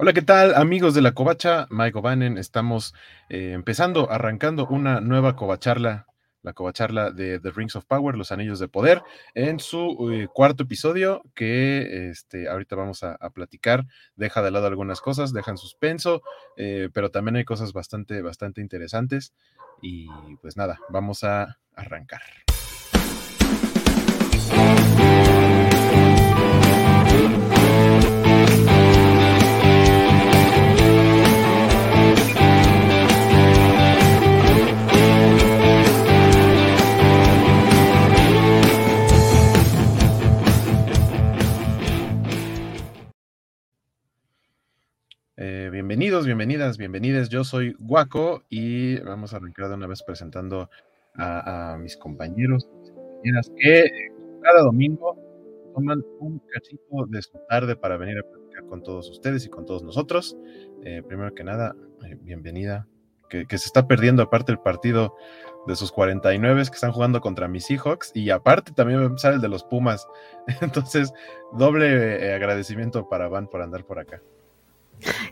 Hola, ¿qué tal amigos de la Covacha? Mike O'Bannon, estamos eh, empezando, arrancando una nueva Covacharla, la Covacharla de The Rings of Power, los Anillos de Poder, en su eh, cuarto episodio que este, ahorita vamos a, a, platicar. Deja de lado algunas cosas, deja en suspenso, eh, pero también hay cosas bastante, bastante interesantes. Y pues nada, vamos a arrancar. Bienvenidos, bienvenidas, bienvenidas. Yo soy Guaco y vamos a arrancar de una vez presentando a, mis compañeros, compañeras que cada domingo toman un cachito de su tarde para venir a platicar con todos ustedes y con todos nosotros. Eh, primero que nada, eh, bienvenida. Que, que, se está perdiendo aparte el partido de sus 49 que están jugando contra mis Seahawks y aparte también va a empezar el de los Pumas. Entonces, doble eh, agradecimiento para Van por andar por acá.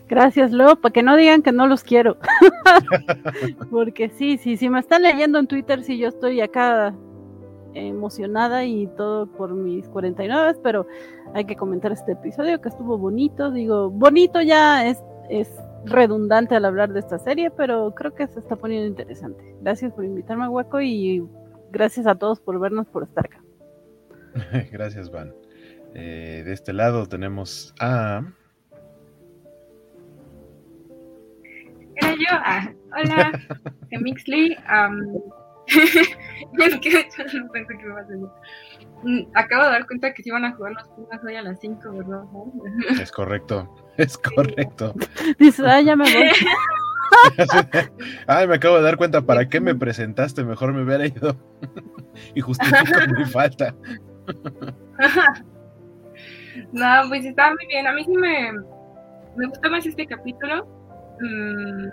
Gracias, Leo, para que no digan que no los quiero. Porque sí, sí, si me están leyendo en Twitter, sí, yo estoy acá emocionada y todo por mis 49, pero hay que comentar este episodio que estuvo bonito. Digo, bonito ya es, redundante al hablar de esta serie, pero creo que se está poniendo interesante. Gracias por invitarme a Hueco y gracias a todos por vernos, por estar acá. gracias, Van. Eh, de este lado tenemos a... Era yo. Ah, hola, Mixley. Um, es que yo no pensé que me iba a hacer. Acabo de dar cuenta que se iban a jugar los Pumas hoy a las 5, ¿verdad? Es correcto, es correcto. Dice, ah, ya me voy. Ay, me acabo de dar cuenta, ¿para qué me presentaste? Mejor me hubiera ido. y justifico mi falta. no, pues estaba muy bien. A mí sí me, me gustó más este capítulo mmm,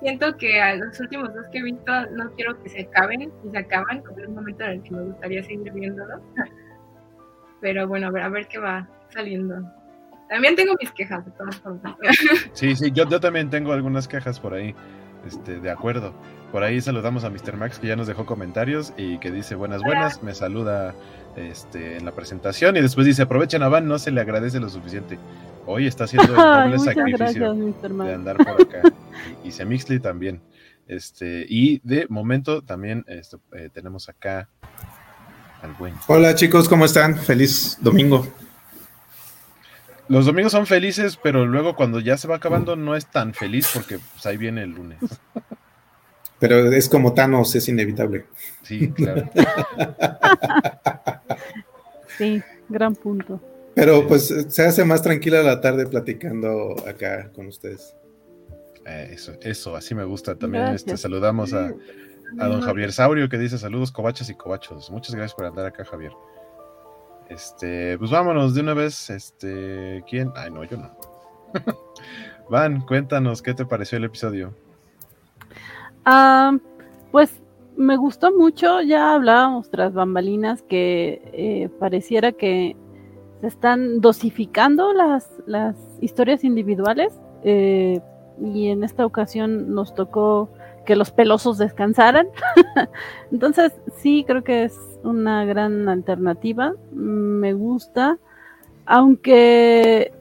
siento que a los últimos dos que he visto no quiero que se acaben y se acaban, como es un momento en el que me gustaría seguir viéndolo. Pero bueno, a ver, a ver qué va saliendo. También tengo mis quejas de todas formas. Sí, sí, yo, yo también tengo algunas quejas por ahí. Este, de acuerdo. Por ahí saludamos a Mr. Max que ya nos dejó comentarios y que dice buenas, buenas, me saluda este, en la presentación y después dice aprovechen a Van, no se le agradece lo suficiente. Hoy está haciendo el doble Ay, sacrificio gracias, de andar por acá. y, y Semixley también. Este, y de momento también este, eh, tenemos acá al buen. Hola chicos, ¿cómo están? Feliz domingo. Los domingos son felices, pero luego cuando ya se va acabando no es tan feliz porque pues, ahí viene el lunes. Pero es como Thanos, es inevitable. Sí, claro. sí, gran punto. Pero pues se hace más tranquila la tarde platicando acá con ustedes. Eh, eso, eso, así me gusta. También este, saludamos a, a, don Javier Saurio que dice saludos covachas y covachos. Muchas gracias por andar acá, Javier. Este, pues vámonos de una vez. Este, ¿quién? Ay, no, yo no. Van, cuéntanos qué te pareció el episodio. Uh, pues me gustó mucho, ya hablábamos tras bambalinas que eh, pareciera que se están dosificando las, las historias individuales eh, y en esta ocasión nos tocó que los pelosos descansaran. Entonces sí, creo que es una gran alternativa, me gusta, aunque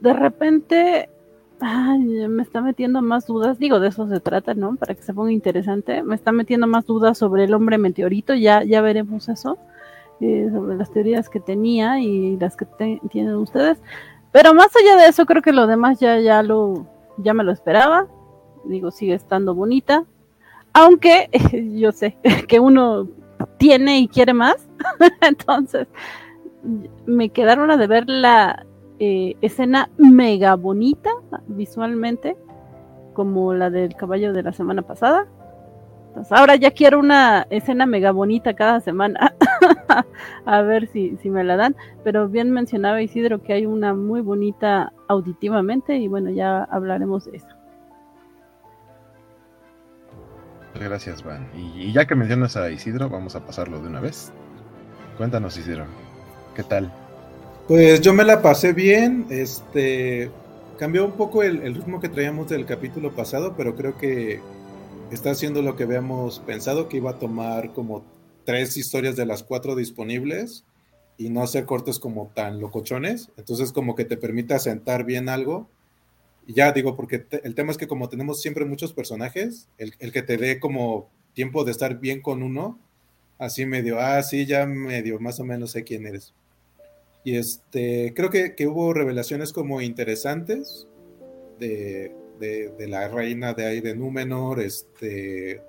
de repente Ay, me está metiendo más dudas, digo, de eso se trata, ¿no? Para que se ponga interesante, me está metiendo más dudas sobre el hombre meteorito, ya, ya veremos eso, eh, sobre las teorías que tenía y las que tienen ustedes. Pero más allá de eso, creo que lo demás ya, ya lo, ya me lo esperaba, digo, sigue estando bonita, aunque yo sé que uno tiene y quiere más, entonces me quedaron a de ver la eh, escena mega bonita visualmente, como la del caballo de la semana pasada. Ahora ya quiero una escena mega bonita cada semana. a ver si, si, me la dan. Pero bien mencionaba Isidro que hay una muy bonita auditivamente y bueno, ya hablaremos de eso. Gracias, Van. Y, y ya que mencionas a Isidro, vamos a pasarlo de una vez. Cuéntanos, Isidro. ¿Qué tal? Pues yo me la pasé bien, este cambió un poco el, el, ritmo que traíamos del capítulo pasado, pero creo que está haciendo lo que habíamos pensado, que iba a tomar como tres historias de las cuatro disponibles y no hacer cortes como tan locochones, entonces como que te permite asentar bien algo. Y ya digo, porque el tema es que como tenemos siempre muchos personajes, el, el que te dé como tiempo de estar bien con uno, así medio, ah, sí, ya medio, más o menos sé quién eres. Y este, creo que, que hubo revelaciones como interesantes de, de, de, la reina de ahí de Númenor, este,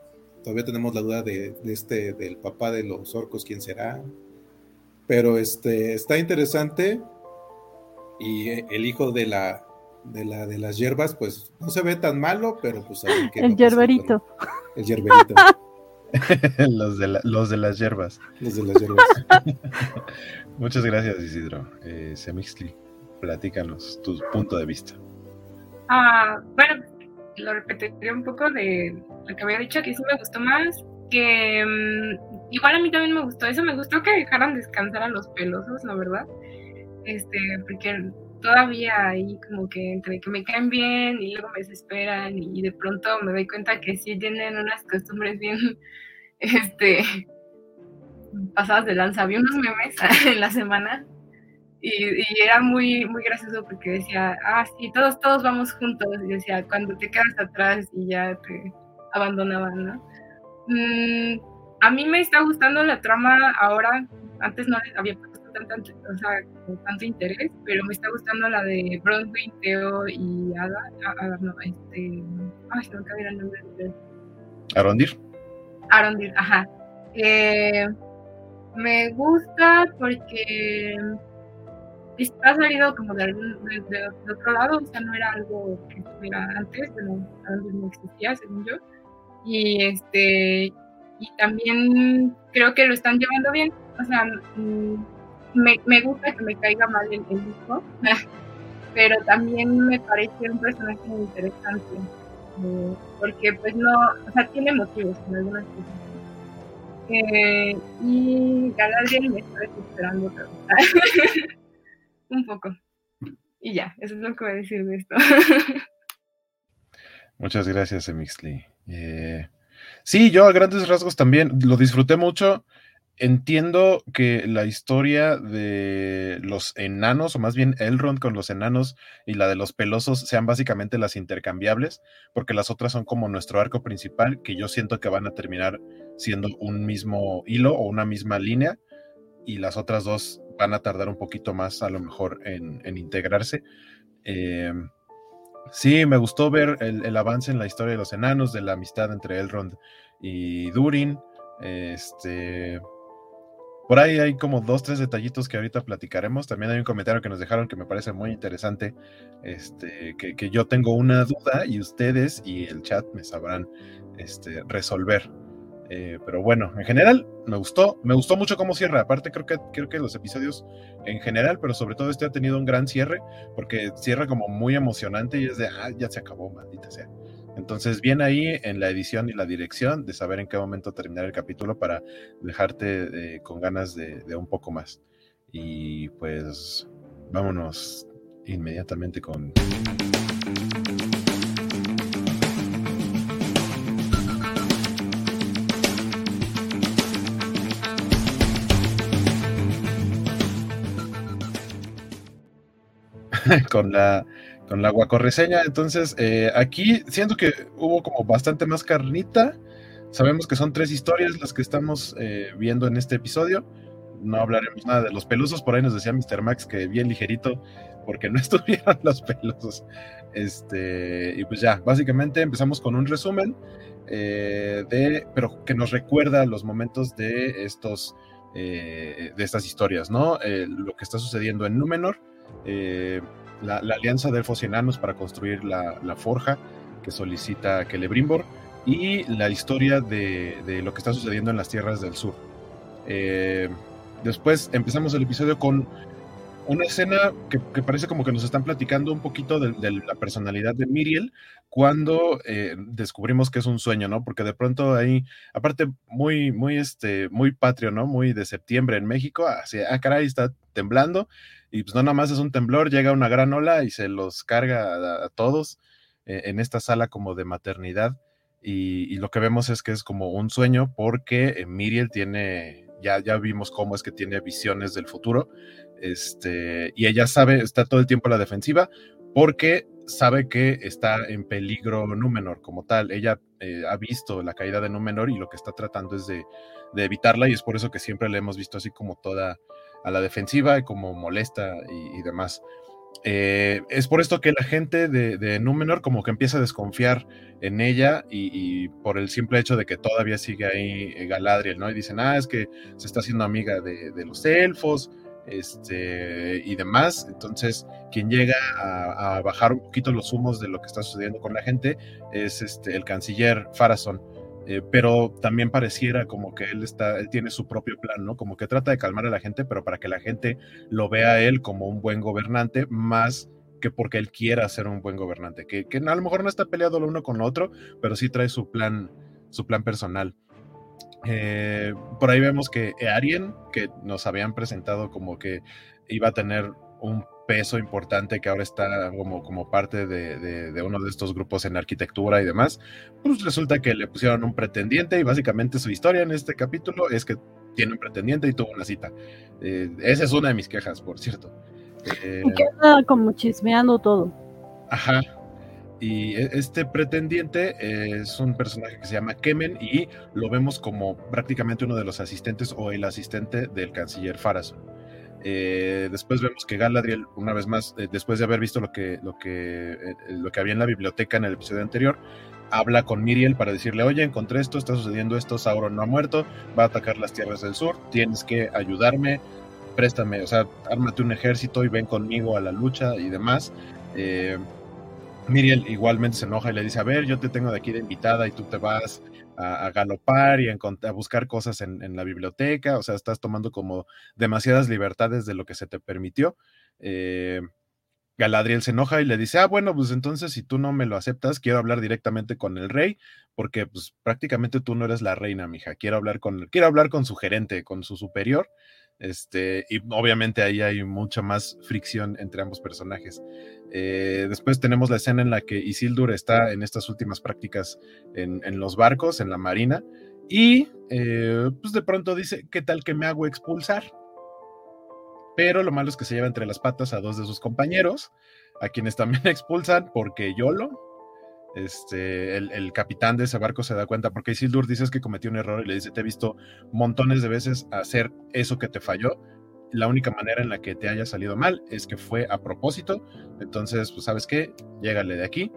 todavía tenemos la duda de, de, este, del papá de los orcos, quién será, pero este, está interesante y el hijo de la, de la de las hierbas, pues no se ve tan malo, pero pues que el hierberito. El hierberito. los, de los de las hierbas. Los de las hierbas. Muchas gracias, Isidro. Eh, Semixli, platícanos tu punto de vista. Ah, bueno, lo repetiría un poco de lo que había dicho, que sí me gustó más, que um, igual a mí también me gustó eso, me gustó que dejaran descansar a los pelosos, la verdad, este, porque todavía ahí como que entre que me caen bien y luego me desesperan y de pronto me doy cuenta que sí tienen unas costumbres bien, este, pasadas de lanza. Vi unos memes en la semana y, y, era muy, muy gracioso porque decía, ah, sí, todos, todos vamos juntos. Y decía, cuando te quedas atrás y ya te abandonaban, ¿no? Mm, a mí me está gustando la trama ahora. Antes no les había puesto tanto, o sea, tanto interés, pero me está gustando la de Bronwyn, Theo y Ada. Ada no, este. Ay, se me acaba el nombre de Arondir. Arondir, ajá. Eh, me gusta porque está salido como de, algún, otro lado, o sea, no era algo que estuviera antes, bueno, antes no existía, según yo. Y este y también creo que lo están llevando bien, o sea, me, me gusta que me caiga mal el, el disco, pero también me parece un personaje interesante, porque pues no, o sea, tiene motivos en algunas cosas eh, y Galadriel me está desesperando otra. Un poco. Y ya, eso es lo que voy a decir de esto. Muchas gracias, Emixley. Eh, sí, yo a grandes rasgos también lo disfruté mucho. Entiendo que la historia de los enanos, o más bien Elrond con los enanos y la de los pelosos, sean básicamente las intercambiables, porque las otras son como nuestro arco principal, que yo siento que van a terminar siendo un mismo hilo o una misma línea, y las otras dos van a tardar un poquito más a lo mejor en, integrarse. Eh, sí, me gustó ver el, el, avance en la historia de los enanos, de la amistad entre Elrond y Durin. Este por ahí hay como dos, tres detallitos que ahorita platicaremos. También hay un comentario que nos dejaron que me parece muy interesante, este, que, que yo tengo una duda y ustedes y el chat me sabrán este, resolver. Eh, pero bueno, en general me gustó, me gustó mucho cómo cierra. Aparte creo que creo que los episodios en general, pero sobre todo este ha tenido un gran cierre porque cierra como muy emocionante y es de ah, ya se acabó, maldita sea. Entonces, bien ahí en la edición y la dirección de saber en qué momento terminar el capítulo para dejarte eh, con ganas de, de, un poco más. Y pues vámonos inmediatamente con... con la con la guacorreseña. Entonces, eh, aquí siento que hubo como bastante más carnita. Sabemos que son tres historias las que estamos eh, viendo en este episodio. No hablaremos nada de los pelusos. Por ahí nos decía Mr. Max que bien ligerito, porque no estuvieron los pelusos. Este, y pues ya, básicamente empezamos con un resumen eh, de, pero que nos recuerda los momentos de estos, de estas historias, ¿no? Lo que está sucediendo en Númenor. Eh, la, alianza de elfos y enanos para construir la, forja que solicita Celebrimbor y la historia de, de, lo que está sucediendo en las tierras del sur. Eh, después empezamos el episodio con una escena que, parece como que nos están platicando un poquito de, la personalidad de Miriel cuando eh, descubrimos que es un sueño, ¿no? Porque de pronto ahí, aparte muy, muy, este, muy patrio, ¿no? Muy de septiembre en México, así, ah, caray, está temblando y pues no nada más es un temblor, llega una gran ola y se los carga a, todos eh, en esta sala como de maternidad y, lo que vemos es que es como un sueño porque eh, Miriel tiene, ya, ya vimos cómo es que tiene visiones del futuro este, y ella sabe, está todo el tiempo a la defensiva porque sabe que está en peligro Númenor como tal. Ella eh, ha visto la caída de Númenor y lo que está tratando es de, evitarla y es por eso que siempre la hemos visto así como toda a la defensiva y como molesta y, demás. Eh, es por esto que la gente de, Númenor como que empieza a desconfiar en ella y, por el simple hecho de que todavía sigue ahí eh, Galadriel, ¿no? Y dicen, ah, es que se está haciendo amiga de, los elfos, este, y demás. Entonces, quien llega a, bajar un poquito los humos de lo que está sucediendo con la gente es este, el canciller Farason. Eh, pero también pareciera como que él está, él tiene su propio plan, ¿no? Como que trata de calmar a la gente, pero para que la gente lo vea a él como un buen gobernante, más que porque él quiera ser un buen gobernante, que, que a lo mejor no está peleado lo uno con lo otro, pero sí trae su plan, su plan personal. Eh, por ahí vemos que Arien, que nos habían presentado como que iba a tener un peso importante que ahora está como, como parte de, uno de estos grupos en arquitectura y demás, pues resulta que le pusieron un pretendiente y básicamente su historia en este capítulo es que tiene un pretendiente y tuvo una cita. Eh, esa es una de mis quejas, por cierto. Eh, y queda como chismeando todo. Ajá, y e, este pretendiente es un personaje que se llama Kemen y lo vemos como prácticamente uno de los asistentes o el asistente del canciller Farason. Eh, después vemos que Galadriel, una vez más, eh, después de haber visto lo que, lo, que, eh, lo que había en la biblioteca en el episodio anterior, habla con Miriel para decirle, oye, encontré esto, está sucediendo esto, Sauron no ha muerto, va a atacar las tierras del sur, tienes que ayudarme, préstame, o sea, ármate un ejército y ven conmigo a la lucha y demás. Miriel igualmente se enoja y le dice, a ver, yo te tengo de aquí de invitada y tú te vas a, galopar y a, buscar cosas en, la biblioteca, o sea, estás tomando como demasiadas libertades de lo que se te permitió. Eh, Galadriel se enoja y le dice, ah, bueno, pues entonces si tú no me lo aceptas, quiero hablar directamente con el rey, porque pues prácticamente tú no eres la reina, mija, quiero hablar con, quiero hablar con su gerente, con su superior, este, y obviamente ahí hay mucha más fricción entre ambos personajes. Eh, después tenemos la escena en la que Isildur está en estas últimas prácticas en, los barcos, en la marina, y eh, pues de pronto dice, ¿qué tal que me hago expulsar? Pero lo malo es que se lleva entre las patas a dos de sus compañeros, a quienes también expulsan porque YOLO, este, el, capitán de ese barco se da cuenta, porque Isildur dices que cometió un error y le dice, te he visto montones de veces hacer eso que te falló, la única manera en la que te haya salido mal es que fue a propósito, entonces, pues sabes qué, llégale de aquí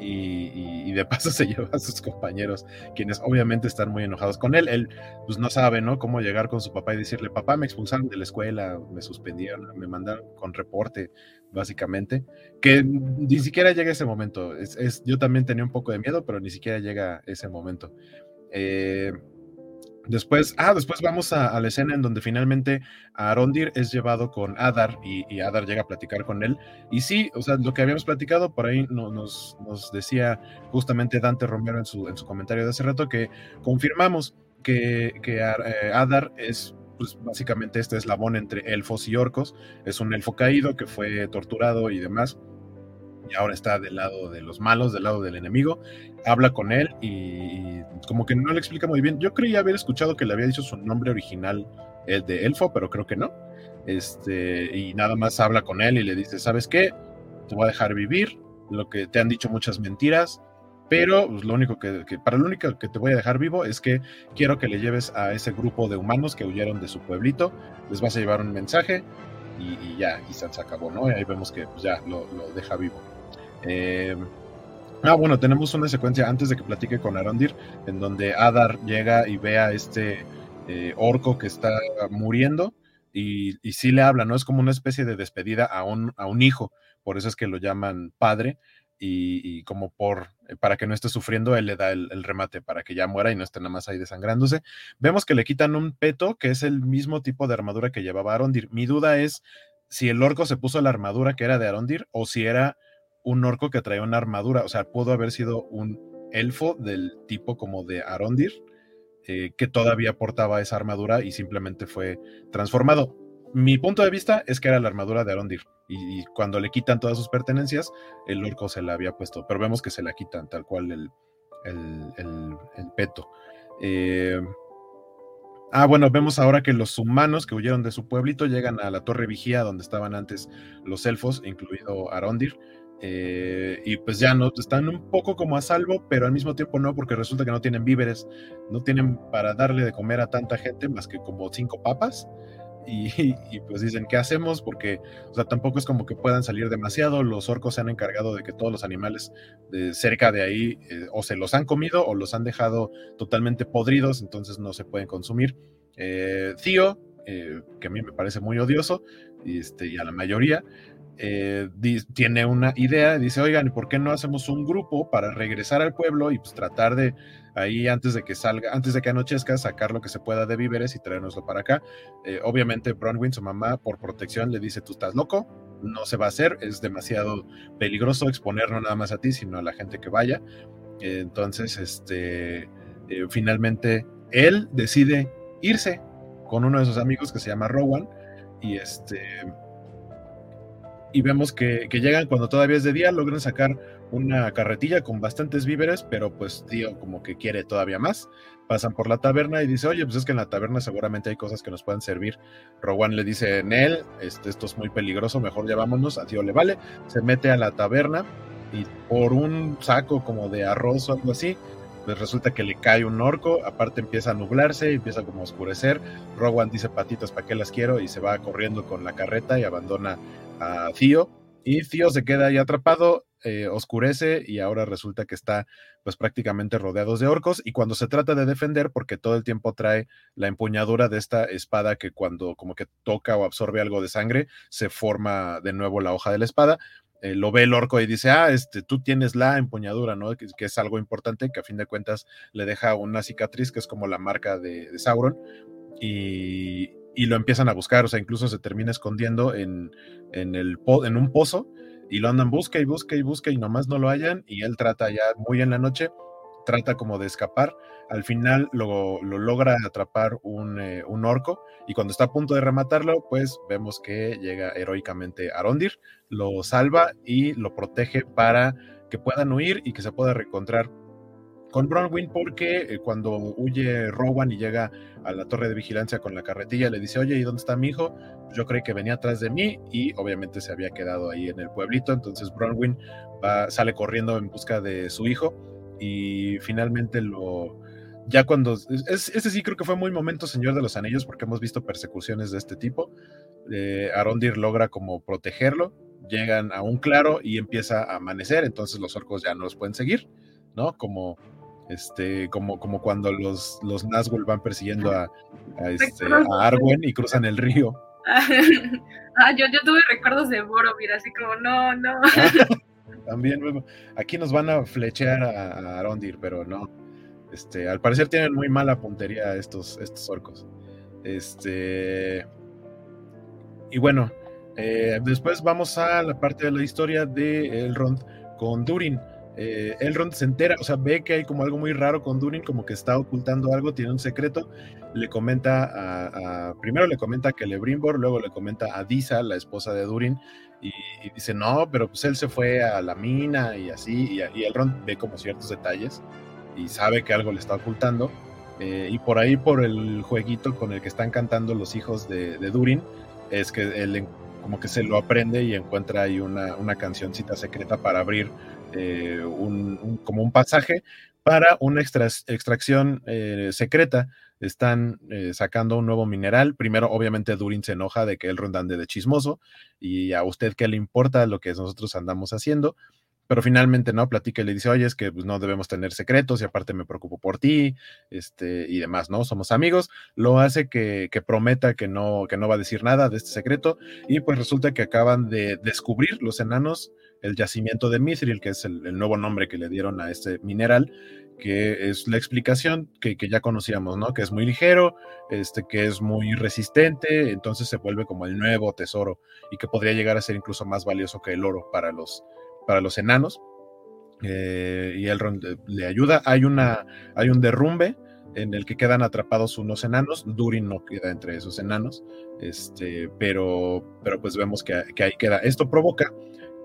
y, de paso se lleva a sus compañeros, quienes obviamente están muy enojados con él. Él pues no sabe, ¿no? Cómo llegar con su papá y decirle, papá, me expulsaron de la escuela, me suspendieron, me mandaron con reporte, básicamente. Que ni siquiera llega ese momento. Es, yo también tenía un poco de miedo, pero ni siquiera llega ese momento. Eh, Después, ah, después vamos a, la escena en donde finalmente Arondir es llevado con Adar y, Adar llega a platicar con él. Y sí, o sea, lo que habíamos platicado por ahí nos, nos decía justamente Dante Romero en su, en su comentario de hace rato que confirmamos que, que eh, Adar es pues básicamente este eslabón entre elfos y orcos. Es un elfo caído que fue torturado y demás y ahora está del lado de los malos, del lado del enemigo, habla con él y, como que no le explica muy bien. Yo creía haber escuchado que le había dicho su nombre original, el de Elfo, pero creo que no. Este, y nada más habla con él y le dice, ¿sabes qué? Te voy a dejar vivir, lo que te han dicho muchas mentiras, pero pues, lo único que, para lo único que te voy a dejar vivo es que quiero que le lleves a ese grupo de humanos que huyeron de su pueblito, les vas a llevar un mensaje y, ya, y se acabó, ¿no? Y ahí vemos que pues, ya lo deja vivo. Eh, ah, bueno, tenemos una secuencia antes de que platique con Arondir, en donde Adar llega y ve a este eh, orco que está muriendo y, sí le habla, ¿no? Es como una especie de despedida a un, hijo, por eso es que lo llaman padre. Y, como por eh, para que no esté sufriendo, él le da el, remate para que ya muera y no esté nada más ahí desangrándose. Vemos que le quitan un peto, que es el mismo tipo de armadura que llevaba Arondir. Mi duda es si el orco se puso la armadura que era de Arondir o si era un orco que traía una armadura, o sea, pudo haber sido un elfo del tipo como de Arondir, eh, que todavía portaba esa armadura y simplemente fue transformado. Mi punto de vista es que era la armadura de Arondir y, cuando le quitan todas sus pertenencias, el orco se la había puesto, pero vemos que se la quitan tal cual el, el, peto. Eh, ah, bueno, vemos ahora que los humanos que huyeron de su pueblito llegan a la torre vigía donde estaban antes los elfos, incluido Arondir. Eh, y pues ya no están un poco como a salvo, pero al mismo tiempo no, porque resulta que no tienen víveres, no tienen para darle de comer a tanta gente más que como cinco papas. Y, pues dicen, ¿qué hacemos? Porque, o sea, tampoco es como que puedan salir demasiado. Los orcos se han encargado de que todos los animales de cerca de ahí eh, o se los han comido o los han dejado totalmente podridos, entonces no se pueden consumir. Eh, Tío, eh, que a mí me parece muy odioso, y, este, y a la mayoría, tiene una idea, dice, oigan, ¿por qué no hacemos un grupo para regresar al pueblo y pues tratar de ahí antes de que salga, antes de que anochezca, sacar lo que se pueda de víveres y traernoslo para acá. Eh, obviamente Bronwyn, su mamá, por protección, le dice, tú estás loco, no se va a hacer, es demasiado peligroso exponer no nada más a ti, sino a la gente que vaya. Eh, entonces, este, eh, finalmente, él decide irse con uno de sus amigos que se llama Rowan y este y vemos que, que, llegan cuando todavía es de día, logran sacar una carretilla con bastantes víveres, pero pues tío como que quiere todavía más. Pasan por la taberna y dice, oye, pues es que en la taberna seguramente hay cosas que nos puedan servir. Rowan le dice, Nel, este, esto es muy peligroso, mejor ya a tío le vale. Se mete a la taberna y por un saco como de arroz o algo así, pues resulta que le cae un orco, aparte empieza a nublarse, empieza como a oscurecer. Rowan dice, patitas, ¿para qué las quiero? Y se va corriendo con la carreta y abandona a Tío. Y Tío se queda ahí atrapado eh, oscurece y ahora resulta que está pues prácticamente rodeados de orcos y cuando se trata de defender porque todo el tiempo trae la empuñadura de esta espada que cuando como que toca o absorbe algo de sangre se forma de nuevo la hoja de la espada eh, lo ve el orco y dice, ah, este, tú tienes la empuñadura, ¿no? Que, es algo importante, que a fin de cuentas le deja una cicatriz que es como la marca de, Sauron, y, y, lo empiezan a buscar, o sea, incluso se termina escondiendo en, en, el, en un pozo, y lo andan busca y busca y busca y nomás no lo hallan y él trata ya muy en la noche, trata como de escapar, al final lo, logra atrapar un, eh, un, orco y cuando está a punto de rematarlo, pues vemos que llega heroicamente Arondir, lo salva y lo protege para que puedan huir y que se pueda reencontrar con Bronwyn porque eh, cuando huye Rowan y llega a la torre de vigilancia con la carretilla, le dice, oye, ¿y dónde está mi hijo? Yo creí que venía atrás de mí y obviamente se había quedado ahí en el pueblito, entonces Bronwyn va, sale corriendo en busca de su hijo y finalmente lo... Ya cuando... Es, ese sí creo que fue muy momento Señor de los Anillos porque hemos visto persecuciones de este tipo. Eh, Arondir logra como protegerlo, llegan a un claro y empieza a amanecer, entonces los orcos ya no los pueden seguir, ¿no? Como este, como, como cuando los, los Nazgûl van persiguiendo a, este, Arwen y cruzan el río. ah, yo, yo tuve recuerdos de Boromir, así como, no, no. también, aquí nos van a flechear a, Arondir, pero no. Este, al parecer tienen muy mala puntería estos, estos orcos. Este. Y bueno, eh, después vamos a la parte de la historia de Elrond con Durin eh, Elrond se entera, o sea, ve que hay como algo muy raro con Durin, como que está ocultando algo, tiene un secreto, le comenta primero le comenta a Celebrimbor, luego le comenta a Disa, la esposa de Durin, y, dice, no, pero pues él se fue a la mina y así, y, Elrond ve como ciertos detalles y sabe que algo le está ocultando, eh, y por ahí, por el jueguito con el que están cantando los hijos de, Durin, es que él como que se lo aprende y encuentra ahí una, una cancioncita secreta para abrir eh, un, como un pasaje para una extracción eh, secreta. Están eh, sacando un nuevo mineral. Primero, obviamente, Durin se enoja de que él rondande de chismoso y a usted qué le importa lo que nosotros andamos haciendo. Pero finalmente, ¿no? Platica y le dice, oye, es que pues, no debemos tener secretos y aparte me preocupo por ti, este, y demás, ¿no? Somos amigos. Lo hace que, que prometa que no, que no va a decir nada de este secreto y pues resulta que acaban de descubrir los enanos el yacimiento de Mithril, que es el, nuevo nombre que le dieron a este mineral, que es la explicación que, ya conocíamos, ¿no? Que es muy ligero, este, que es muy resistente, entonces se vuelve como el nuevo tesoro y que podría llegar a ser incluso más valioso que el oro para los, para los enanos. Eh, y Elrond le ayuda. Hay, una, hay un derrumbe en el que quedan atrapados unos enanos. Durin no queda entre esos enanos, este, pero, pero pues vemos que, que ahí queda. Esto provoca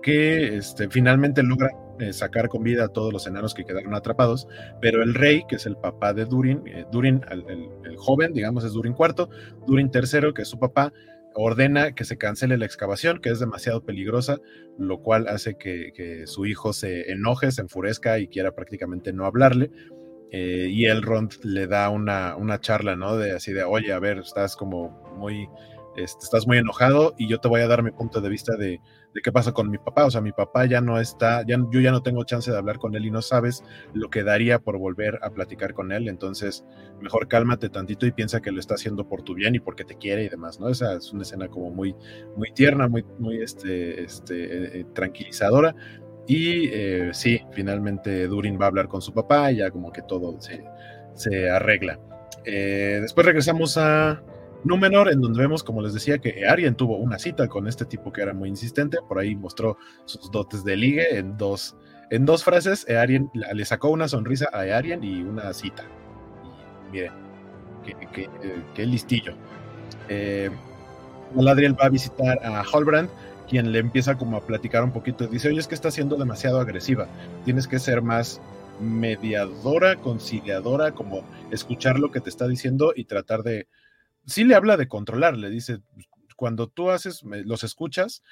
que este, finalmente logra eh, sacar con vida a todos los enanos que quedaron atrapados, pero el rey, que es el papá de Durin, eh, Durin, el, joven, digamos, es Durin IV, Durin III, que es su papá, ordena que se cancele la excavación, que es demasiado peligrosa, lo cual hace que, su hijo se enoje, se enfurezca y quiera prácticamente no hablarle. Eh, y Elrond le da una, una charla, ¿no? De así de, oye, a ver, estás como muy este, estás muy enojado y yo te voy a dar mi punto de vista de, qué pasa con mi papá. O sea, mi papá ya no está, ya, yo ya no tengo chance de hablar con él y no sabes lo que daría por volver a platicar con él. Entonces, mejor cálmate tantito y piensa que lo está haciendo por tu bien y porque te quiere y demás, ¿no? Esa es una escena como muy, muy tierna, muy, muy este, este, eh, eh, tranquilizadora. Y eh, sí, finalmente Durin va a hablar con su papá y ya como que todo se, se arregla. después regresamos a Númenor, en donde vemos, como les decía, que Arien tuvo una cita con este tipo que era muy insistente, por ahí mostró sus dotes de ligue en dos, en dos frases, Arien le sacó una sonrisa a Arien y una cita. Y miren, qué, qué, listillo. Eh, va a visitar a Holbrand, quien le empieza como a platicar un poquito, dice, oye, es que está siendo demasiado agresiva, tienes que ser más mediadora, conciliadora, como escuchar lo que te está diciendo y tratar de sí le habla de controlar, le dice, cuando tú haces, los escuchas,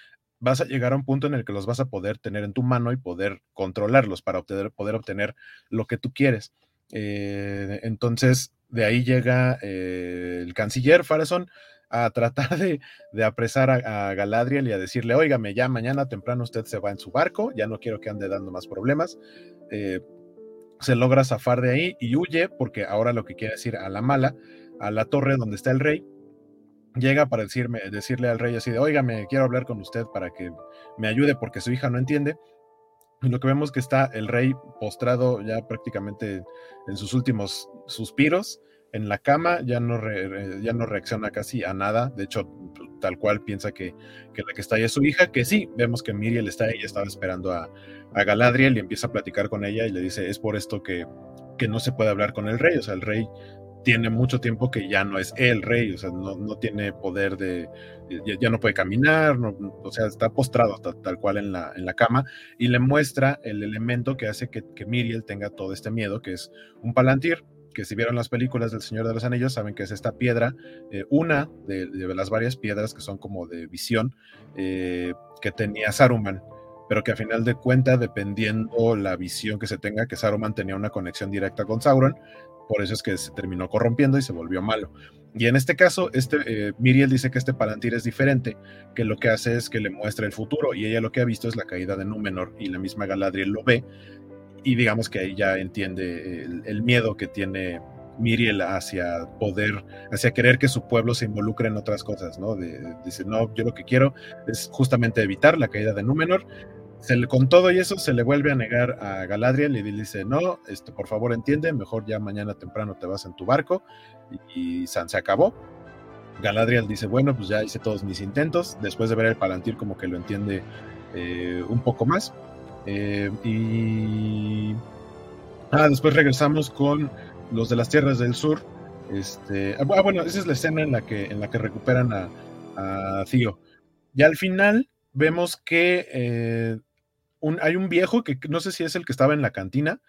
vas a llegar a un punto en el que los vas a poder tener en tu mano y poder controlarlos para poder obtener lo que tú quieres. Eh, entonces, de ahí llega eh, el canciller Farason a tratar de, apresar a, Galadriel y a decirle, óigame, ya mañana temprano usted se va en su barco, ya no quiero que ande dando más problemas. Eh, se logra zafar de ahí y huye porque ahora lo que quiere decir a la mala a la torre donde está el rey, llega para decirme, decirle al rey así de, oiga, me quiero hablar con usted para que me ayude porque su hija no entiende. Y lo que vemos que está el rey postrado ya prácticamente en sus últimos suspiros en la cama, ya no, ya no reacciona casi a nada, de hecho tal cual piensa que, la que está ahí es su hija, que sí, vemos que Miriel está ahí, estaba esperando a, a, Galadriel y empieza a platicar con ella y le dice, es por esto que, que no se puede hablar con el rey, o sea, el rey tiene mucho tiempo que ya no es el rey, o sea, no, tiene poder de, ya, no puede caminar, o sea, está postrado tal, cual en la, en la cama y le muestra el elemento que hace que, que Miriel tenga todo este miedo, que es un palantir, que si vieron las películas del Señor de los Anillos saben que es esta piedra, eh, una de, las varias piedras que son como de visión eh, que tenía Saruman pero que a final de cuentas, dependiendo la visión que se tenga, que Saruman tenía una conexión directa con Sauron, por eso es que se terminó corrompiendo y se volvió malo. Y en este caso, este, eh, Miriel dice que este Palantir es diferente, que lo que hace es que le muestra el futuro, y ella lo que ha visto es la caída de Númenor, y la misma Galadriel lo ve, y digamos que ahí ya entiende el, miedo que tiene Miriel hacia poder, hacia querer que su pueblo se involucre en otras cosas, ¿no? dice, no, yo lo que quiero es justamente evitar la caída de Númenor, con todo y eso se le vuelve a negar a Galadriel y dice, no, este, por favor entiende, mejor ya mañana temprano te vas en tu barco y, San se acabó. Galadriel dice, bueno, pues ya hice todos mis intentos, después de ver el Palantir como que lo entiende eh, un poco más. Eh, y ah, después regresamos con los de las tierras del sur. Este, ah, ah bueno, esa es la escena en la que, en la que recuperan a, a. Y al final vemos que eh, hay un viejo que no sé si es el que estaba en la cantina,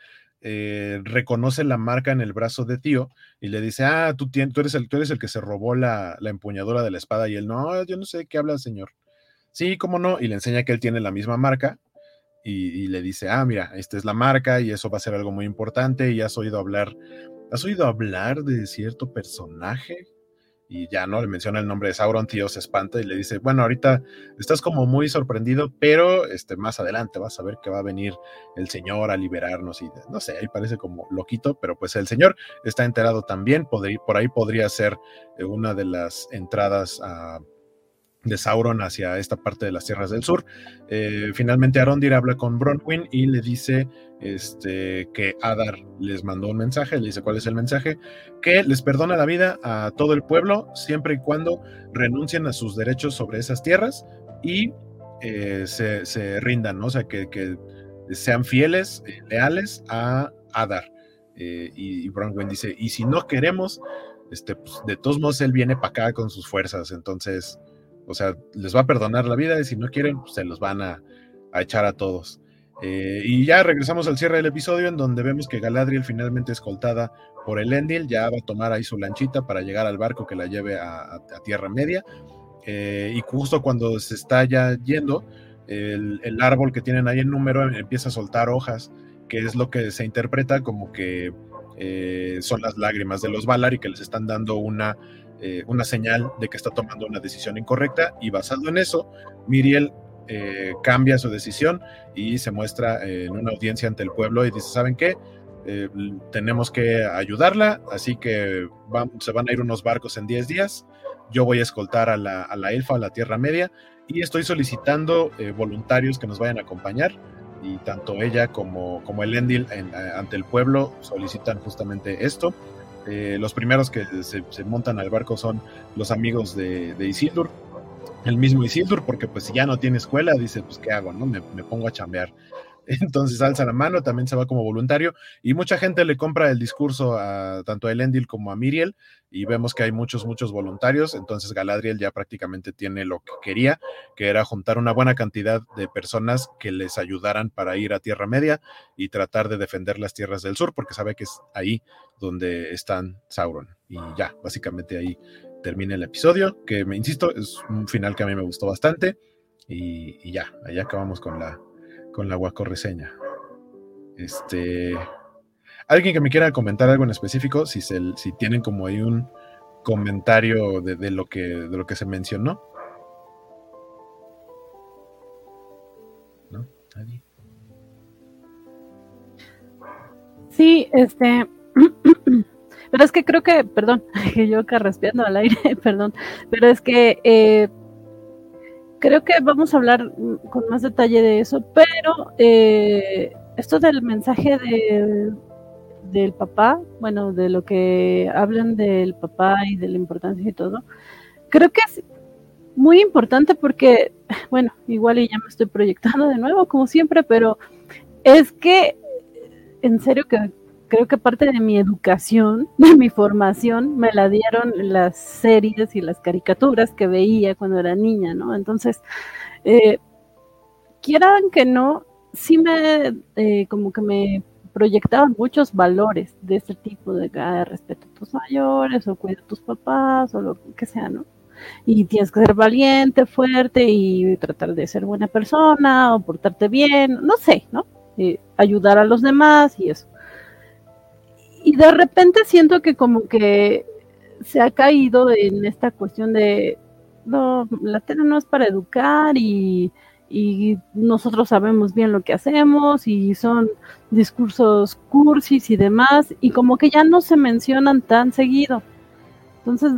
eh, reconoce la marca en el brazo de tío y le dice, ah, tú, eres, el, tú eres el que se robó la, empuñadura de la espada y él, no, yo no sé de qué habla el señor. Sí, cómo no, y le enseña que él tiene la misma marca y, y, le dice, ah, mira, esta es la marca y eso va a ser algo muy importante y has oído hablar, has oído hablar de cierto personaje y ya no le menciona el nombre de Sauron, tío se espanta y le dice, bueno, ahorita estás como muy sorprendido, pero este, más adelante vas a ver que va a venir el Señor a liberarnos y no sé, ahí parece como loquito, pero pues el Señor está enterado también, por ahí podría ser eh, una de las entradas a, de Sauron hacia esta parte de las tierras del sur. Eh, finalmente Arondir habla con Bronwyn y le dice este, que Adar les mandó un mensaje, le dice cuál es el mensaje, que les perdona la vida a todo el pueblo siempre y cuando renuncien a sus derechos sobre esas tierras y eh, se, rindan, o sea, que, sean fieles, eh, leales a Adar. y, Bronwyn dice, y si no queremos, este, pues, de todos modos él viene para acá con sus fuerzas, entonces o sea, les va a perdonar la vida y si no quieren, pues, se los van a, echar a todos. Eh, y ya regresamos al cierre del episodio en donde vemos que Galadriel finalmente escoltada por el Endil ya va a tomar ahí su lanchita para llegar al barco que la lleve a, Tierra Media. Eh, y justo cuando se está ya yendo, el, árbol que tienen ahí en número empieza a soltar hojas, que es lo que se interpreta como que eh, son las lágrimas de los Valar y que les están dando una eh, una señal de que está tomando una decisión incorrecta y basado en eso, Miriel eh, cambia su decisión y se muestra en una audiencia ante el pueblo y dice, ¿saben qué? Eh, tenemos que ayudarla, así que se van a ir unos barcos en 10 días. Yo voy a escoltar a la, elfa, a la Tierra Media, y estoy solicitando voluntarios que nos vayan a acompañar. Y tanto ella como, como el Endil ante el pueblo solicitan justamente esto. Eh, los primeros que se, montan al barco son los amigos de, Isildur, el mismo Isildur, porque pues si ya no tiene escuela, dice, pues ¿qué hago? no Me, me pongo a chambear. Entonces alza la mano, también se va como voluntario y mucha gente le compra el discurso a tanto a Elendil como a Miriel y vemos que hay muchos, muchos voluntarios. Entonces Galadriel ya prácticamente tiene lo que quería, que era juntar una buena cantidad de personas que les ayudaran para ir a Tierra Media y tratar de defender las tierras del sur, porque sabe que es ahí donde están Sauron. Y ya, básicamente ahí termina el episodio, que me insisto, es un final que a mí me gustó bastante. Y, y ya, ahí acabamos con la, con la Guaco reseña. Este. ¿Alguien que me quiera comentar algo en específico? Si, tienen como ahí un comentario de, lo que, de lo que se mencionó. ¿No? ¿Nadie? Sí, este. Pero es que creo que, perdón, que yo carraspeando al aire, perdón, pero es que eh, creo que vamos a hablar con más detalle de eso, pero eh, esto del mensaje del papá, bueno, de lo que hablan del papá y de la importancia y todo, creo que es muy importante porque, bueno, igual y ya me estoy proyectando de nuevo, como siempre, pero es que, en serio que creo que parte de mi educación, de mi formación, me la dieron las series y las caricaturas que veía cuando era niña, ¿no? Entonces, eh, quieran que no, sí me, eh, como que me proyectaban muchos valores de ese tipo, de ah, respeto a tus mayores, o cuida a tus papás, o lo que sea, ¿no? Y tienes que ser valiente, fuerte y tratar de ser buena persona, o portarte bien, no sé, ¿no? Eh, ayudar a los demás y eso y de repente siento que como que se ha caído en esta cuestión de, no, la tele no es para educar y, y nosotros sabemos bien lo que hacemos y son discursos cursis y demás y como que ya no se mencionan tan seguido. Entonces,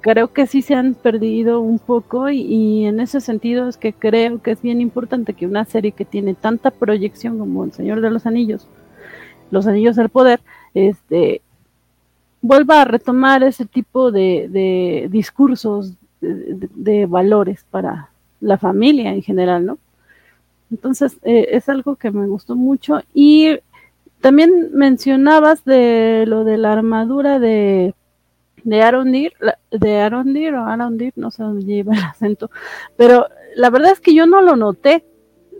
creo que sí se han perdido un poco y, y, en ese sentido es que creo que es bien importante que una serie que tiene tanta proyección como El Señor de los Anillos, los anillos del poder, este, vuelva a retomar ese tipo de, discursos, de, valores para la familia en general, ¿no? Entonces, eh, es algo que me gustó mucho. Y también mencionabas de lo de la armadura de, de Arondir, de Arondir o Arondir, no sé dónde lleva el acento, pero la verdad es que yo no lo noté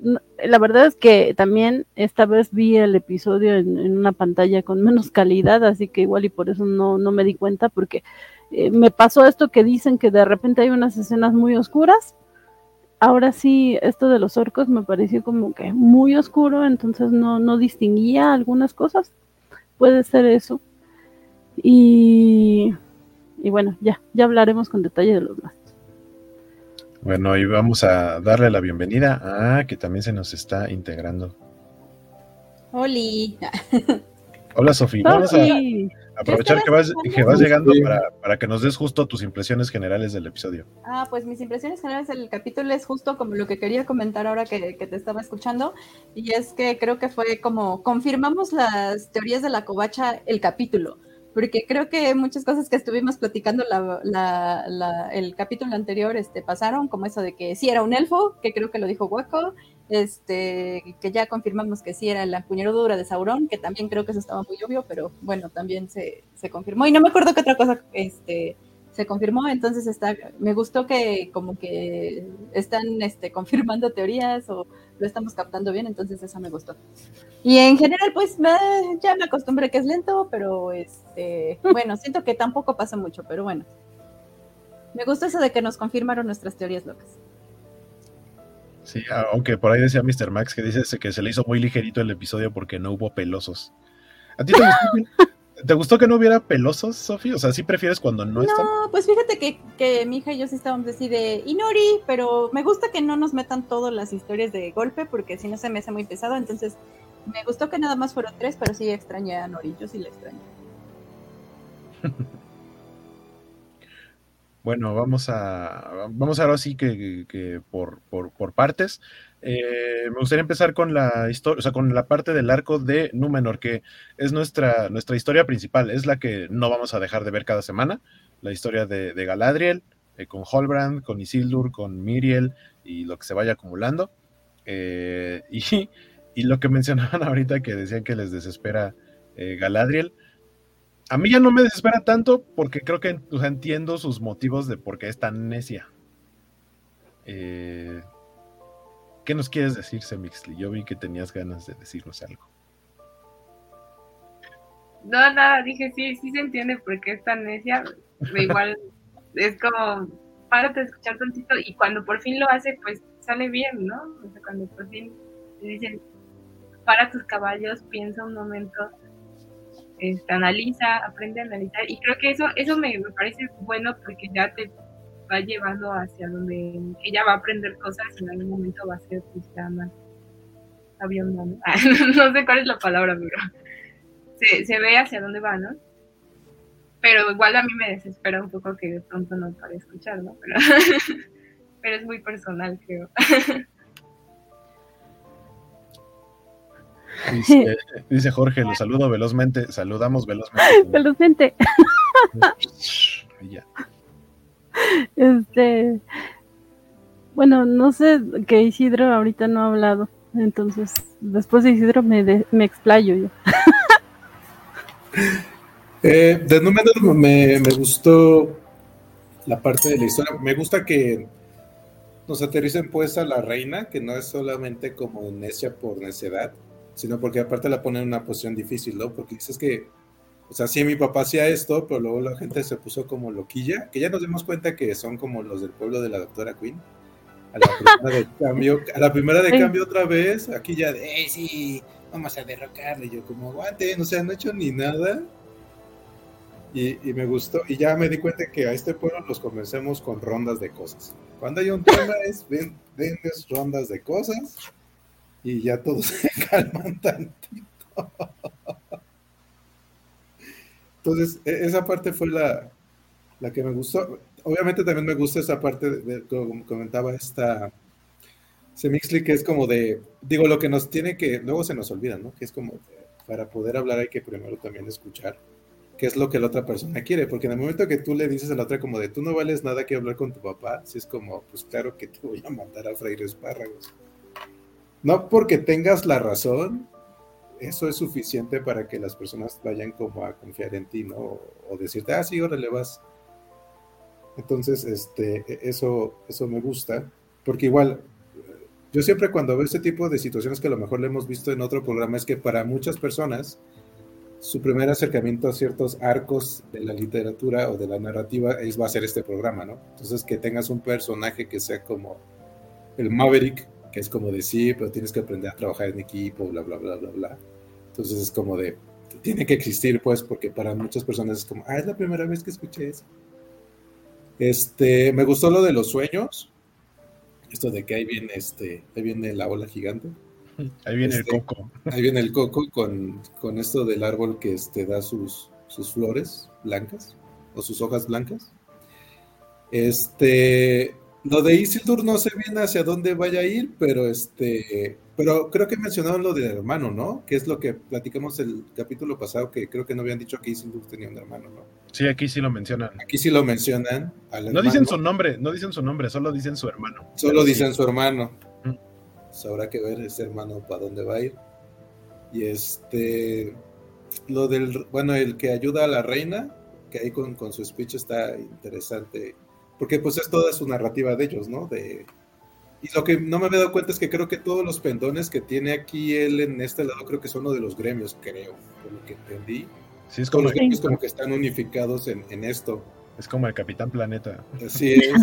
la verdad es que también esta vez vi el episodio en, una pantalla con menos calidad, así que igual y por eso no, no me di cuenta, porque eh, me pasó esto que dicen que de repente hay unas escenas muy oscuras. Ahora sí, esto de los orcos me pareció como que muy oscuro, entonces no, no distinguía algunas cosas. Puede ser eso. Y, y bueno, ya, ya hablaremos con detalle de los más. Bueno, y vamos a darle la bienvenida a que también se nos está integrando. Oli. Hola Sofía. Vamos aprovechar que vas, que vas llegando para, para, que nos des justo tus impresiones generales del episodio. Ah, pues mis impresiones generales del capítulo es justo como lo que quería comentar ahora que, que te estaba escuchando, y es que creo que fue como confirmamos las teorías de la covacha el capítulo porque creo que muchas cosas que estuvimos platicando el capítulo anterior este, pasaron, como eso de que sí era un elfo, que creo que lo dijo Hueco, este, que ya confirmamos que sí era la empuñadura de Sauron, que también creo que eso estaba muy obvio, pero bueno, también se, se confirmó. Y no me acuerdo qué otra cosa este, se confirmó, entonces está, me gustó que como que están este, confirmando teorías o lo estamos captando bien, entonces eso me gustó. Y en general, pues ya me acostumbré que es lento, pero este, bueno, siento que tampoco pasa mucho, pero bueno. Me gusta eso de que nos confirmaron nuestras teorías locas. Sí, aunque por ahí decía Mr. Max que dice que se le hizo muy ligerito el episodio porque no hubo pelosos. ¿A ti te gustó? ¿Te gustó que no hubiera pelosos, Sofía? O sea, ¿sí prefieres cuando no, están? No, pues fíjate que, que, mi hija y yo sí estábamos así de Inori, pero me gusta que no nos metan todas las historias de golpe, porque si no se me hace muy pesado. Entonces, me gustó que nada más fueron tres, pero sí extrañé a Nori, yo sí la extrañé. bueno, vamos a. Vamos ahora sí que, que por, por, por partes. Eh, me gustaría empezar con la historia, o sea, con la parte del arco de Númenor, que es nuestra, nuestra historia principal, es la que no vamos a dejar de ver cada semana, la historia de, Galadriel, eh, con Holbrand, con Isildur, con Miriel y lo que se vaya acumulando. Eh, y, y, lo que mencionaban ahorita que decían que les desespera Galadriel. A mí ya no me desespera tanto porque creo que entiendo sus motivos de por qué es tan necia. Eh, ¿Qué nos quieres decir, Semixli? Yo vi que tenías ganas de decirnos algo. No, nada, dije, sí, sí se entiende por qué es tan necia. Igual es como, párate a escuchar tantito y cuando por fin lo hace, pues sale bien, ¿no? O sea, cuando por fin te dicen, para tus caballos, piensa un momento, este, analiza, aprende a analizar. Y creo que eso, eso me, me parece bueno porque ya te va llevando hacia donde ella va a aprender cosas y en algún momento va a ser pues ya más ¿no? no sé cuál es la palabra, pero se, ve hacia dónde va, ¿no? Pero igual a mí me desespera un poco que de pronto no para escuchar, ¿no? Pero, pero es muy personal, creo. Dice, Jorge, lo saludo velozmente, saludamos velozmente. Velozmente. ya. Este, bueno, no sé que Isidro ahorita no ha hablado, entonces después de Isidro me, me explayo yo. Eh, de número me, me gustó la parte de la historia. Me gusta que nos aterricen pues a la reina, que no es solamente como necia por necedad, sino porque aparte la ponen en una posición difícil, ¿no? Porque dices que o sea, sí, mi papá hacía esto, pero luego la gente se puso como loquilla, que ya nos dimos cuenta que son como los del pueblo de la doctora Queen. A la primera de cambio, a la primera de cambio otra vez, aquí ya de, hey, sí, vamos a derrocarle. Yo como, guante, no se han hecho ni nada. Y, me gustó, y ya me di cuenta que a este pueblo los convencemos con rondas de cosas. Cuando hay un tema es, ven, vendes rondas de cosas y ya todos se calman tantito. Entonces, e, esa parte fue la, la que me gustó. Obviamente también me gusta esa parte, de, como comentaba esta Semixly, que es como de, digo, lo que nos tiene que, luego se nos olvida, ¿no? Que es como, para poder hablar hay que primero también escuchar qué es lo que la otra persona quiere, porque en el momento que tú le dices a la otra como de, tú no vales nada que hablar con tu papá, si es como, pues claro que te voy a mandar a freír espárragos. No porque tengas la razón, eso es suficiente para que las personas vayan como a confiar en ti, ¿no? O, decirte, ah, sí, órale, vas. Entonces, este, e, eso, eso me gusta, porque igual, yo siempre cuando veo este tipo de situaciones que a lo mejor le hemos visto en otro programa, es que para muchas personas, su primer acercamiento a ciertos arcos de la literatura o de la narrativa es, va a ser este programa, ¿no? Entonces, que tengas un personaje que sea como el Maverick, que es como decir, pero tienes que aprender a trabajar en equipo, bla, bla, bla, bla, bla. Entonces es como de, tiene que existir, pues, porque para muchas personas es como, ah, es la primera vez que escuché eso. Este, me gustó lo de los sueños. Esto de que ahí viene este, ahí viene la ola gigante. Ahí viene el este, coco. Ahí viene el coco con, con, esto del árbol que este, da sus, sus flores blancas o sus hojas blancas. Este, lo de Isildur no sé bien hacia dónde vaya a ir, pero este, pero creo que mencionaron lo del hermano, ¿no? Que es lo que platicamos el capítulo pasado, que creo que no habían dicho que Isildur tenía un hermano, ¿no? Sí, aquí sí lo mencionan. Aquí sí lo mencionan. no dicen su nombre, no dicen su nombre, solo dicen su hermano. Solo dicen su hermano. Pues habrá que ver ese hermano para dónde va a ir. Y este, lo del, bueno, el que ayuda a la reina, que ahí con, con su speech está interesante, porque pues es toda su narrativa de ellos, ¿no? De, y lo que no me había dado cuenta es que creo que todos los pendones que tiene aquí él en este lado, creo que son uno de los gremios, creo, por lo que entendí. Sí, es como, los gremios como que están unificados en, en esto. Es como el Capitán Planeta. Así es.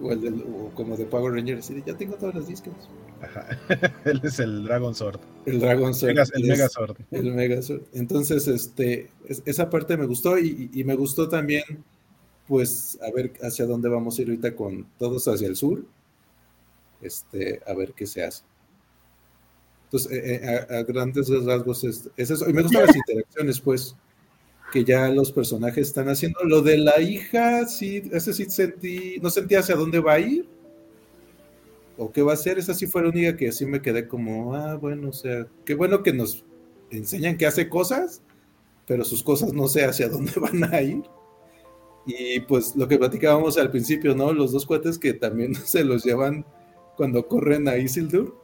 o, el del, o como de Power Rangers. Ya tengo todas las discos. Ajá. Él es el Dragon Sword. El Dragon Sword. el Megazord. El Megazord. Entonces, este, esa parte me gustó y, y, me gustó también, pues, a ver hacia dónde vamos a ir ahorita con todos hacia el sur. Este, a ver qué se hace. Entonces, eh, eh, a, a, grandes rasgos es, es, eso. Y me gustan las interacciones, pues, que ya los personajes están haciendo. Lo de la hija, sí, ese sí sentí, no sentí hacia dónde va a ir o qué va a hacer. Esa sí fue la única que sí me quedé como, ah, bueno, o sea, qué bueno que nos enseñan que hace cosas, pero sus cosas no sé hacia dónde van a ir. Y pues lo que platicábamos al principio, ¿no? Los dos cuates que también se los llevan cuando corren a Isildur,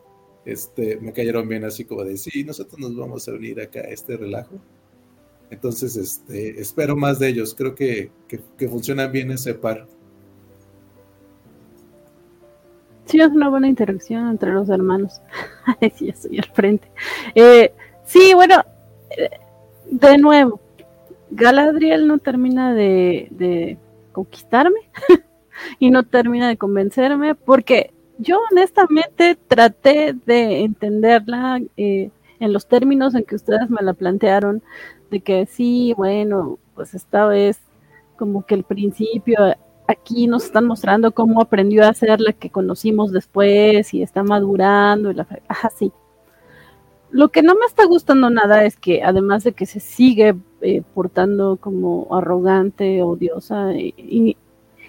este, me cayeron bien así como de, sí, nosotros nos vamos a unir acá a este relajo. Entonces, este, espero más de ellos. Creo que, que, que funciona bien ese par. Sí, es una buena interacción entre los hermanos. sí, estoy al frente. Eh, sí, bueno, eh, de nuevo, Galadriel no termina de conquistarme y no termina de convencerme porque yo honestamente traté de entenderla eh, en los términos en que ustedes me la plantearon, de que sí, bueno, pues esta vez como que el principio aquí nos están mostrando cómo aprendió a ser la que conocimos después y está madurando y la ajá, sí. Lo que no me está gustando nada es que además de que se sigue eh, portando como arrogante, odiosa e,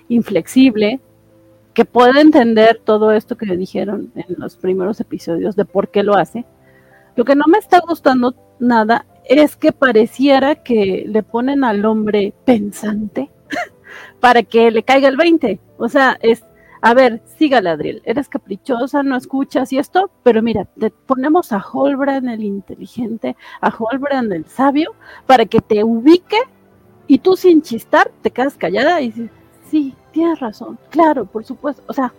inflexible, que puede entender todo esto que dijeron en los primeros episodios de por qué lo hace. Lo que no me está gustando nada es que pareciera que le ponen al hombre pensante para que le caiga el 20. O sea, es, a ver, sígale, Adriel, eres caprichosa, no escuchas y esto, pero mira, te ponemos a Holbrand el inteligente, a Holbrand el sabio, para que te ubique y tú sin chistar te quedas callada y dices, sí, tienes razón, claro, por supuesto, o sea,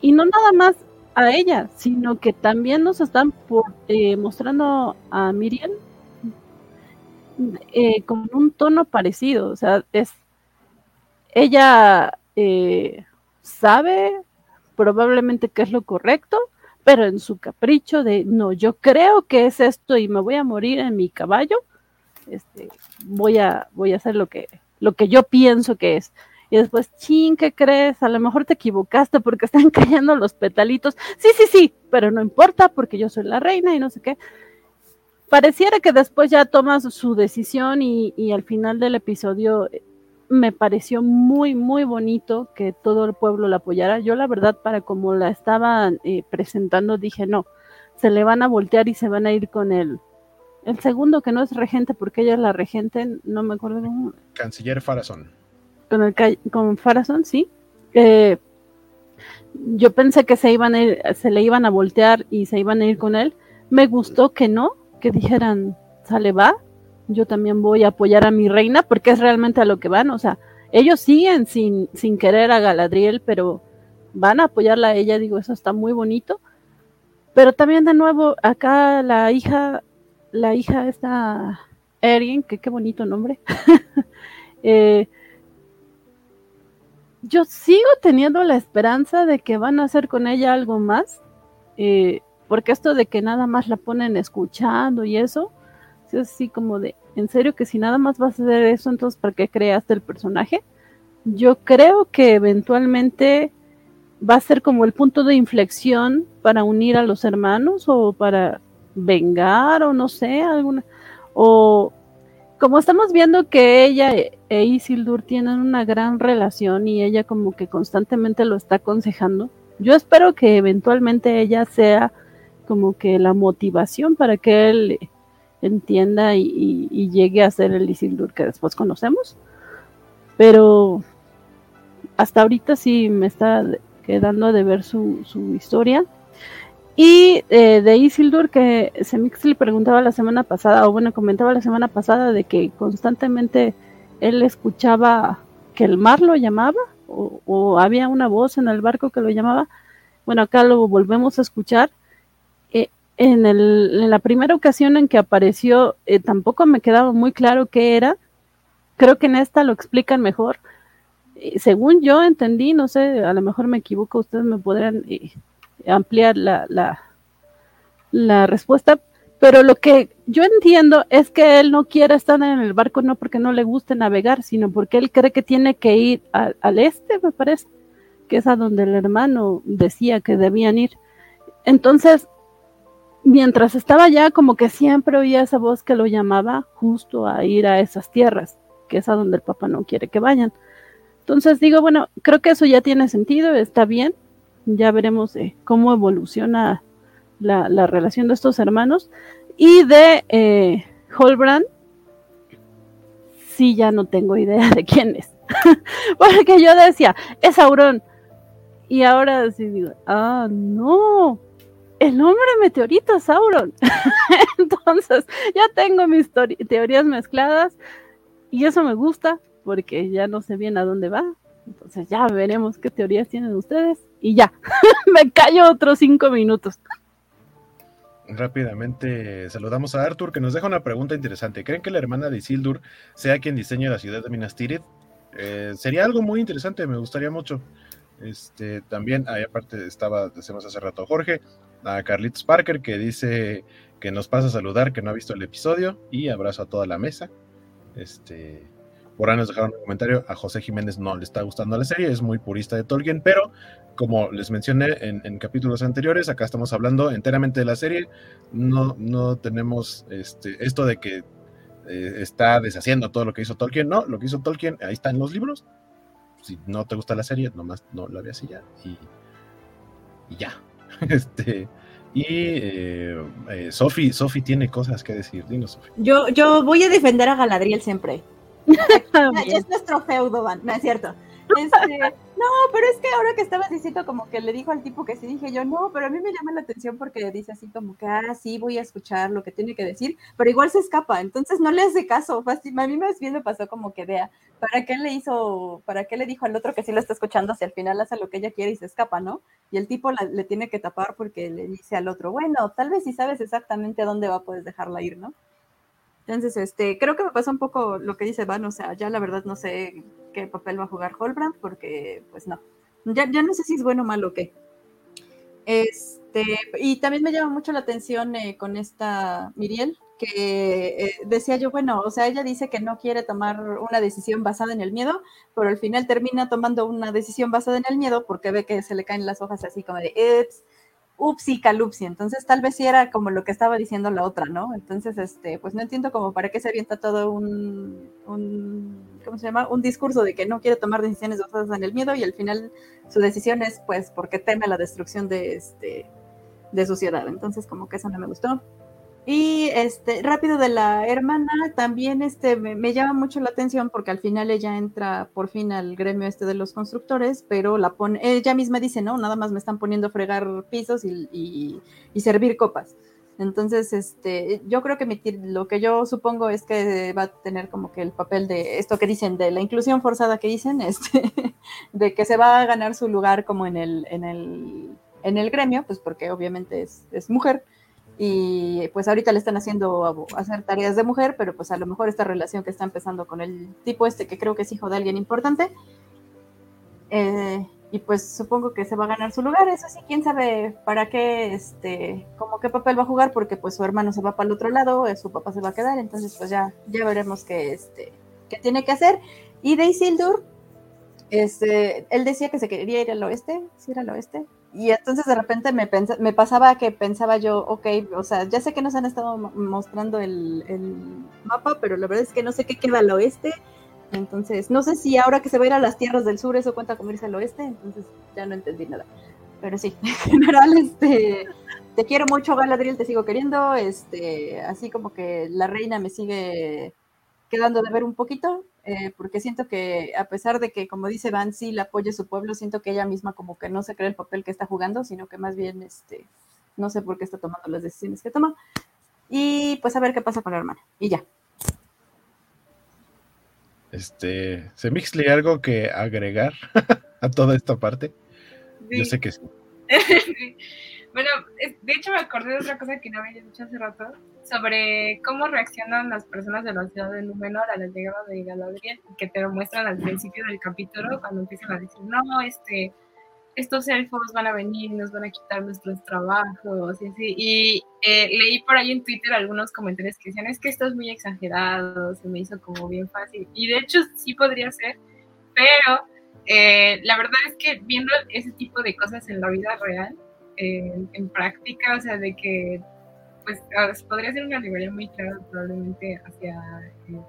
y no nada más a ella, sino que también nos están por, eh, mostrando a Miriam eh, con un tono parecido, o sea, es ella eh, sabe probablemente que es lo correcto, pero en su capricho de no, yo creo que es esto y me voy a morir en mi caballo, este, voy a, voy a hacer lo que, lo que yo pienso que es. Y después, chin, ¿qué crees? A lo mejor te equivocaste porque están cayendo los petalitos. Sí, sí, sí, pero no importa porque yo soy la reina y no sé qué. Pareciera que después ya tomas su decisión y, y al final del episodio me pareció muy, muy bonito que todo el pueblo la apoyara. Yo la verdad, para como la estaban eh, presentando, dije, no, se le van a voltear y se van a ir con el, el segundo que no es regente, porque ella es la regente, no me acuerdo. Canciller Farazón. Con, el, con Farazón, sí. Eh, yo pensé que se iban a ir, se le iban a voltear y se iban a ir con él. Me gustó que no, que dijeran, sale va, yo también voy a apoyar a mi reina porque es realmente a lo que van, o sea, ellos siguen sin, sin querer a Galadriel, pero van a apoyarla a ella, digo, eso está muy bonito. Pero también de nuevo, acá la hija, la hija esta Erin, que qué bonito nombre. eh, yo sigo teniendo la esperanza de que van a hacer con ella algo más, eh, porque esto de que nada más la ponen escuchando y eso, es así como de, en serio que si nada más vas a hacer eso, entonces ¿para qué creaste el personaje? Yo creo que eventualmente va a ser como el punto de inflexión para unir a los hermanos o para vengar o no sé, alguna o como estamos viendo que ella e Isildur tienen una gran relación y ella como que constantemente lo está aconsejando, yo espero que eventualmente ella sea como que la motivación para que él entienda y, llegue a ser el Isildur que después conocemos. Pero hasta ahorita sí me está quedando de ver su, su historia. Y eh, de Isildur, que Semix le preguntaba la semana pasada, o bueno, comentaba la semana pasada de que constantemente él escuchaba que el mar lo llamaba, o, había una voz en el barco que lo llamaba. Bueno, acá lo volvemos a escuchar. Eh, en, el, en, la primera ocasión en que apareció, eh, tampoco me quedaba muy claro qué era. Creo que en esta lo explican mejor. según yo entendí, no sé, a lo mejor me equivoco, ustedes me podrán ampliar la, la, respuesta, pero lo que yo entiendo es que él no quiere estar en el barco no porque no le guste navegar, sino porque él cree que tiene que ir al este, me parece, que es a donde el hermano decía que debían ir. Entonces, mientras estaba allá, como que siempre oía esa voz que lo llamaba justo a ir a esas tierras, que es a donde el papá no quiere que vayan. Entonces digo, bueno, creo que eso ya tiene sentido, está bien, ya veremos eh, cómo evoluciona la, relación de estos hermanos. Y de eh, Holbrand, sí ya no tengo idea de quién es. Porque yo decía, es Auron. Y ahora sí digo, ah, no, el hombre meteorito es Sauron. Entonces, ya tengo mis teorías mezcladas y eso me gusta porque ya no sé bien a dónde va. Entonces, ya veremos qué teorías tienen ustedes y ya, me callo otros cinco minutos. Rápidamente saludamos a Arthur que nos deja una pregunta interesante. ¿Creen que la hermana de Isildur sea quien diseñe la ciudad de Minas Tirith? Eh, sería algo muy interesante, me gustaría mucho. Este, también, ahí aparte estaba, decimos hace rato Jorge, a Carlitos Parker que dice que nos pasa a saludar, que no ha visto el episodio y abrazo a toda la mesa. Este, por ahí nos dejaron un comentario, a José Jiménez no le está gustando la serie, es muy purista de Tolkien, pero como les mencioné en, capítulos anteriores, acá estamos hablando enteramente de la serie, no, no tenemos este, esto de que eh, está deshaciendo todo lo que hizo Tolkien, no, lo que hizo Tolkien, ahí está en los libros, si no te gusta la serie, nomás no la veas y ya, y, ya, este... Y eh, eh, Sofi, tiene cosas que decir. Dinos, Sofi. Yo, yo voy a defender a Galadriel siempre. Es nuestro feudo, no es cierto. Este, no, pero es que ahora que estabas diciendo como que le dijo al tipo que sí, dije yo, no, pero a mí me llama la atención porque dice así como que, ah, sí, voy a escuchar lo que tiene que decir, pero igual se escapa, entonces no le hace caso. A mí más bien me pasó como que vea, ¿para qué le hizo, para qué le dijo al otro que sí lo está escuchando si al final hace lo que ella quiere y se escapa, ¿no? Y el tipo le tiene que tapar porque le dice al otro, bueno, tal vez si sabes exactamente a dónde va, puedes dejarla ir, ¿no? Entonces, este, creo que me pasa un poco lo que dice Van, o sea, ya la verdad no sé qué papel va a jugar Holbrand, porque pues no, ya, ya no sé si es bueno o malo o qué. Este, y también me llama mucho la atención eh, con esta Miriel, que eh, decía yo, bueno, o sea, ella dice que no quiere tomar una decisión basada en el miedo, pero al final termina tomando una decisión basada en el miedo porque ve que se le caen las hojas así como de, upsi calupsi, entonces tal vez sí era como lo que estaba diciendo la otra, ¿no? Entonces, este, pues no entiendo como para qué se avienta todo un, un, ¿cómo se llama? Un discurso de que no quiere tomar decisiones basadas en el miedo y al final su decisión es pues porque teme la destrucción de, este, de su ciudad, entonces como que eso no me gustó. Y este, rápido de la hermana, también este, me, llama mucho la atención porque al final ella entra por fin al gremio este de los constructores, pero la pone, ella misma dice, no, nada más me están poniendo a fregar pisos y, servir copas. Entonces, este, yo creo que lo que yo supongo es que va a tener como que el papel de esto que dicen, de la inclusión forzada que dicen, este, de que se va a ganar su lugar como en el, en el, en el gremio, pues porque obviamente es, es mujer y pues ahorita le están haciendo hacer tareas de mujer, pero pues a lo mejor esta relación que está empezando con el tipo este que creo que es hijo de alguien importante, eh, y pues supongo que se va a ganar su lugar, eso sí, quién sabe para qué, este, como qué papel va a jugar, porque pues su hermano se va para el otro lado, eh, su papá se va a quedar, entonces pues ya, ya veremos qué, este, qué tiene que hacer. Y de Isildur, este, él decía que se quería ir al oeste, si era al oeste, y entonces de repente me, me pasaba que pensaba yo, ok, o sea, ya sé que nos han estado mostrando el, mapa, pero la verdad es que no sé qué queda al oeste. Entonces, no sé si ahora que se va a ir a las tierras del sur eso cuenta como irse al oeste, entonces ya no entendí nada. Pero sí, en general, este, te quiero mucho, Galadriel, te sigo queriendo, este, así como que la reina me sigue quedando de ver un poquito, eh, porque siento que a pesar de que, como dice Van, sí le apoya su pueblo, siento que ella misma como que no se cree el papel que está jugando, sino que más bien, este, no sé por qué está tomando las decisiones que toma. Y pues a ver qué pasa con la hermana. Y ya. Este, ¿se mixle algo que agregar a toda esta parte? Yo sé que sí. bueno, de hecho me acordé de otra cosa que no había dicho hace rato, sobre cómo reaccionan las personas de la ciudad de Númenor a la llegada de Galadriel, que te lo muestran al principio del capítulo, cuando empiezan a decir, no, este, estos elfos van a venir nos van a quitar nuestros trabajos, y así. Y eh, leí por ahí en Twitter algunos comentarios que decían, es que esto es muy exagerado, se me hizo como bien fácil. Y de hecho sí podría ser, pero eh, la verdad es que viendo ese tipo de cosas en la vida real, en práctica, o sea, de que pues podría ser una alegoría muy clara probablemente hacia eh,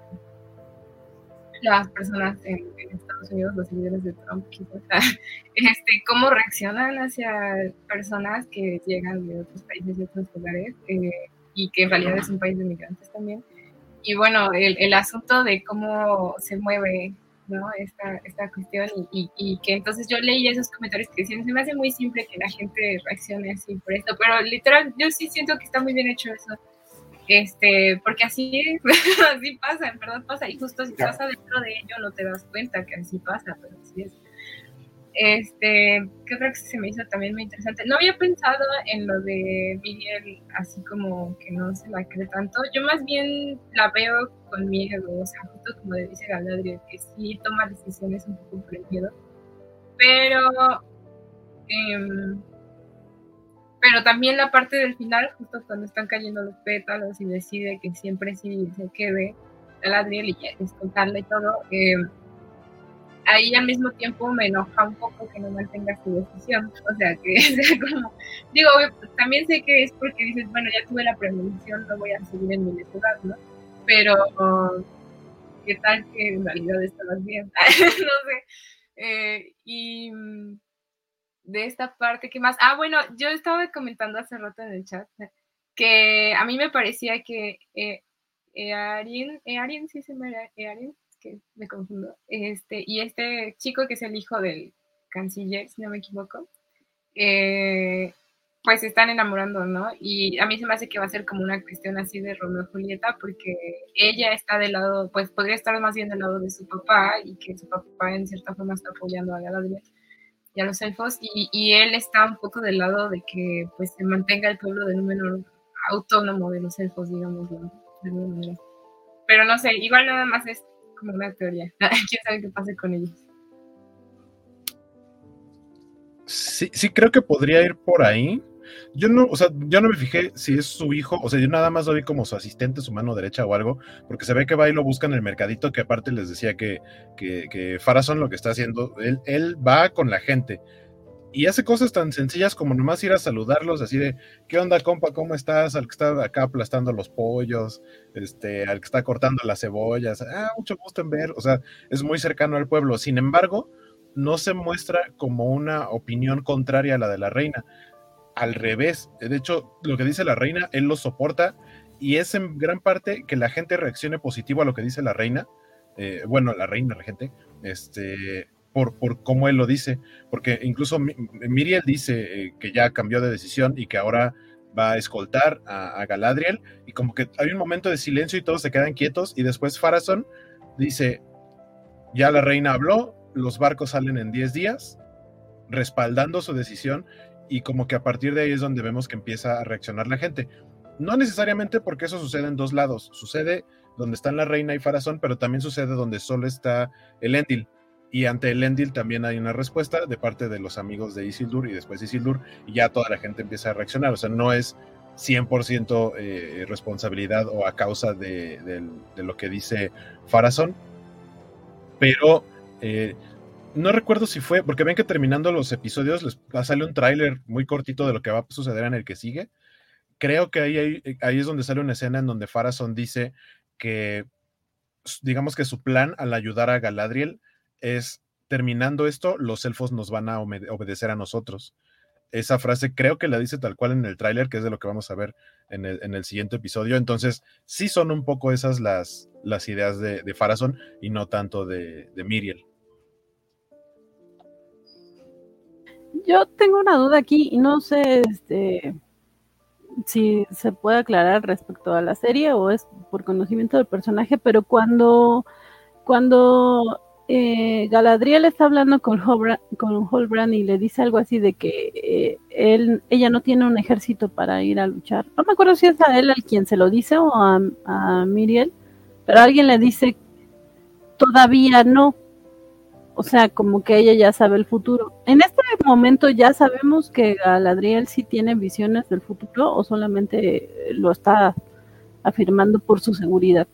las personas en, Estados Unidos, los seguidores de Trump, quizás, este, cómo reaccionan hacia personas que llegan de otros países, otros lugares, eh, y que en realidad es un país de migrantes también. Y bueno, el, el asunto de cómo se mueve ¿no? Esta, esta cuestión y, y, que entonces yo leí esos comentarios que decían, se me hace muy simple que la gente reaccione así por esto, pero literal, yo sí siento que está muy bien hecho eso, este, porque así, así pasa, en verdad pasa, y justo si pasa dentro de ello no te das cuenta que así pasa, pero así es. Este, ¿qué otra cosa se me hizo también muy interesante? No había pensado en lo de Miguel así como que no se la cree tanto. Yo más bien la veo con miedo, o sea, justo como dice Galadriel, que sí toma decisiones un poco por miedo. Pero, em, pero también la parte del final, justo cuando están cayendo los pétalos y decide que siempre sí se quede Galadriel y escoltarla y todo. Eh, ahí al mismo tiempo me enoja un poco que no mantenga su decisión. O sea, que sea como, digo, también sé que es porque dices, bueno, ya tuve la premonición, no voy a seguir en mi necesidad, ¿no? Pero, ¿qué tal que en realidad estabas bien? no sé. Eh, y mm, de esta parte, ¿qué más? Ah, bueno, yo estaba comentando hace rato en el chat que a mí me parecía que eh, Earin, Earin, sí se me Earin, me confundo. Este, y este chico que es el hijo del canciller, si no me equivoco, eh, pues se están enamorando, ¿no? Y a mí se me hace que va a ser como una cuestión así de Romeo y Julieta, porque ella está del lado, pues podría estar más bien del lado de su papá y que su papá en cierta forma está apoyando a Galadriel y a los elfos, y, y, él está un poco del lado de que pues se mantenga el pueblo de número autónomo de los elfos, digamos. Pero no sé, igual nada más es como una teoría. ¿Quién sabe qué pase con ellos? Sí, sí creo que podría ir por ahí. Yo no, o sea, yo no me fijé si es su hijo, o sea, yo nada más lo vi como su asistente, su mano derecha o algo, porque se ve que va y lo busca en el mercadito, que aparte les decía que, que, que Farason lo que está haciendo, él, él va con la gente, y hace cosas tan sencillas como nomás ir a saludarlos, así de, ¿qué onda, compa? ¿Cómo estás? Al que está acá aplastando los pollos, este, al que está cortando las cebollas, ah, mucho gusto en ver, o sea, es muy cercano al pueblo. Sin embargo, no se muestra como una opinión contraria a la de la reina. Al revés, de hecho, lo que dice la reina, él lo soporta y es en gran parte que la gente reaccione positivo a lo que dice la reina. Eh, bueno, la reina, la gente, este, por, cómo él lo dice, porque incluso Miriel dice eh, que ya cambió de decisión y que ahora va a escoltar a, Galadriel y como que hay un momento de silencio y todos se quedan quietos y después Farason dice, ya la reina habló, los barcos salen en 10 días, respaldando su decisión y como que a partir de ahí es donde vemos que empieza a reaccionar la gente. No necesariamente porque eso sucede en dos lados, sucede donde están la reina y Farazón, pero también sucede donde solo está el Endil. Y ante el Endil también hay una respuesta de parte de los amigos de Isildur y después Isildur, ya toda la gente empieza a reaccionar. O sea, no es 100% eh, responsabilidad o a causa de, lo que dice Farazón, pero eh, no recuerdo si fue, porque ven que terminando los episodios les sale un tráiler muy cortito de lo que va a suceder en el que sigue. Creo que ahí, ahí, ahí es donde sale una escena en donde Farason dice que, digamos que su plan al ayudar a Galadriel es, terminando esto, los elfos nos van a obedecer a nosotros. Esa frase creo que la dice tal cual en el tráiler, que es de lo que vamos a ver en el, en el, siguiente episodio. Entonces, sí son un poco esas las, las ideas de, Farason y no tanto de, de Miriel. Yo tengo una duda aquí y no sé este, si se puede aclarar respecto a la serie o es por conocimiento del personaje, pero cuando, cuando eh, Galadriel está hablando con Holbrand, y le dice algo así de que eh, él, ella no tiene un ejército para ir a luchar. No me acuerdo si es a él al quien se lo dice o a, a Miriel, pero alguien le dice todavía no. O sea, como que ella ya sabe el futuro. En este momento ya sabemos que Galadriel sí tiene visiones del futuro o solamente lo está afirmando por su seguridad.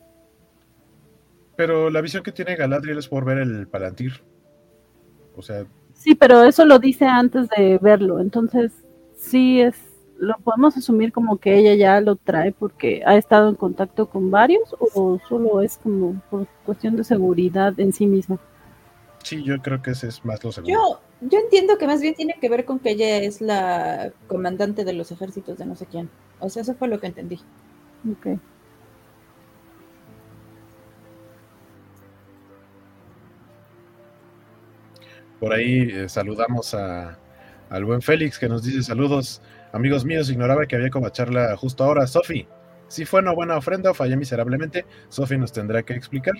Pero la visión que tiene Galadriel es por ver el Palantir. O sea. Sí, pero eso lo dice antes de verlo. Entonces, sí es. Lo podemos asumir como que ella ya lo trae porque ha estado en contacto con varios o solo es como por cuestión de seguridad en sí misma. Sí, yo creo que ese es más lo seguro. Yo, yo entiendo que más bien tiene que ver con que ella es la comandante de los ejércitos de no sé quién. O sea, eso fue lo que entendí. Ok. Por ahí eh, saludamos a, al buen Félix que nos dice saludos. Amigos míos, ignoraba que había como charla justo ahora. Sofi, si fue una buena ofrenda o fallé miserablemente, Sofi nos tendrá que explicar.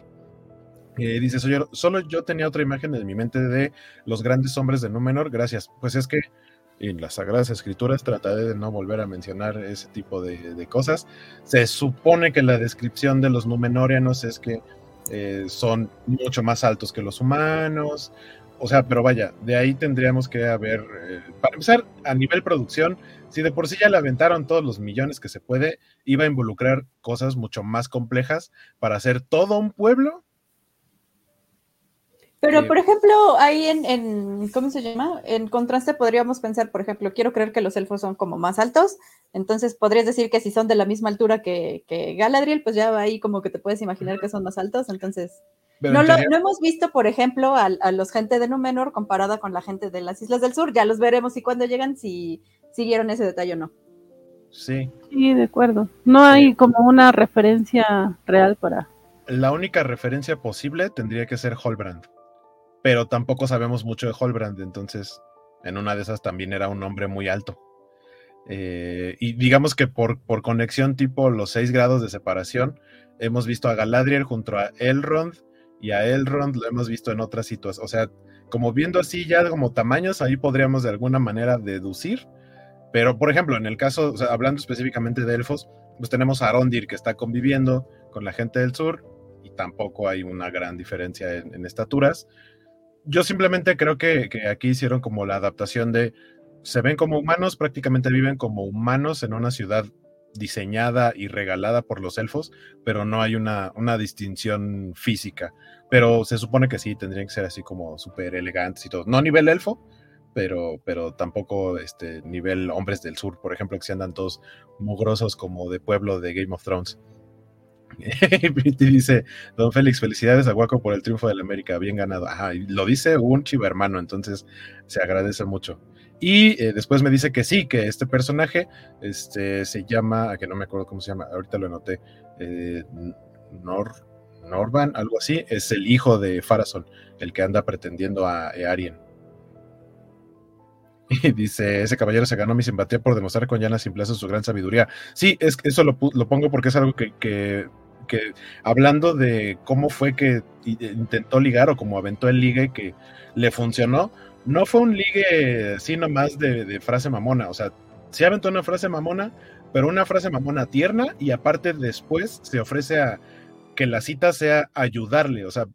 Eh, dice, solo yo tenía otra imagen en mi mente de los grandes hombres de Númenor, gracias. Pues es que en las Sagradas Escrituras trataré de no volver a mencionar ese tipo de, de cosas. Se supone que la descripción de los Númenóreanos es que eh, son mucho más altos que los humanos, o sea, pero vaya, de ahí tendríamos que haber, eh, para empezar, a nivel producción, si de por sí ya le aventaron todos los millones que se puede, iba a involucrar cosas mucho más complejas para hacer todo un pueblo pero, eh, por ejemplo, ahí en, en, ¿cómo se llama? En contraste podríamos pensar, por ejemplo, quiero creer que los elfos son como más altos, entonces podrías decir que si son de la misma altura que, que Galadriel, pues ya ahí como que te puedes imaginar que son más altos, entonces... No, lo, no, hemos visto, por ejemplo, a, a, los gente de Númenor comparada con la gente de las Islas del Sur, ya los veremos y cuando llegan si siguieron ese detalle o no. Sí. Sí, de acuerdo. No hay como una referencia real para... La única referencia posible tendría que ser Holbrand pero tampoco sabemos mucho de Holbrand, entonces en una de esas también era un hombre muy alto. Eh, y digamos que por, por conexión tipo los seis grados de separación, hemos visto a Galadriel junto a Elrond y a Elrond lo hemos visto en otras situaciones. O sea, como viendo así ya como tamaños, ahí podríamos de alguna manera deducir. Pero, por ejemplo, en el caso, hablando específicamente de elfos, pues tenemos a Arondir que está conviviendo con la gente del sur y tampoco hay una gran diferencia en, en estaturas yo simplemente creo que, que, aquí hicieron como la adaptación de, se ven como humanos, prácticamente viven como humanos en una ciudad diseñada y regalada por los elfos, pero no hay una, una distinción física. Pero se supone que sí, tendrían que ser así como súper elegantes y todo. No nivel elfo, pero, pero tampoco este nivel hombres del sur, por ejemplo, que se andan todos mugrosos como de pueblo de Game of Thrones. y dice, don Félix, felicidades a Guaco por el triunfo del América, bien ganado. Ajá, lo dice un chivo hermano, entonces se agradece mucho. Y eh, después me dice que sí, que este personaje este, se llama, que no me acuerdo cómo se llama, ahorita lo anoté, eh, Nor, Norban, algo así, es el hijo de Farason, el que anda pretendiendo a Earien. Y dice, ese caballero se ganó mi simpatía por demostrar con llana simpleza su gran sabiduría. Sí, es, eso lo, pongo porque es algo que, que que hablando de cómo fue que intentó ligar o cómo aventó el ligue que le funcionó, no fue un ligue así nomás de, de frase mamona, o sea, sí aventó una frase mamona, pero una frase mamona tierna y aparte después se ofrece a que la cita sea ayudarle, o sea,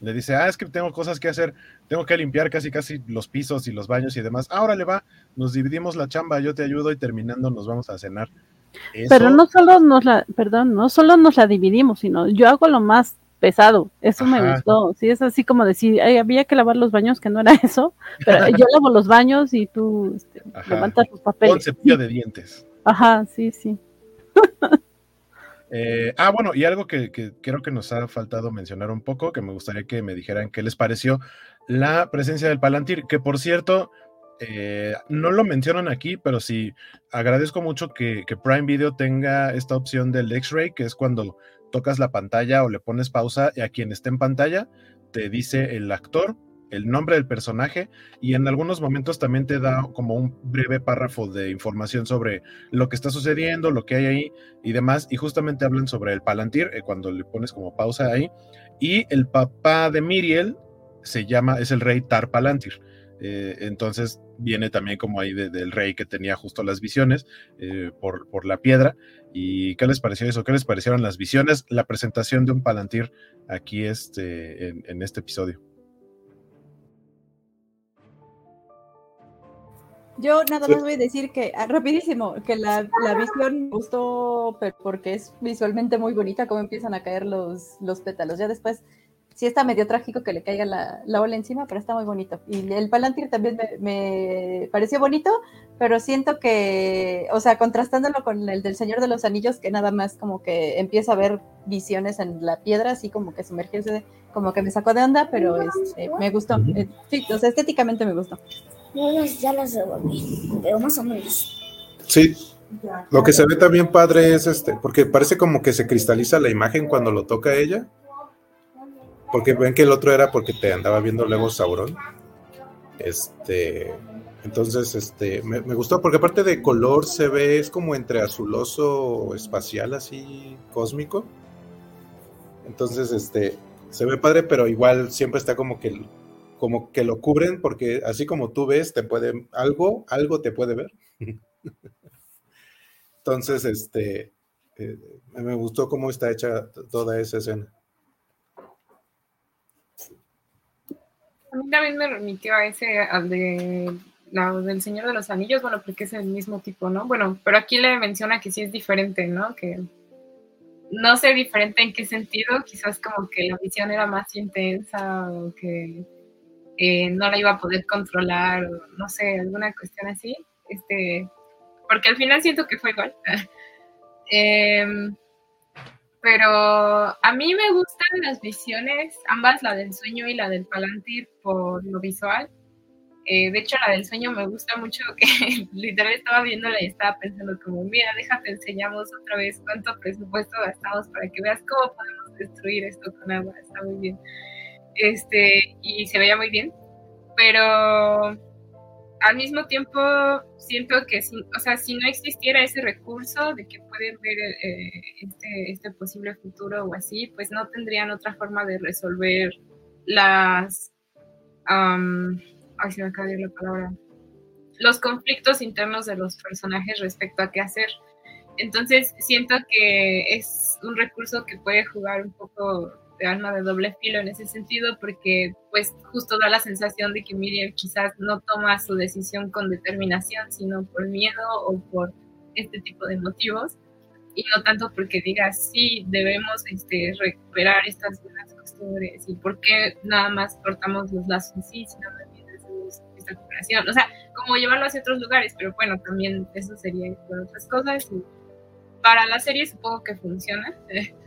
le dice, ah, es que tengo cosas que hacer, tengo que limpiar casi casi los pisos y los baños y demás, ahora le va, nos dividimos la chamba, yo te ayudo y terminando nos vamos a cenar. Eso... Pero no solo nos la, perdón, no solo nos la dividimos, sino yo hago lo más pesado. Eso me gustó. Sí, es así como decir, había que lavar los baños, que no era eso. Pero yo lavo los baños y tú este, levantas los papeles. cepillo de dientes. Ajá, sí, sí. Eh, ah, bueno, y algo que, creo que nos ha faltado mencionar un poco, que me gustaría que me dijeran qué les pareció la presencia del Palantir, que por cierto, eh, no lo mencionan aquí, pero sí agradezco mucho que, que Prime Video tenga esta opción del X-Ray, que es cuando tocas la pantalla o le pones pausa y a quien esté en pantalla te dice el actor el nombre del personaje y en algunos momentos también te da como un breve párrafo de información sobre lo que está sucediendo, lo que hay ahí y demás. Y justamente hablan sobre el Palantir, eh, cuando le pones como pausa ahí. Y el papá de Miriel se llama, es el rey Tar Palantir. Eh, entonces viene también como ahí del rey que tenía justo las visiones eh, por, por, la piedra. ¿Y qué les pareció eso? ¿Qué les parecieron las visiones? La presentación de un Palantir aquí este, en este episodio. Yo nada más voy a decir que, ah, rapidísimo, que la, la visión me gustó porque es visualmente muy bonita cómo empiezan a caer los, los pétalos. Ya después sí está medio trágico que le caiga la, la ola encima, pero está muy bonito. Y el Palantir también me, pareció bonito, pero siento que, o sea, contrastándolo con el del Señor de los Anillos, que nada más como que empieza a ver visiones en la piedra, así como que sumergirse, como que me sacó de onda, pero este, me gustó. Eh, sí, o sea, estéticamente me gustó. Ya las veo más o menos. Sí, lo que se ve también padre es este, porque parece como que se cristaliza la imagen cuando lo toca ella. Porque ven que el otro era porque te andaba viendo luego Sauron. Este, entonces, este, me, gustó porque aparte de color se ve, es como entre azuloso espacial, así cósmico. Entonces, este, se ve padre, pero igual siempre está como que, como que lo cubren porque así como tú ves, te puede, algo, algo te puede ver. Entonces, este, eh, me gustó cómo está hecha toda esa escena. A mí también me remitió a ese, al de la, del Señor de los Anillos, bueno, porque es el mismo tipo, ¿no? Bueno, pero aquí le menciona que sí es diferente, ¿no? Que no sé diferente en qué sentido, quizás como que la visión era más intensa o que eh, no la iba a poder controlar, o no sé, alguna cuestión así. Este, porque al final siento que fue igual. eh, pero a mí me gustan las visiones, ambas, la del sueño y la del Palantir, por lo visual. Eh, de hecho, la del sueño me gusta mucho, que literal estaba viéndola y estaba pensando como, mira, déjate, enseñamos otra vez cuánto presupuesto gastamos para que veas cómo podemos destruir esto con agua, está muy bien. Este, y se veía muy bien, pero al mismo tiempo siento que si, o sea, si no existiera ese recurso de que pueden ver eh, este, este, posible futuro o así, pues no tendrían otra forma de resolver las... ay, se me acaba de la palabra. Los conflictos internos de los personajes respecto a qué hacer. Entonces siento que es un recurso que puede jugar un poco de arma de doble filo en ese sentido, porque pues justo da la sensación de que Miriam quizás no toma su decisión con determinación, sino por miedo o por este tipo de motivos, y no tanto porque diga, sí, debemos este, recuperar estas buenas costumbres, y por qué nada más cortamos los lazos sí, sino también hacemos esta cooperación. O sea, como llevarlo hacia otros lugares, pero bueno, también eso sería por otras cosas. Y para la serie supongo que funciona.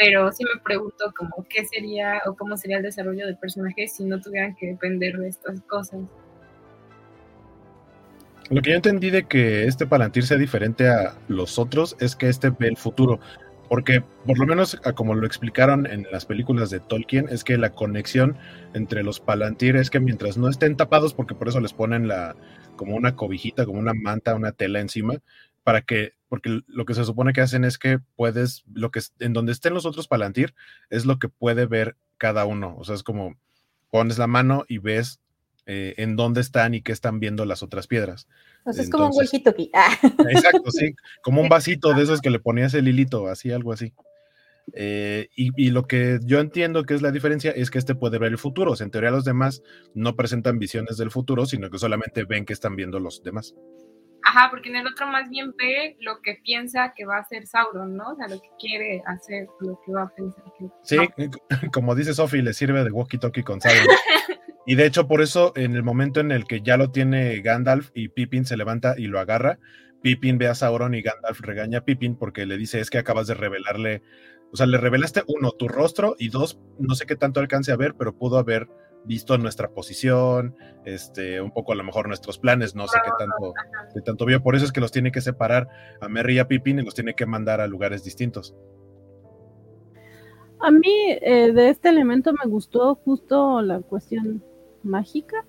pero sí me pregunto como qué sería o cómo sería el desarrollo del personaje si no tuvieran que depender de estas cosas. Lo que yo entendí de que este Palantir sea diferente a los otros es que este ve el futuro, porque por lo menos como lo explicaron en las películas de Tolkien, es que la conexión entre los Palantir es que mientras no estén tapados, porque por eso les ponen la como una cobijita, como una manta, una tela encima, para que, porque lo que se supone que hacen es que puedes, lo que en donde estén los otros Palantir, es lo que puede ver cada uno. O sea, es como pones la mano y ves eh, en dónde están y qué están viendo las otras piedras. O sea, es como un huequito aquí. Ah. Exacto, sí, como un vasito de esos que le ponías el hilito, así, algo así. Eh, y, y, lo que yo entiendo que es la diferencia es que este puede ver el futuro. O sea, en teoría los demás no presentan visiones del futuro, sino que solamente ven que están viendo los demás. Ajá, porque en el otro más bien ve lo que piensa que va a hacer Sauron, ¿no? O sea, lo que quiere hacer, lo que va a pensar. Que... Sí, como dice Sophie, le sirve de walkie-talkie con Sauron. y de hecho, por eso, en el momento en el que ya lo tiene Gandalf y Pippin se levanta y lo agarra, Pippin ve a Sauron y Gandalf regaña a Pippin porque le dice, es que acabas de revelarle, o sea, le revelaste uno, tu rostro, y dos, no sé qué tanto alcance a ver, pero pudo haber visto nuestra posición, este, un poco a lo mejor nuestros planes, no sé qué tanto, qué tanto vio. Por eso es que los tiene que separar a Merry y a Pippin y los tiene que mandar a lugares distintos. A mí eh, de este elemento me gustó justo la cuestión mágica.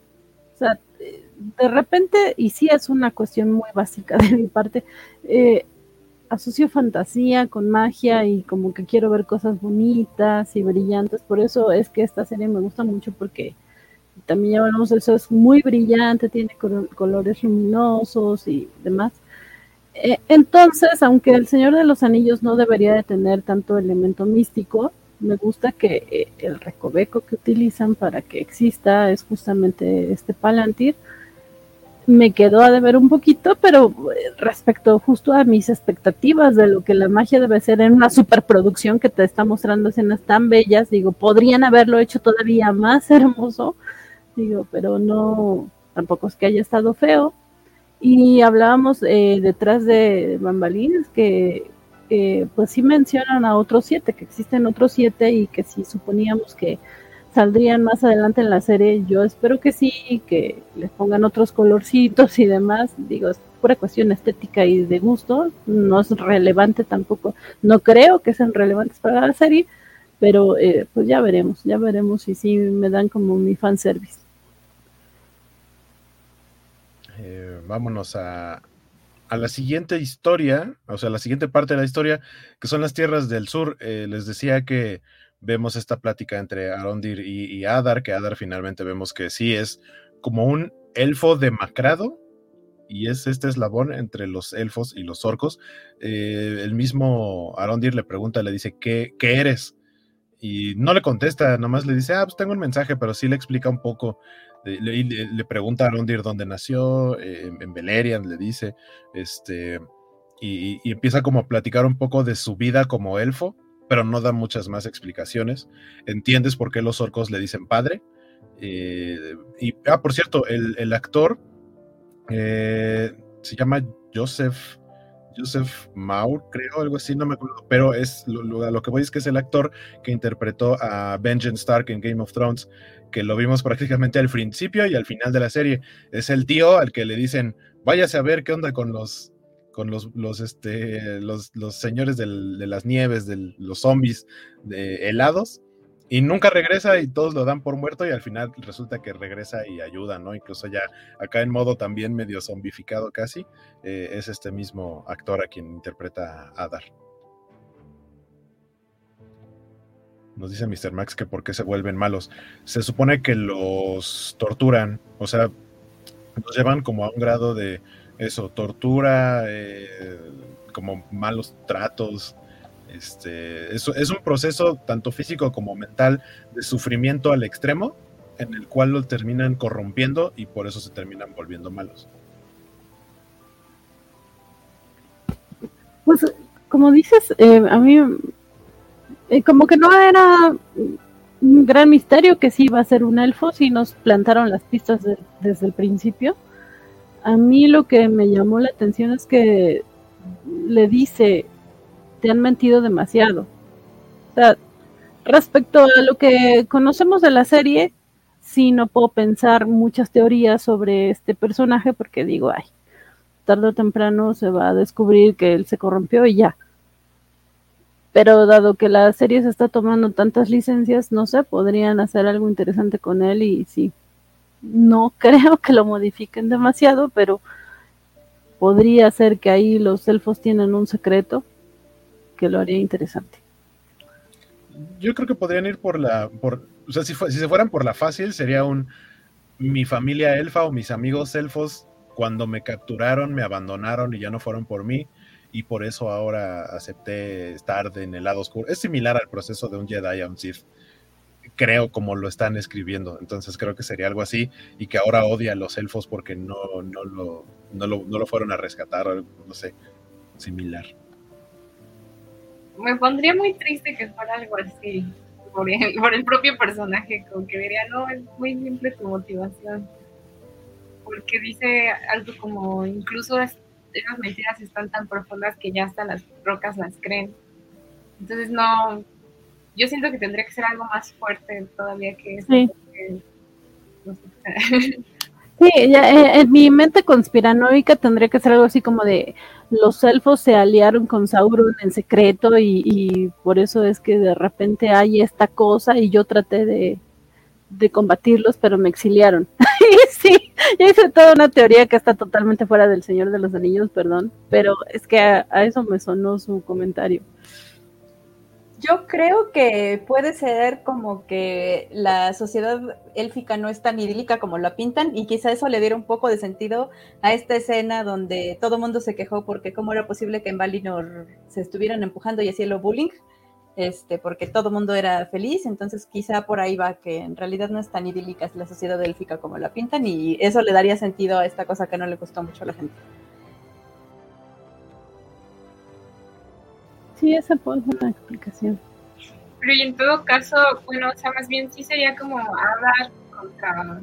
O sea, de repente, y sí es una cuestión muy básica de mi parte, eh, asocio fantasía con magia y como que quiero ver cosas bonitas y brillantes. Por eso es que esta serie me gusta mucho porque también ya hablamos eso, es muy brillante, tiene colores luminosos y demás. Eh, entonces, aunque el Señor de los Anillos no debería de tener tanto elemento místico, me gusta que eh, el recoveco que utilizan para que exista es justamente este Palantir me quedó a deber un poquito, pero eh, respecto justo a mis expectativas de lo que la magia debe ser en una superproducción que te está mostrando escenas tan bellas, digo, podrían haberlo hecho todavía más hermoso, digo, pero no, tampoco es que haya estado feo. Y hablábamos eh, detrás de bambalinas que pues sí mencionan a otros siete, que existen otros siete y que si suponíamos que saldrían más adelante en la serie. Yo espero que sí, que les pongan otros colorcitos y demás. Digo, es pura cuestión estética y de gusto. No es relevante tampoco. No creo que sean relevantes para la serie, pero eh, pues ya veremos, ya veremos si sí me dan como mi fanservice. Eh, vámonos a, a la siguiente historia, o sea, la siguiente parte de la historia, que son las tierras del sur. Eh, les decía que vemos esta plática entre Arondir y, Adar, que Adar finalmente vemos que sí es como un elfo demacrado, y es este eslabón entre los elfos y los orcos. Eh, el mismo Arondir le pregunta, le dice, ¿qué, ¿qué, eres? Y no le contesta, nomás le dice, ah, pues tengo un mensaje, pero sí le explica un poco. Le, le, pregunta a Arondir dónde nació, eh, en Beleriand, le dice, este, y, y, empieza como a platicar un poco de su vida como elfo pero no da muchas más explicaciones. Entiendes por qué los orcos le dicen padre. Eh, y, ah, por cierto, el, actor eh, se llama Joseph, Joseph Maur, creo, algo así, no me acuerdo, pero es lo, que voy es que es el actor que interpretó a Benjen Stark en Game of Thrones, que lo vimos prácticamente al principio y al final de la serie. Es el tío al que le dicen, váyase a ver qué onda con los con los, los, este, los, los señores de las nieves, de los zombies de helados, y nunca regresa y todos lo dan por muerto y al final resulta que regresa y ayuda, ¿no? Incluso ya acá en modo también medio zombificado casi, eh, es este mismo actor a quien interpreta a Adar. Nos dice Mr. Max que por qué se vuelven malos. Se supone que los torturan, o sea, los llevan como a un grado de, eso, tortura, eh, como malos tratos. Este, es, es un proceso tanto físico como mental de sufrimiento al extremo, en el cual lo terminan corrompiendo y por eso se terminan volviendo malos. Pues, como dices, eh, a mí eh, como que no era un gran misterio que sí iba a ser un elfo, si nos plantaron las pistas desde el principio a mí lo que me llamó la atención es que le dice, te han mentido demasiado. O sea, respecto a lo que conocemos de la serie, sí no puedo pensar muchas teorías sobre este personaje porque digo, ay, tarde o temprano se va a descubrir que él se corrompió y ya. Pero dado que la serie se está tomando tantas licencias, no sé, podrían hacer algo interesante con él y sí, no creo que lo modifiquen demasiado, pero podría ser que ahí los elfos tienen un secreto que lo haría interesante. Yo creo que podrían ir por la, por, o sea, si, si se fueran por la fácil, sería un mi familia elfa o mis amigos elfos cuando me capturaron, me abandonaron y ya no fueron por mí y por eso ahora acepté estar en el lado oscuro. Es similar al proceso de un Jedi a un Sith creo como lo están escribiendo. Entonces creo que sería algo así y que ahora odia a los elfos porque no, no, lo, no, lo, no lo fueron a rescatar no sé, similar. Me pondría muy triste que fuera algo así por el, por el propio personaje, como que diría, no, es muy simple tu motivación. Porque dice algo como, incluso esas mentiras están tan profundas que ya hasta las rocas las creen. Entonces no, yo siento que tendría que ser algo más fuerte todavía que eso. Sí. Sí, ya, eh, en mi mente conspiranoica tendría que ser algo así como de los elfos se aliaron con Sauron en secreto y, por eso es que de repente hay esta cosa y yo traté de, combatirlos, pero me exiliaron. sí, ya hice toda una teoría que está totalmente fuera del Señor de los Anillos, perdón, pero es que a eso me sonó su comentario. Yo creo que puede ser como que la sociedad élfica no es tan idílica como la pintan y quizá eso le diera un poco de sentido a esta escena donde todo mundo se quejó porque cómo era posible que en Valinor se estuvieran empujando y haciendo bullying, este, porque todo mundo era feliz, entonces quizá por ahí va que en realidad no es tan idílica la sociedad élfica como la pintan y eso le daría sentido a esta cosa que no le gustó mucho a la gente. Sí, esa puede ser una explicación. Pero y en todo caso, bueno, o sea, más bien sí sería como Adar contra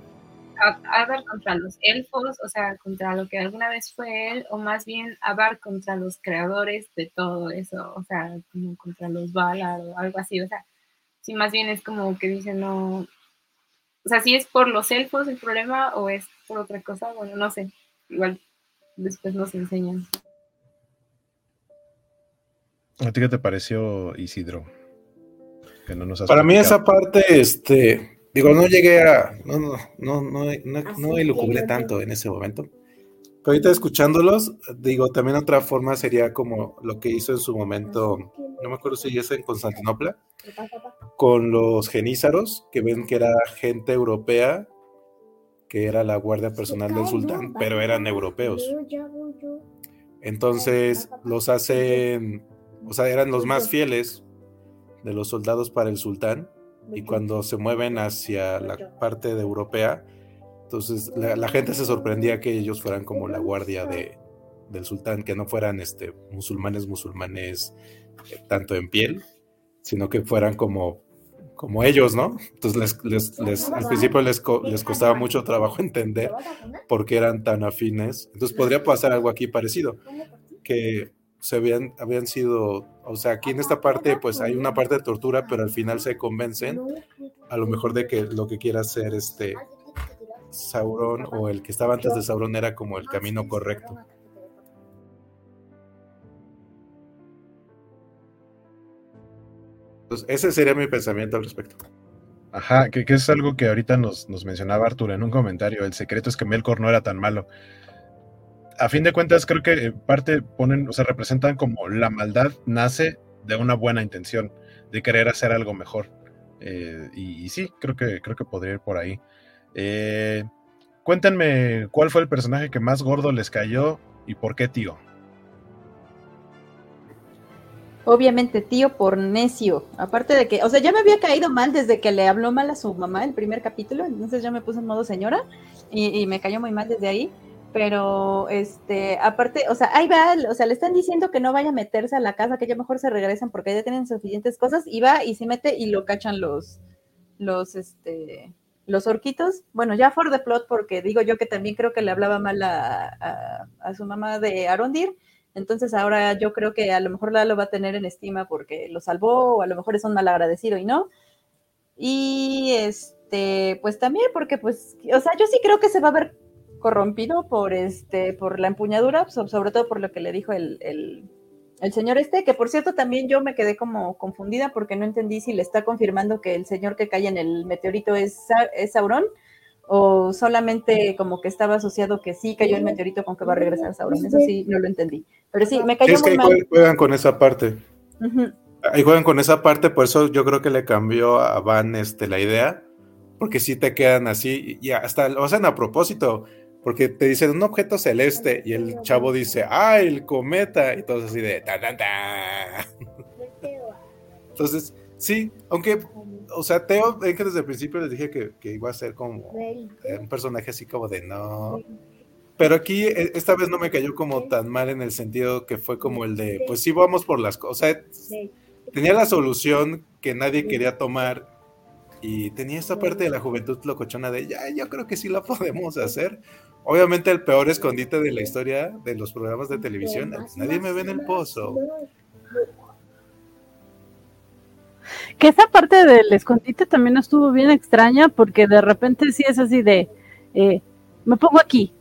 Adar contra los elfos, o sea, contra lo que alguna vez fue él, o más bien Adar contra los creadores de todo eso, o sea, como contra los Valar o algo así, o sea, sí, más bien es como que dicen, no, o sea, si es por los elfos el problema o es por otra cosa, bueno, no sé, igual después nos enseñan. ¿A ti qué te pareció Isidro? Que no nos Para mí esa parte, este, digo, no llegué a, no, no, no, no, no, no tanto en ese momento. Pero ahorita escuchándolos, digo, también otra forma sería como lo que hizo en su momento, no me acuerdo si es en Constantinopla, con los genízaros, que ven que era gente europea, que era la guardia personal del sultán, pero eran europeos. Entonces los hacen o sea, eran los más fieles de los soldados para el sultán y cuando se mueven hacia la parte de europea, entonces la, gente se sorprendía que ellos fueran como la guardia de, del sultán, que no fueran este, musulmanes, musulmanes eh, tanto en piel, sino que fueran como, como ellos, ¿no? Entonces les, les, al principio les, les costaba mucho trabajo entender por qué eran tan afines. Entonces podría pasar algo aquí parecido, que se habían, habían sido, o sea, aquí en esta parte pues hay una parte de tortura, pero al final se convencen a lo mejor de que lo que quiera hacer este Sauron o el que estaba antes de Sauron era como el camino correcto. Entonces, ese sería mi pensamiento al respecto. Ajá, que, que es algo que ahorita nos, nos mencionaba Arturo en un comentario. El secreto es que Melkor no era tan malo a fin de cuentas, creo que eh, parte ponen, o sea, representan como la maldad nace de una buena intención, de querer hacer algo mejor. Eh, y, sí, creo que, creo que podría ir por ahí. Eh, cuéntenme cuál fue el personaje que más gordo les cayó y por qué tío. Obviamente, tío por necio. Aparte de que, o sea, ya me había caído mal desde que le habló mal a su mamá el primer capítulo, entonces ya me puse en modo señora y me cayó muy mal desde ahí pero este, aparte, o sea, ahí va, o sea, le están diciendo que no vaya a meterse a la casa, que ya mejor se regresan porque ya tienen suficientes cosas, y va y se mete y lo cachan los, los, este, los orquitos. Bueno, ya for the plot, porque digo yo que también creo que le hablaba mal a, a, su mamá de Arondir, entonces ahora yo creo que a lo mejor la lo va a tener en estima porque lo salvó, o a lo mejor es un mal agradecido y no. Y este, pues también porque pues, o sea, yo sí creo que se va a ver corrompido por este, por la empuñadura, sobre todo por lo que le dijo el, el, señor este, que por cierto también yo me quedé como confundida porque no entendí si le está confirmando que el señor que cae en el meteorito es, es Sauron o solamente como que estaba asociado que sí cayó el meteorito con que va a regresar Sauron. Eso sí, no lo entendí. Pero sí, me cayó es que muy juegan con esa parte. Ahí juegan con esa parte, por eso yo creo que le cambió a Van este, la idea, porque si te quedan así, y hasta lo hacen a propósito porque te dicen un objeto celeste y el chavo dice, ¡ah, el cometa! Y todo así de ta, ta, ta. Entonces, sí, aunque o sea, Teo, que desde el principio les dije que, que iba a ser como un personaje así como de no. Pero aquí e, esta vez no me cayó como tan mal en el sentido que fue como el de, pues sí, vamos por las cosas. O sea, tenía la solución que nadie quería tomar y tenía esta parte de la juventud locochona de, ya, yo creo que sí la podemos hacer. Obviamente el peor escondite de la historia de los programas de televisión, nadie me ve en el pozo. Que esa parte del escondite también estuvo bien extraña porque de repente sí es así de, eh, me pongo aquí,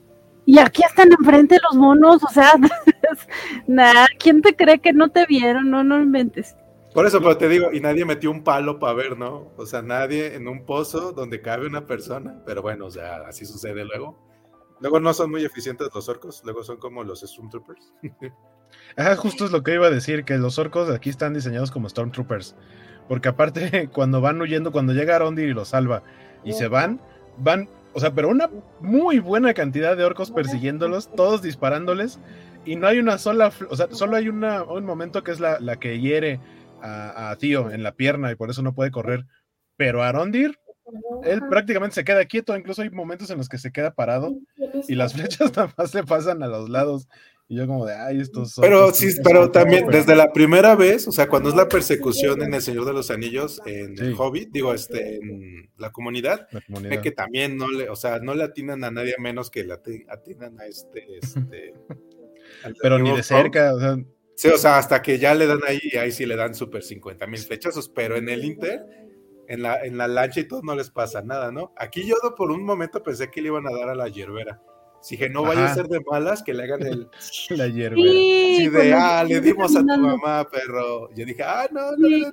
y aquí están enfrente los monos, o sea, nada, ¿quién te cree que no te vieron? No, no inventes. Por eso, pero te digo, y nadie metió un palo para ver, ¿no? O sea, nadie en un pozo donde cabe una persona, pero bueno, o sea, así sucede luego. Luego no son muy eficientes los orcos, luego son como los Stormtroopers. Ajá, justo es lo que iba a decir, que los orcos aquí están diseñados como Stormtroopers. Porque aparte, cuando van huyendo, cuando llega Arondir y los salva y se van, van o sea, pero una muy buena cantidad de orcos persiguiéndolos, todos disparándoles, y no hay una sola, o sea, solo hay una, un momento que es la, la que hiere a, a, Tío en la pierna y por eso no puede correr. Pero Arondir, él prácticamente se queda quieto, incluso hay momentos en los que se queda parado y las flechas nada más le pasan a los lados y yo como de, ay, estos son... Pero sí, pero también desde la primera vez, o sea, cuando es la persecución en El Señor de los Anillos, en el Hobbit, digo, este, en la comunidad, ve que también no le, o sea, no le atinan a nadie menos que le atinan a este, este... pero ni de cerca, o sea... Sí, o sea, hasta que ya le dan ahí, ahí sí le dan súper 50 mil flechazos, pero en el Inter, en la, en la lancha y todo no les pasa nada, ¿no? Aquí yo por un momento pensé que le iban a dar a la hierbera Dije, no vaya a ser de malas que le hagan el. La hierba. Sí, de, ah, le dimos a tu mamá, perro. Yo dije, ah, no, no, no,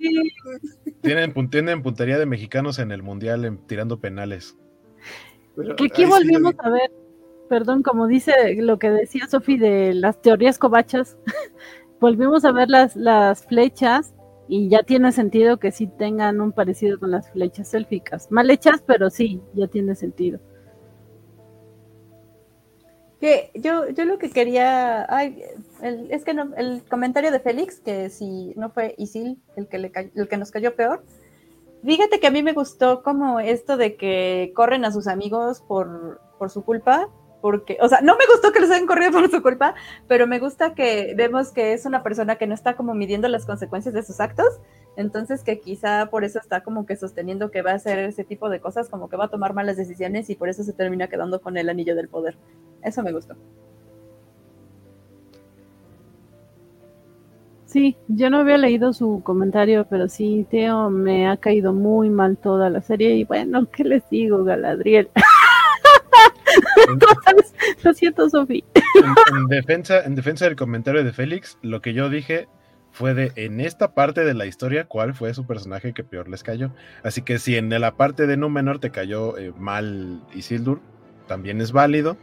Tienen, tienen puntería de mexicanos en el mundial en, tirando penales. que aquí volvimos a ver, perdón, como dice lo que decía Sofi de las teorías covachas, volvimos a ver las, las flechas y ya tiene sentido que sí tengan un parecido con las flechas élficas. Mal hechas, pero sí, ya tiene sentido yo, yo lo que quería, ay, es que el comentario de Félix, que si no fue Isil el que, le, el que nos cayó peor, fíjate que a mí me gustó como esto de que corren a sus amigos por, por su culpa, porque, o sea, no me gustó que los hayan corrido por su culpa, pero me gusta que vemos que es una persona que no está como midiendo las consecuencias de sus actos, entonces que quizá por eso está como que sosteniendo que va a hacer ese tipo de cosas, como que va a tomar malas decisiones y por eso se termina quedando con el anillo del poder. Eso me gustó. Sí, yo no había leído su comentario, pero sí, Teo, me ha caído muy mal toda la serie y bueno, ¿qué les digo, Galadriel? lo siento, Sofía. En, defensa, en defensa del comentario de Félix, lo que yo dije fue de en esta parte de la historia cuál fue su personaje que peor les cayó. Así que si en la parte de Númenor te cayó eh, mal Isildur, también es válido,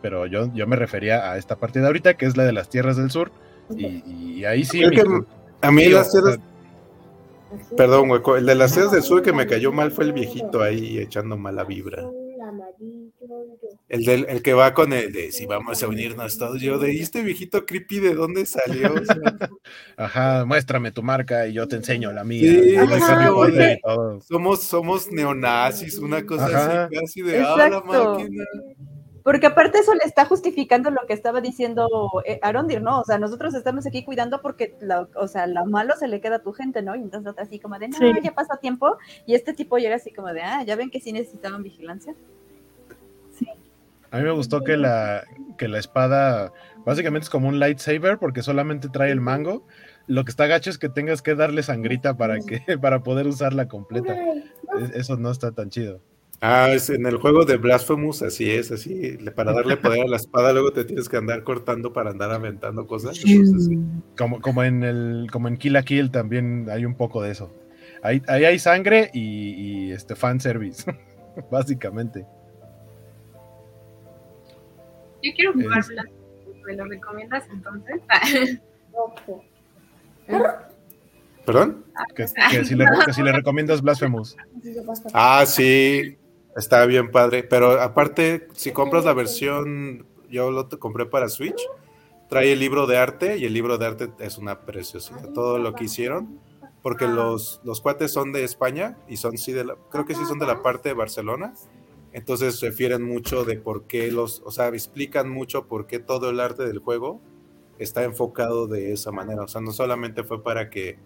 pero yo, yo me refería a esta parte de ahorita que es la de las tierras del sur y, ahí sí. a mí las tierras... Perdón, hueco, el de las tierras del sur que me cayó mal fue el viejito ahí echando mala vibra. El, del, el que va con el de si vamos a unirnos todos. Yo de este viejito creepy, ¿de dónde salió? Ajá, muéstrame tu marca y yo te enseño la mía. somos, somos neonazis, una cosa así, casi de ah, la máquina. Porque aparte eso le está justificando lo que estaba diciendo eh, Arondir, ¿no? O sea, nosotros estamos aquí cuidando porque, o sea, lo malo se le queda a tu gente, ¿no? Y entonces así como de, no, ya pasa tiempo. Y este tipo llega así como de, ah, ya ven que sí necesitaban vigilancia. A mí me gustó que la, que la espada básicamente es como un lightsaber porque solamente trae el mango. Lo que está gacho es que tengas que darle sangrita para, que, para poder usarla completa. Eso no está tan chido. Ah, es en el juego de Blasphemous, así es, así. Para darle poder a la espada, luego te tienes que andar cortando para andar aventando cosas. Como, como en el, como en Kill la Kill también hay un poco de eso. Ahí, ahí hay sangre y, y este fanservice, básicamente. Yo quiero jugar ¿Me lo recomiendas entonces? ¿Perdón? Ah, que, si le, que, si le, recomiendas Blasphemous. Ah, sí. Está bien padre. Pero aparte, si compras la versión, yo lo compré para Switch, trae el libro de arte y el libro de arte es una preciosidad. Todo lo que hicieron porque los, los cuates son de España y son sí de la, creo que sí son de la parte de Barcelona. Entonces refieren mucho de por qué los, o sea, explican mucho por qué todo el arte del juego está enfocado de esa manera. O sea, no solamente fue para que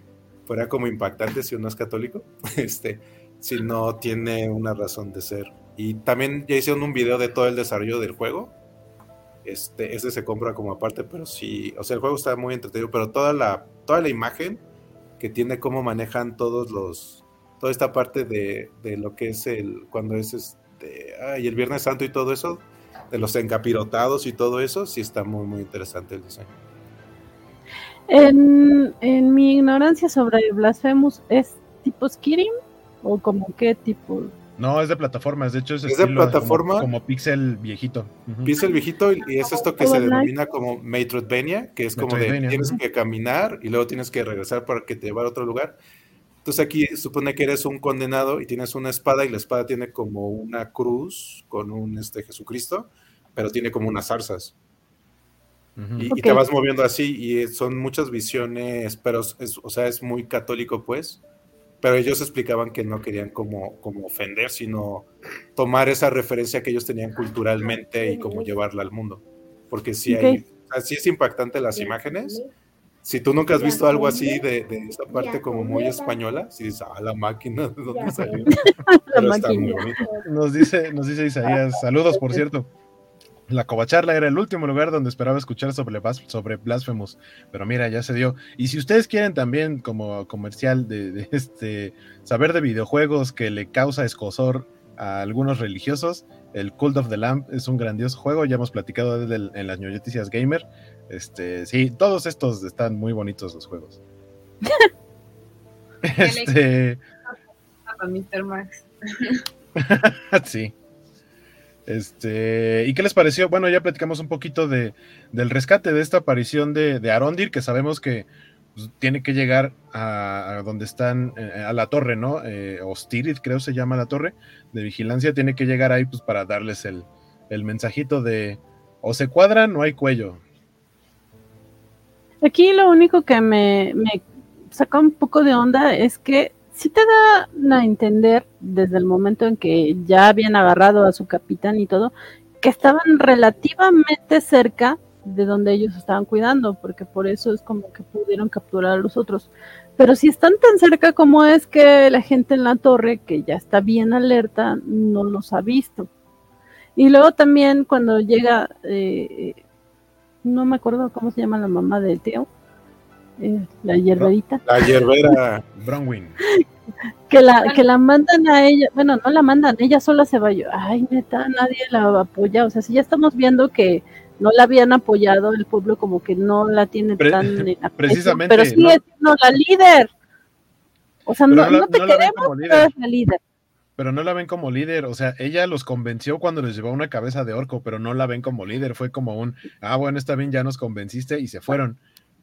fuera como impactante si uno es católico, este, sino tiene una razón de ser. Y también ya hicieron un video de todo el desarrollo del juego. Este, ese se compra como aparte, pero sí, o sea, el juego está muy entretenido, pero toda la, toda la imagen que tiene cómo manejan todos los, toda esta parte de, de lo que es el, cuando es este, ay, el Viernes Santo y todo eso, de los encapirotados y todo eso, sí está muy, muy interesante el diseño. En, en mi ignorancia sobre Blasphemous, ¿es tipo Skirim? ¿O como qué tipo? No, es de plataformas, de hecho es, Es de plataforma. Como, como pixel viejito. Ujú. Pixel viejito y es esto que se denomina como Metroidvania, que es como de tienes que caminar y luego tienes que regresar para que te lleve a otro lugar. Entonces aquí supone que eres un condenado y tienes una espada y la espada tiene como una cruz con un este Jesucristo, pero tiene como unas zarzas. Y, te vas moviendo así y son muchas visiones, pero es, o sea, es muy católico pues. Pero ellos explicaban que no querían como, como ofender, sino tomar esa referencia que ellos tenían culturalmente y como llevarla al mundo. Porque sí, hay, Ok. o sea, sí es impactante las imágenes. Si tú nunca has visto algo así de, de esa parte como muy española, si dices, ah, la máquina, ¿de dónde salió? Pero está muy máquina. bonito. Nos dice, nos dice Isaías, saludos por cierto. La Covacharla era el último lugar donde esperaba escuchar sobre, Blas- sobre Blasphemous, pero mira, ya se dio. Y si ustedes quieren también como comercial de, de este saber de videojuegos que le causa escosor a algunos religiosos, el Cult of the Lamp es un grandioso juego, ya hemos platicado desde el- en las noticias gamer. Este, sí, todos estos están muy bonitos los juegos. este, A Mr. Max. sí. Este, ¿y qué les pareció? Bueno, ya platicamos un poquito de, del rescate de esta aparición de, de Arondir, que sabemos que pues, tiene que llegar a, donde están, eh, a la torre, ¿no? Eh, Ostirit, creo se llama la torre de vigilancia, tiene que llegar ahí pues para darles el, el mensajito de o se cuadran o hay cuello. Aquí lo único que me, me saca un poco de onda es que sí te da a entender desde el momento en que ya habían agarrado a su capitán y todo, que estaban relativamente cerca de donde ellos estaban cuidando, porque por eso es como que pudieron capturar a los otros. Pero si están tan cerca como es que la gente en la torre, que ya está bien alerta, no los ha visto. Y luego también cuando llega, eh, no me acuerdo cómo se llama la mamá del tío, eh, la hierberita, La hierbera, Bronwyn. que la, que la mandan a ella, bueno, no la mandan, ella sola se va yo, ay neta, nadie la apoya, o sea, si ya estamos viendo que no la habían apoyado, el pueblo como que no la tiene Pre- tan en precisamente, pero sigue no. siendo la líder. O sea, no, no te no queremos, pero es la líder. Pero no la ven como líder, o sea, ella los convenció cuando les llevó una cabeza de orco, pero no la ven como líder, fue como un, ah, bueno, está bien, ya nos convenciste y se fueron.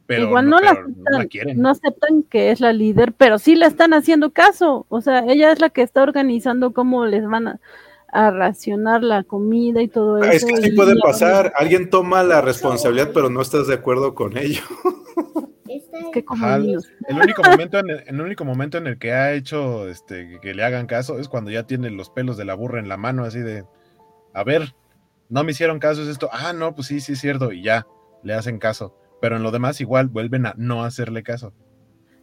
Pero Igual no, la aceptan, no la quieren. no aceptan que es la líder, pero sí le están haciendo caso. O sea, ella es la que está organizando cómo les van a, a racionar la comida y todo eso. Es que sí puede pasar. Alguien toma la responsabilidad, pero no estás de acuerdo con ello. Es que como Ajá, niños. El único momento en el, el único momento en el que ha hecho este que, que le hagan caso es cuando ya tiene los pelos de la burra en la mano, así de a ver, no me hicieron caso, es esto, ah, no, pues sí, sí es cierto, y ya, le hacen caso. Pero en lo demás igual vuelven a no hacerle caso.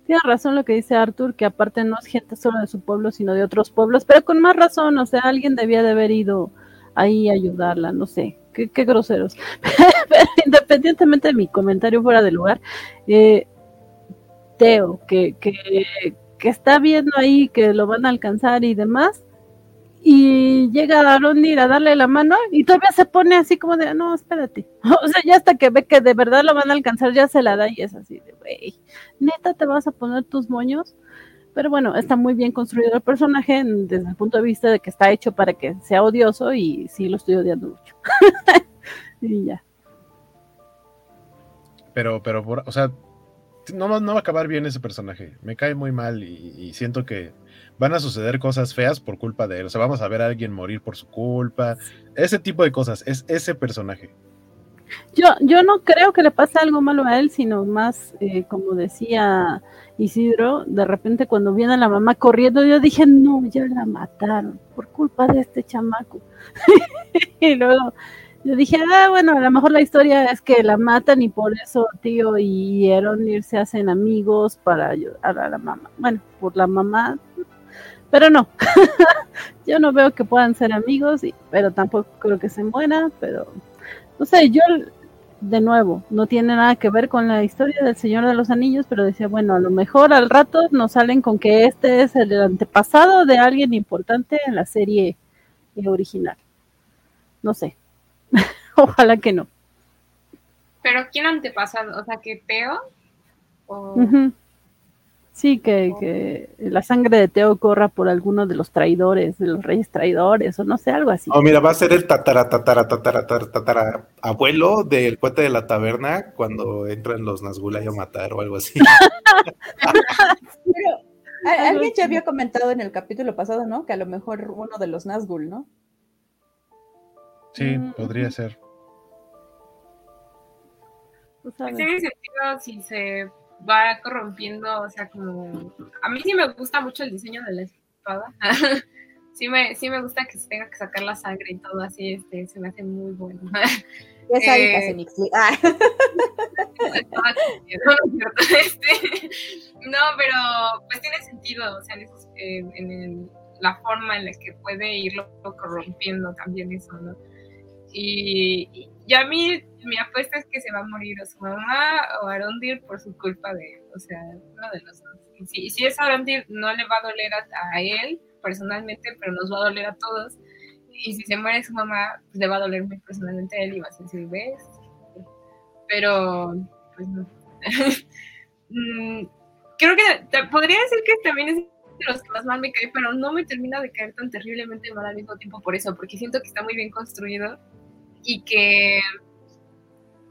Tiene razón lo que dice Arthur, que aparte no es gente solo de su pueblo, sino de otros pueblos, pero con más razón, o sea, alguien debía de haber ido ahí a ayudarla, no sé, qué, qué groseros. independientemente de mi comentario fuera de lugar, eh, Teo, que, que está viendo ahí que lo van a alcanzar y demás, y llega Arondir a darle la mano y todavía se pone así como de, no, espérate. O sea, ya hasta que ve que de verdad lo van a alcanzar, ya se la da y es así de, güey, neta te vas a poner tus moños. Pero bueno, está muy bien construido el personaje desde el punto de vista de que está hecho para que sea odioso y sí lo estoy odiando mucho. y ya. Pero, pero, o sea, no, no va a acabar bien ese personaje. Me cae muy mal y siento que van a suceder cosas feas por culpa de él. O sea, vamos a ver a alguien morir por su culpa. Ese tipo de cosas. Es ese personaje. Yo, yo no creo que le pase algo malo a él, sino más, eh, como decía Isidro, de repente cuando viene la mamá corriendo, yo dije, no, ya la mataron por culpa de este chamaco. y luego yo dije, ah, bueno, a lo mejor la historia es que la matan y por eso tío y Eronir se hacen amigos para ayudar a la mamá. Bueno, por la mamá, pero no. yo no veo que puedan ser amigos, pero tampoco creo que se muera, pero no sé, yo de nuevo, no tiene nada que ver con la historia del Señor de los Anillos, pero decía, bueno, a lo mejor al rato nos salen con que este es el antepasado de alguien importante en la serie original. No sé. Ojalá que no. Pero ¿quién antepasado? O sea, que Teo. O... Sí, que, la sangre de Teo corra por alguno de los traidores, de los reyes traidores, o no sé, algo así. Oh, mira, va a ser el tatara, tatara, tatara, tatara, abuelo del cuate de la taberna cuando entran los Nazgûl a matar o algo así. Pero alguien ya había comentado en el capítulo pasado, ¿no? Que a lo mejor uno de los Nazgûl, ¿no? Sí, podría ser. Pues tiene sentido si se va corrompiendo, o sea, como... A mí sí me gusta mucho el diseño de la espada. sí, me, sí me gusta que se tenga que sacar la sangre y todo así, este, se me hace muy bueno. Es eh, ah. este, no, pero pues tiene sentido, o sea, en, la forma en la que puede irlo corrompiendo también eso, ¿no? Y, y a mí mi apuesta es que se va a morir o su mamá o Arondir por su culpa de, o sea, uno de los dos. Si, si es Arondir, no le va a doler a, él personalmente, pero nos va a doler a todos. Y si se muere su mamá, pues le va a doler muy personalmente a él y va a decir, ¿ves? Pero, pues no. Mm, creo que podría decir que también es de los que más mal me cae, pero no me termina de caer tan terriblemente mal al mismo tiempo por eso, porque siento que está muy bien construido y que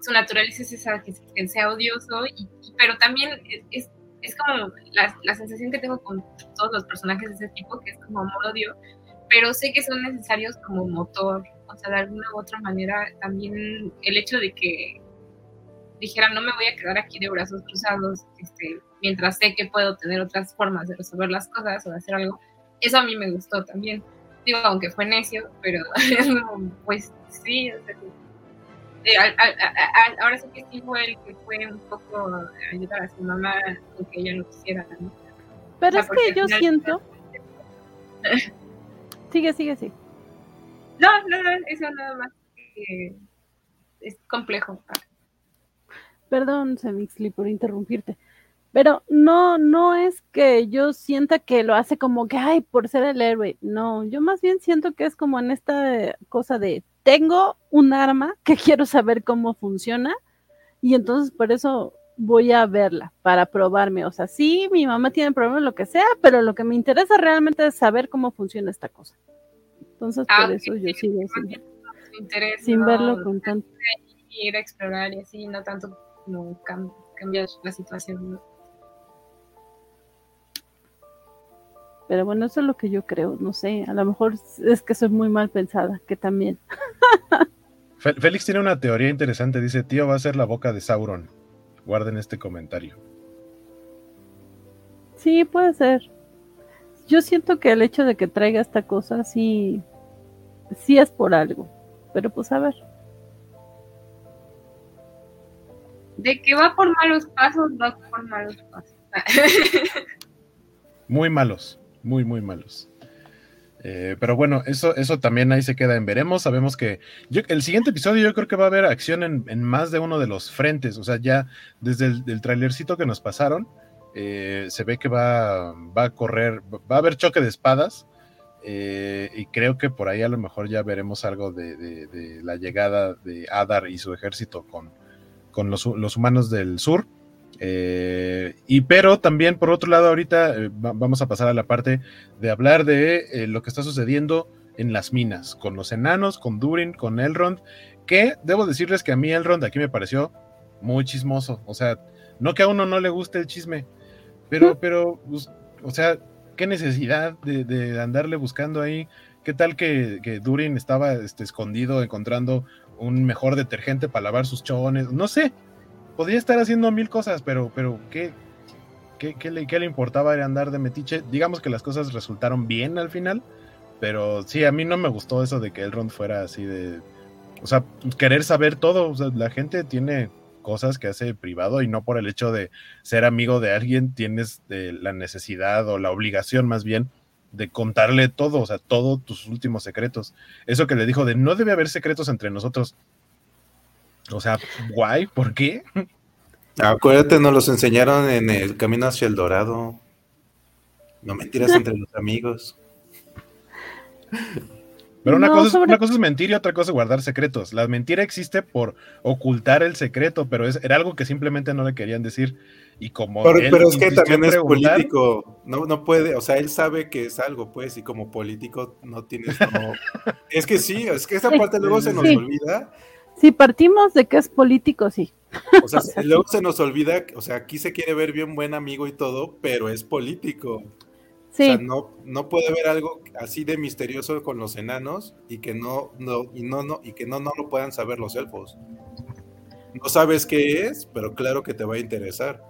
su naturaleza es esa, que, sea odioso, y, pero también es, es como la, la, sensación que tengo con todos los personajes de ese tipo, que es como amor-odio, pero sé que son necesarios como motor, o sea, de alguna u otra manera también el hecho de que dijera no me voy a quedar aquí de brazos cruzados, este, mientras sé que puedo tener otras formas de resolver las cosas o de hacer algo, eso a mí me gustó también. Digo, aunque fue necio, pero pues sí, eh, ahora sí que sí fue el que fue un poco ayudar a su mamá, aunque ella no quisiera. Pero es que yo siento. sigue, sigue, sí. No, no, no, eso nada más. es complejo. Perdón, Semixli, por interrumpirte. Pero no, no es que yo sienta que lo hace como que, ay, por ser el héroe. No, yo más bien siento que es como en esta cosa de, tengo un arma que quiero saber cómo funciona y entonces por eso voy a verla para probarme. O sea, sí, mi mamá tiene problemas, lo que sea, pero lo que me interesa realmente es saber cómo funciona esta cosa. Entonces, por ah, eso yo sigo sin, sin verlo con tanto. Ir a explorar y así, no tanto como cambiar la situación. Pero bueno, eso es lo que yo creo, no sé, a lo mejor es que soy muy mal pensada, que también. Félix tiene una teoría interesante, dice, tío va a ser la boca de Sauron. Guarden este comentario. Sí, puede ser. Yo siento que el hecho de que traiga esta cosa sí, sí es por algo, pero pues a ver. De que va por malos pasos, va por malos pasos. Muy malos muy, muy malos. Eh, pero bueno, eso, eso también ahí se queda en veremos. Sabemos que el siguiente episodio yo creo que va a haber acción en, más de uno de los frentes. O sea, ya desde el trailercito que nos pasaron, eh, se ve que va, va, a correr, va a haber choque de espadas. Eh, y creo que por ahí a lo mejor ya veremos algo de, la llegada de Adar y su ejército con, con los, los humanos del sur. Eh, y pero también, por otro lado, ahorita eh, vamos a pasar a la parte de hablar de eh, lo que está sucediendo en las minas, con los enanos, con Durin, con Elrond, que debo decirles que a mí Elrond aquí me pareció muy chismoso. O sea, no que a uno no le guste el chisme, pero, pero, pues, o sea, qué necesidad de, andarle buscando ahí. ¿Qué tal que, Durin estaba este, escondido encontrando un mejor detergente para lavar sus chones, no sé, podría estar haciendo mil cosas, pero, pero ¿qué, qué, le, qué le importaba andar de metiche? Digamos que las cosas resultaron bien al final, pero sí, a mí no me gustó eso de que Elrond fuera así de, o sea, querer saber todo, o sea, la gente tiene cosas que hace privado y no por el hecho de ser amigo de alguien tienes de la necesidad o la obligación más bien de contarle todo, o sea, todos tus últimos secretos. Eso que le dijo de no debe haber secretos entre nosotros. O sea, guay, ¿por qué? Acuérdate, nos los enseñaron en el camino hacia el dorado. No mentiras entre los amigos. Pero una, cosa es, una, cosa es, mentir y otra cosa es guardar secretos. La mentira existe por ocultar el secreto, pero es, era algo que simplemente no le querían decir. Y como pero, es que también es político, no, no puede, o sea, él sabe que es algo, pues, y como político no tienes como... es que sí, es que esa parte luego se nos olvida. Si partimos de que es político, sí. O sea, luego se nos olvida, o sea, aquí se quiere ver bien buen amigo y todo, pero es político. Sí. O sea, no, no puede haber algo así de misterioso con los enanos y que no, no, y no, no, y que no, no lo puedan saber los elfos. No sabes qué es, pero claro que te va a interesar.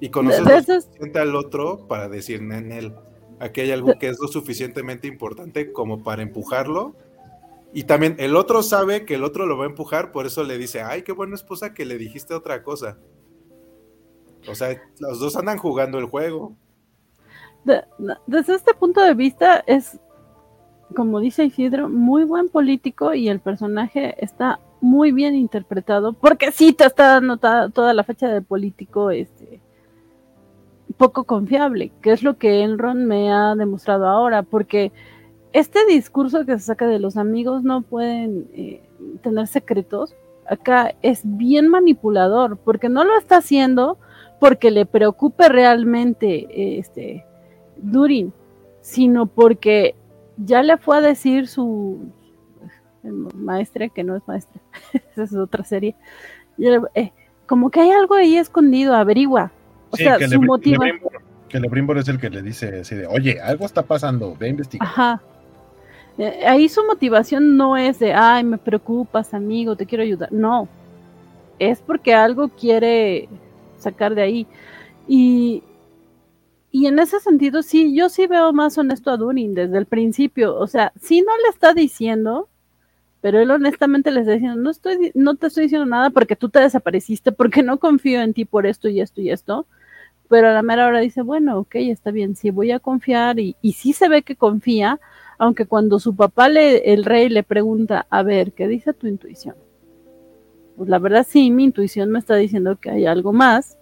Y conoces lo suficiente al otro para decir en él. Aquí hay algo que es lo suficientemente importante como para empujarlo. Y también el otro sabe que el otro lo va a empujar, por eso le dice, ay, qué buena esposa que le dijiste otra cosa. O sea, los dos andan jugando el juego desde este punto de vista es, como dice Isidro, muy buen político y el personaje está muy bien interpretado, porque sí te está dando toda la fecha de político este, poco confiable, que es lo que Enron me ha demostrado ahora, porque este discurso que se saca de los amigos no pueden eh, tener secretos, acá es bien manipulador, porque no lo está haciendo porque le preocupe realmente este, Durin, sino porque ya le fue a decir su maestra, que no es maestra, esa es otra serie, eh, como que hay algo ahí escondido, averigua. O sea, su motivo. Que Lebrimbor es el que le dice así de, oye, algo está pasando, ve a investigar. Ajá. Eh, ahí su motivación no es de, ay, me preocupas, amigo, te quiero ayudar. No. Es porque algo quiere sacar de ahí. Y y en ese sentido, sí, yo sí veo más honesto a Durin desde el principio. O sea, sí no le está diciendo, pero él honestamente le está diciendo, no, estoy, no te estoy diciendo nada porque tú te desapareciste, porque no confío en ti por esto y esto y esto. Pero a la mera hora dice, bueno, ok, está bien, sí voy a confiar. Y, y sí se ve que confía, aunque cuando su papá, le, el rey, le pregunta, a ver, ¿qué dice tu intuición? Pues la verdad sí, mi intuición me está diciendo que hay algo más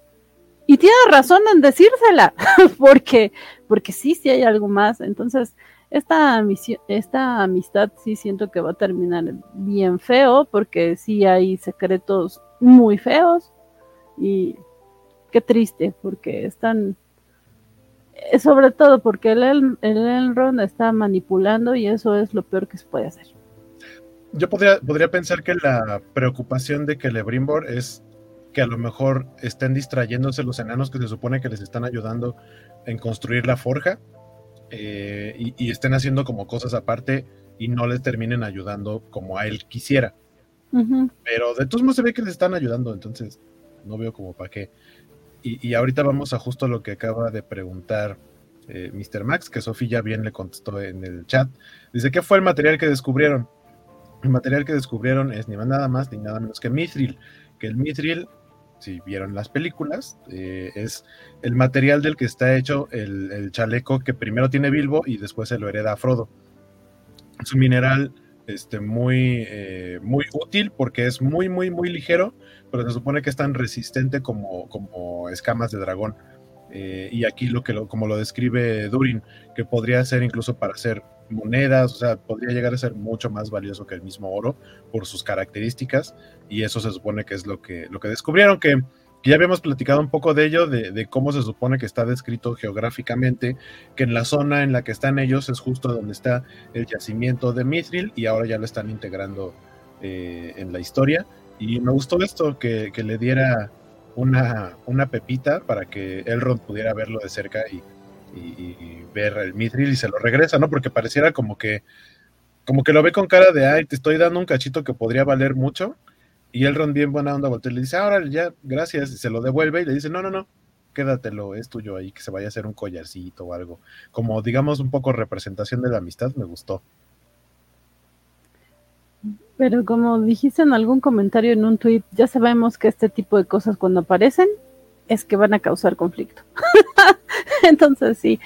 y tiene razón en decírsela, porque, porque sí, sí hay algo más. Entonces, esta, esta amistad sí siento que va a terminar bien feo, porque sí hay secretos muy feos. Y qué triste, porque están, sobre todo porque el, el Elrond está manipulando y eso es lo peor que se puede hacer. Yo podría, podría pensar que la preocupación de que Lebrimbor es que a lo mejor estén distrayéndose los enanos que se supone que les están ayudando en construir la forja eh, y, estén haciendo como cosas aparte y no les terminen ayudando como a él quisiera. Pero de todos modos se ve que les están ayudando, entonces no veo como para qué. Y, ahorita vamos a justo lo que acaba de preguntar eh, Mr. Max, que Sofía ya bien le contestó en el chat. Dice, ¿qué fue el material que descubrieron? El material que descubrieron es ni nada más ni nada menos que Mithril, que el Mithril si vieron las películas, eh, es el material del que está hecho el, chaleco que primero tiene Bilbo y después se lo hereda a Frodo. Es un mineral este, muy, eh, muy útil porque es muy, muy, muy ligero, pero se supone que es tan resistente como, como escamas de dragón. Eh, y aquí lo que como lo describe Durin, que podría ser incluso para hacer monedas, o sea, podría llegar a ser mucho más valioso que el mismo oro por sus características, y eso se supone que es lo que, lo que descubrieron, que, ya habíamos platicado un poco de ello, de, cómo se supone que está descrito geográficamente, que en la zona en la que están ellos es justo donde está el yacimiento de Mithril, y ahora ya lo están integrando eh, en la historia, y me gustó esto, que, que le diera una, una pepita para que Elrond pudiera verlo de cerca y, ver el Mithril y se lo regresa, ¿no? Porque pareciera como que como que lo ve con cara de, ay, te estoy dando un cachito que podría valer mucho. Y Elrond bien buena onda voltea y le dice, ahora ya, gracias, y se lo devuelve y le dice, no, no, no, quédatelo, es tuyo ahí, que se vaya a hacer un collarcito o algo. Como digamos un poco representación de la amistad, me gustó. Pero como dijiste en algún comentario en un tweet, ya sabemos que este tipo de cosas cuando aparecen es que van a causar conflicto. Entonces sí,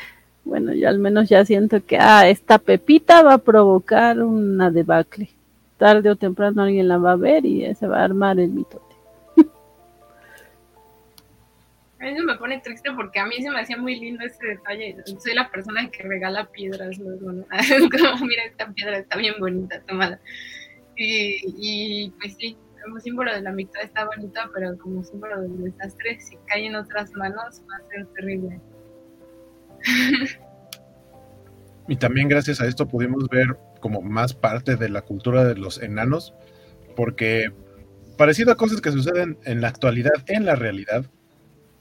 bueno, yo al menos ya siento que ah, esta pepita va a provocar una debacle. Tarde o temprano alguien la va a ver y se va a armar el mitote. A mí me pone triste porque a mí se me hacía muy lindo ese detalle. Soy la persona que regala piedras. como, mira, esta piedra está bien bonita, tomada. Y, y pues sí, como símbolo de la amistad está bonita, pero como símbolo del desastre, si cae en otras manos, va a ser terrible. Y también gracias a esto pudimos ver como más parte de la cultura de los enanos, porque parecido a cosas que suceden en la actualidad, en la realidad,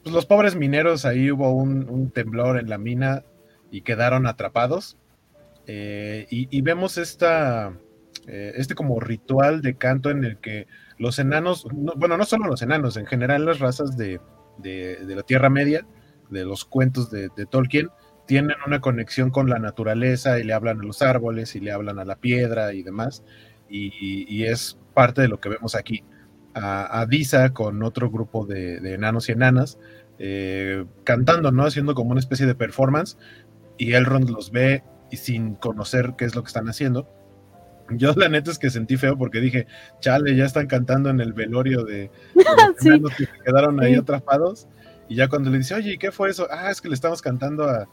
pues los pobres mineros ahí hubo un, temblor en la mina y quedaron atrapados. Eh, y, vemos esta, eh, este como ritual de canto en el que los enanos, bueno, no solo los enanos, en general las razas de, la Tierra Media, de los cuentos de, Tolkien, tienen una conexión con la naturaleza y le hablan a los árboles y le hablan a la piedra y demás. Y, es parte de lo que vemos aquí. A, Disa con otro grupo de, enanos y enanas eh, cantando, ¿no? Haciendo como una especie de performance y Elrond los ve y sin conocer qué es lo que están haciendo yo la neta es que sentí feo porque dije, chale, ya están cantando en el velorio de, los que quedaron ahí atrapados. Y ya cuando le dice, oye, ¿qué fue eso? Ah, es que le estamos cantando a,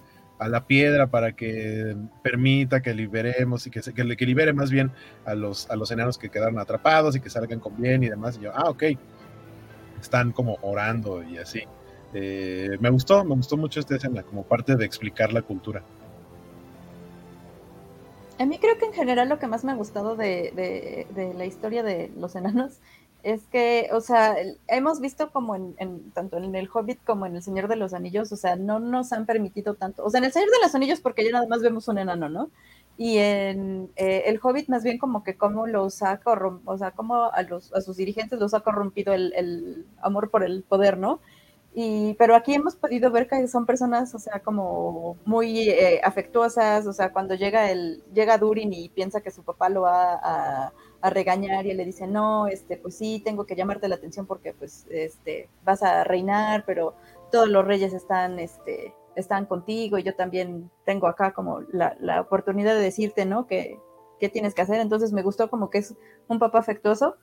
la piedra para que permita que liberemos y que, que, libere más bien a los, a los enanos que quedaron atrapados y que salgan con bien y demás. Y yo, ah, ok. Están como orando y así. Eh, me gustó, me gustó mucho esta escena como parte de explicar la cultura. A mí creo que en general lo que más me ha gustado de, la historia de los enanos es que, o sea, hemos visto como en, tanto en el Hobbit como en el Señor de los Anillos, o sea, no nos han permitido tanto, o sea, en el Señor de los Anillos porque ya nada más vemos un enano, ¿no? Y en eh, el Hobbit más bien como que como los ha corrompido, o sea, como a, los, sus dirigentes los ha corrompido el amor por el poder, ¿no? Y, pero aquí hemos podido ver que son personas, o sea, como muy eh, afectuosas, o sea, cuando llega el, llega Durin y piensa que su papá lo va a, regañar y él le dice, no, este, pues sí, tengo que llamarte la atención porque pues, este, vas a reinar, pero todos los reyes están, este, están contigo y yo también tengo acá como la, oportunidad de decirte, ¿no? Que, qué tienes que hacer. Entonces me gustó como que es un papá afectuoso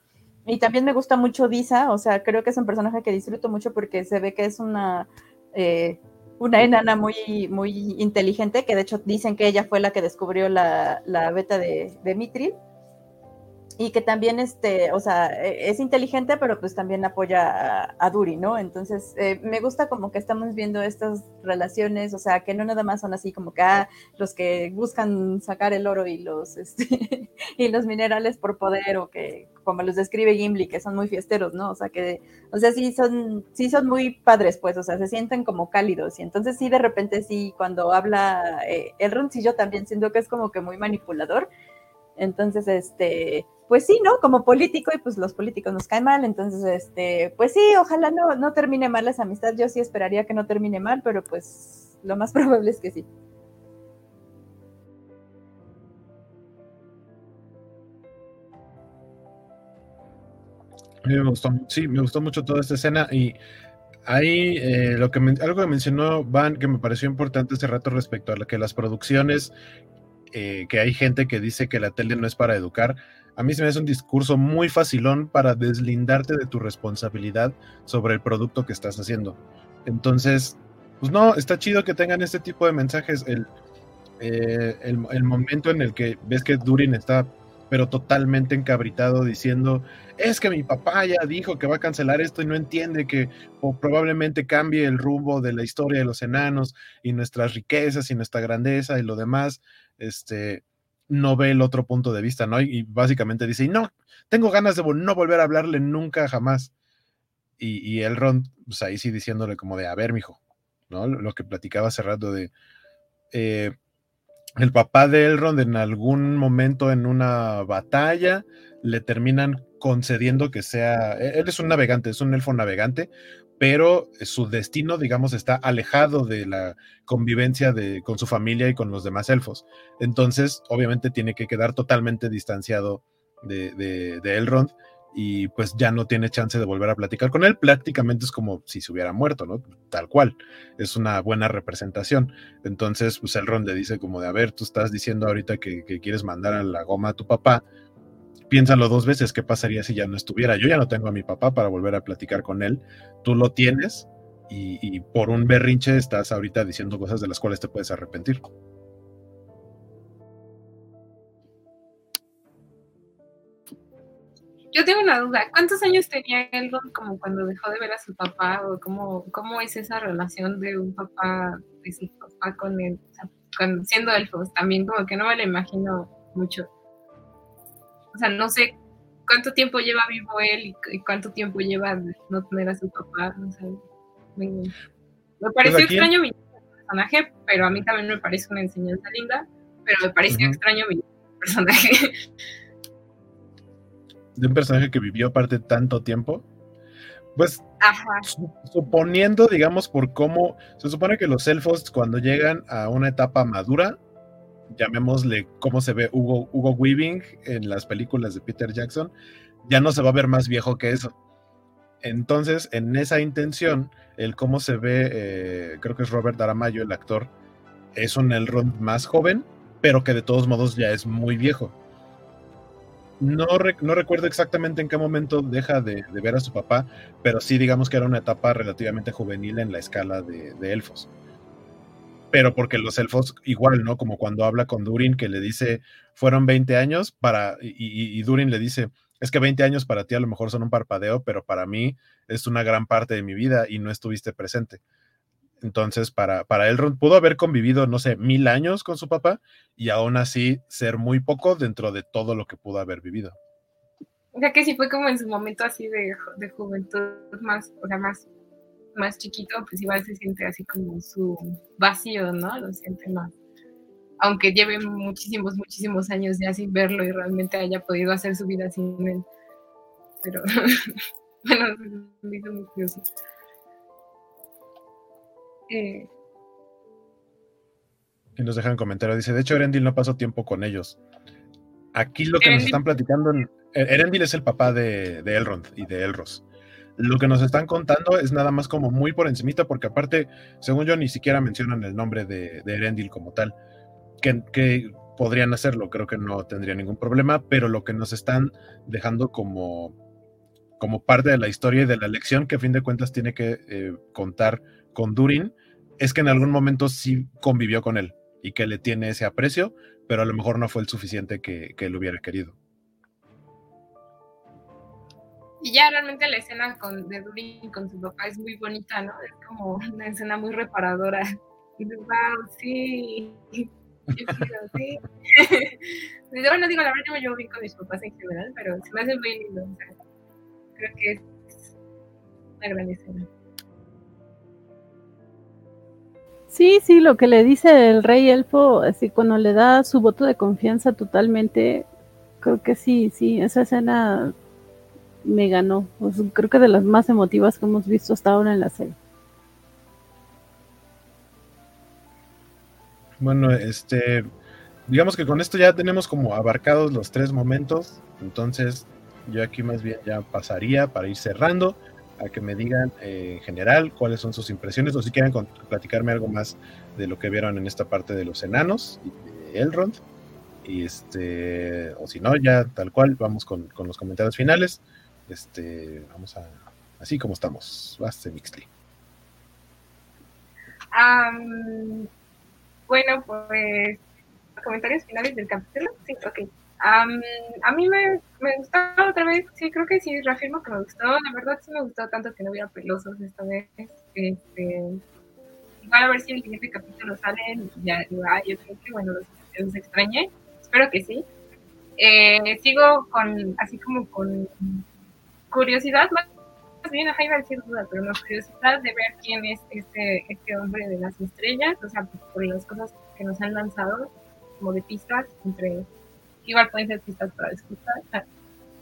y también me gusta mucho Disa, o sea, creo que es un personaje que disfruto mucho porque se ve que es una, eh, una enana muy, muy inteligente, que de hecho dicen que ella fue la que descubrió la, la beta de, de y que también, este, o sea, e, es inteligente, pero pues también apoya a, Duri, ¿no? Entonces, eh, me gusta como que estamos viendo estas relaciones, o sea, que no nada más son así como que, ah, los que buscan sacar el oro y los, este, y los minerales por poder, o que, como los describe Gimli, que son muy fiesteros, ¿no? O sea, que, o sea, sí son, sí son muy padres, pues, o sea, se sienten como cálidos, y entonces sí, de repente sí, cuando habla eh, el roncillo también siento que es como que muy manipulador, entonces, este, pues sí, ¿no? Como político, y pues los políticos nos caen mal, entonces, este, pues sí, ojalá no, no termine mal esa amistad, yo sí esperaría que no termine mal, pero pues lo más probable es que sí. Me gustó, sí, me gustó mucho toda esta escena y ahí eh, lo que algo que mencionó Van que me pareció importante hace rato respecto a lo que las producciones, eh, que hay gente que dice que la tele no es para educar a mí se me hace un discurso muy facilón para deslindarte de tu responsabilidad sobre el producto que estás haciendo. Entonces, pues no, está chido que tengan este tipo de mensajes. El, eh, el, momento en el que ves que Durin está, pero totalmente encabritado, diciendo: Es que mi papá ya dijo que va a cancelar esto y no entiende que probablemente cambie el rumbo de la historia de los enanos y nuestras riquezas y nuestra grandeza y lo demás. Este, no ve el otro punto de vista, ¿no? Y, básicamente dice, no, tengo ganas de no volver a hablarle nunca jamás. Y, y el Ron, pues ahí sí diciéndole como de, a ver, mijo, ¿no? Lo que platicaba hace rato de, eh, el papá de Elrond en algún momento en una batalla le terminan concediendo que sea, e-, él es un navegante, es un elfo navegante, pero su destino, digamos, está alejado de la convivencia de, con su familia y con los demás elfos. Entonces, obviamente tiene que quedar totalmente distanciado de, de, de Elrond y pues ya no tiene chance de volver a platicar con él. Prácticamente es como si se hubiera muerto, ¿no? Tal cual. Es una buena representación. Entonces, pues Elrond le dice como de, a ver, tú estás diciendo ahorita que, quieres mandar a la goma a tu papá. Piénsalo dos veces, ¿qué pasaría si ya no estuviera? Yo ya no tengo a mi papá para volver a platicar con él. Tú lo tienes y, y por un berrinche estás ahorita diciendo cosas de las cuales te puedes arrepentir. Yo tengo una duda, ¿cuántos años tenía Elrond como cuando dejó de ver a su papá? ¿O cómo, cómo es esa relación de un papá, de su papá con él? siendo elfos también, como que no me lo imagino mucho. O sea, no sé cuánto tiempo lleva vivo él y, cuánto tiempo lleva no tener a su papá. me, pues pareció extraño mi personaje, pero a mí también me parece una enseñanza linda, pero me pareció extraño mi personaje. de un personaje que vivió aparte tanto tiempo, pues suponiendo, digamos, por cómo se supone que los elfos cuando llegan a una etapa madura, llamémosle cómo se ve Hugo, Hugo Weaving en las películas de Peter Jackson, ya no se va a ver más viejo que eso. Entonces, en esa intención, el cómo se ve, eh, creo que es Robert Aramayo, el actor, es un Elrond más joven, pero que de todos modos ya es muy viejo. No, no, recuerdo exactamente en qué momento deja de, ver a su papá, pero sí digamos que era una etapa relativamente juvenil en la escala de, elfos. Pero porque los elfos, igual, ¿no? Como cuando habla con Durin, que le dice, fueron 20 años para, y, y Durin le dice, es que 20 años para ti a lo mejor son un parpadeo, pero para mí es una gran parte de mi vida y no estuviste presente. Entonces, para, para Elrond pudo haber convivido, no sé, mil años con su papá y aún así ser muy poco dentro de todo lo que pudo haber vivido. O sea que sí fue como en su momento así de, de juventud más, o sea, más, más chiquito, pues igual se siente así como su vacío, ¿no? Lo siente más. Aunque lleve muchísimos, muchísimos años ya sin verlo y realmente haya podido hacer su vida sin él. Pero, bueno, me hizo muy curioso. Y nos dejan comentario, dice, de hecho Erendil no pasó tiempo con ellos. Aquí lo que nos están platicando, e-, Erendil es el papá de, Elrond y de Elros. Lo que nos están contando es nada más como muy por encimita, porque aparte, según yo, ni siquiera mencionan el nombre de, Erendil como tal. Que, que, podrían hacerlo, creo que no tendría ningún problema, pero lo que nos están dejando como, como parte de la historia y de la lección que a fin de cuentas tiene que eh, contar con Durin es que en algún momento sí convivió con él y que le tiene ese aprecio, pero a lo mejor no fue el suficiente que, él hubiera querido. Y ya realmente la escena con, de Durin con su papá es muy bonita, ¿no? Es como una escena muy reparadora. Wow, sí. sí. bueno, digo, la verdad yo me con mis papás en general, pero se me hace muy lindo. Creo que es una gran escena. Sí, sí, lo que le dice el rey elfo, así cuando le da su voto de confianza totalmente, creo que sí, sí, esa escena me ganó. Pues, creo que de las más emotivas que hemos visto hasta ahora en la serie. Bueno, este, digamos que con esto ya tenemos como abarcados los tres momentos, entonces yo aquí más bien ya pasaría para ir cerrando a que me digan eh, en general cuáles son sus impresiones o si quieren platicarme algo más de lo que vieron en esta parte de los enanos y de Elrond. Y este, o si no, ya tal cual, vamos con, los comentarios finales. Este, vamos a, así como estamos. Baste Mixly. bueno, pues comentarios finales del capítulo. Sí, ok a mí me, me, gustó otra vez, sí, creo que sí, reafirmo que me gustó. La verdad sí me gustó tanto que no hubiera pelosos esta vez. Este, igual a ver si el siguiente capítulo sale. Ya, yo creo que, bueno, los, extrañé. Espero que sí. Eh, sigo con, así como con curiosidad, más bien, ajá, iba a decir duda, pero no curiosidad de ver quién es este, este hombre de las estrellas, o sea, por las cosas que nos han lanzado como de pistas, entre igual pueden ser pistas para escuchar.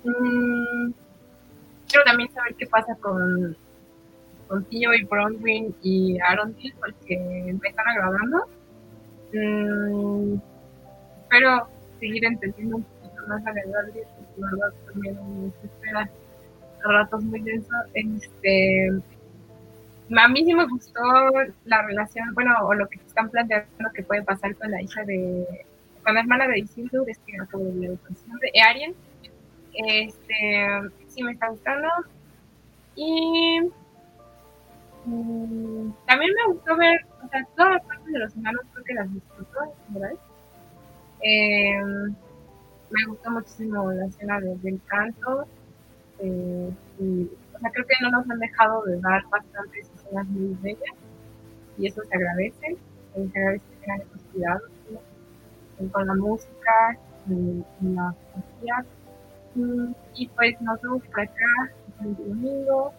Mm, quiero también saber qué pasa con, con Tío y Bronwyn y Arondil, porque me están agradando. Mm, espero seguir entendiendo un poquito más a Galadriel, porque la verdad también me espera a ratos muy denso. Este, a mí sí me gustó la relación, bueno, o lo que están planteando que puede pasar con la hija de, la hermana de Isildur, es que acabo de la educación de Arien. Este, sí me está gustando. Y mm, también me gustó ver, o sea, todas las partes de los enanos creo que las disfruto ¿verdad? Eh, me gustó muchísimo la escena del canto. Eh, o sea, creo que no nos han dejado de dar bastantes escenas muy bellas y eso se agradece. Se agradece que tengan cuidados con la música y, fotografía. Mm, y pues nos vemos por acá el domingo.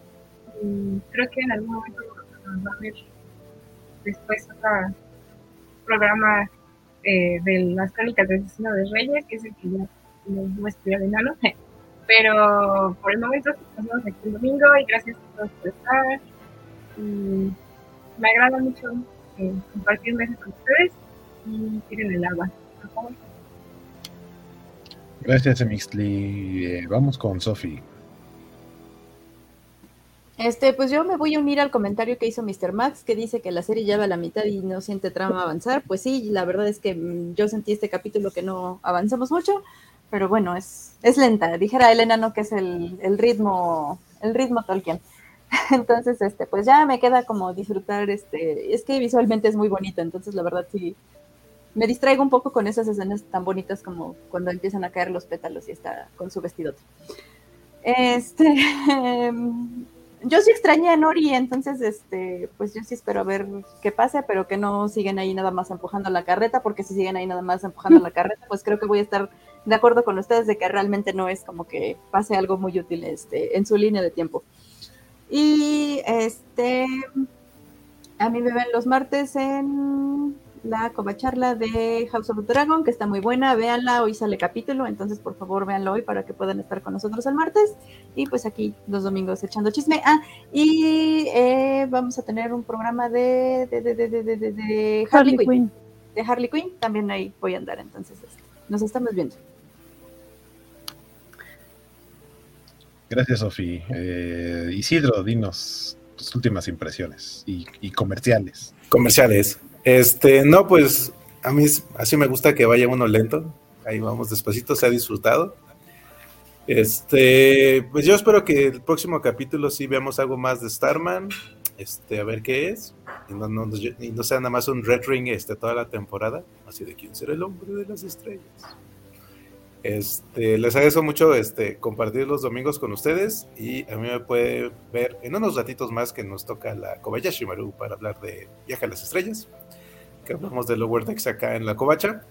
Y creo que en algún momento nos va a ver después otro programa eh, de las crónicas del asesino de Reyes, que es el que ya nos muestra de enano. Pero por el momento nos vemos aquí el domingo y gracias a todos por estar. Y me agrada mucho eh, compartir meses con ustedes y tiren el agua, Gracias, Emixli. Eh, vamos con Sofi. Este, pues yo me voy a unir al comentario que hizo Mr. Max, que dice que la serie lleva a la mitad y no siente trama avanzar. Pues sí, la verdad es que mm, yo sentí este capítulo que no avanzamos mucho, pero bueno, es, es lenta. Dijera Elena, no que es el, el ritmo, el ritmo Tolkien. Entonces, este, pues ya me queda como disfrutar, este, es que visualmente es muy bonito, entonces la verdad sí, me distraigo un poco con esas escenas tan bonitas como cuando empiezan a caer los pétalos y está con su vestido. Este, yo sí extrañé a Nori, entonces, este, pues yo sí espero ver qué pasa, pero que no siguen ahí nada más empujando la carreta, porque si siguen ahí nada más empujando la carreta, pues creo que voy a estar de acuerdo con ustedes de que realmente no es como que pase algo muy útil este, en su línea de tiempo. Y este, a mí me ven los martes en la charla de House of the Dragon, que está muy buena, véanla, hoy sale capítulo, entonces por favor véanlo hoy para que puedan estar con nosotros el martes. Y pues aquí los domingos echando chisme. Ah, y eh, vamos a tener un programa de, de, de, de, de Harley, Quinn. De Harley Quinn, también ahí voy a andar, entonces este, nos estamos viendo. Gracias, Sofi. Eh, Isidro, dinos tus últimas impresiones y, y comerciales. Comerciales. Este, no, pues a mí así me gusta que vaya uno lento. Ahí vamos despacito, se ha disfrutado. Este, pues yo espero que el próximo capítulo sí veamos algo más de Starman. Este, a ver qué es. Y no, no, no sea nada más un Red Ring este, toda la temporada. Así de quién será el hombre de las estrellas. Este, les agradezco mucho este, compartir los domingos con ustedes y a mí me puede ver en unos ratitos más que nos toca la Kobayashi Maru para hablar de Viaje a las Estrellas, que hablamos de Lower Decks acá en la Covacha.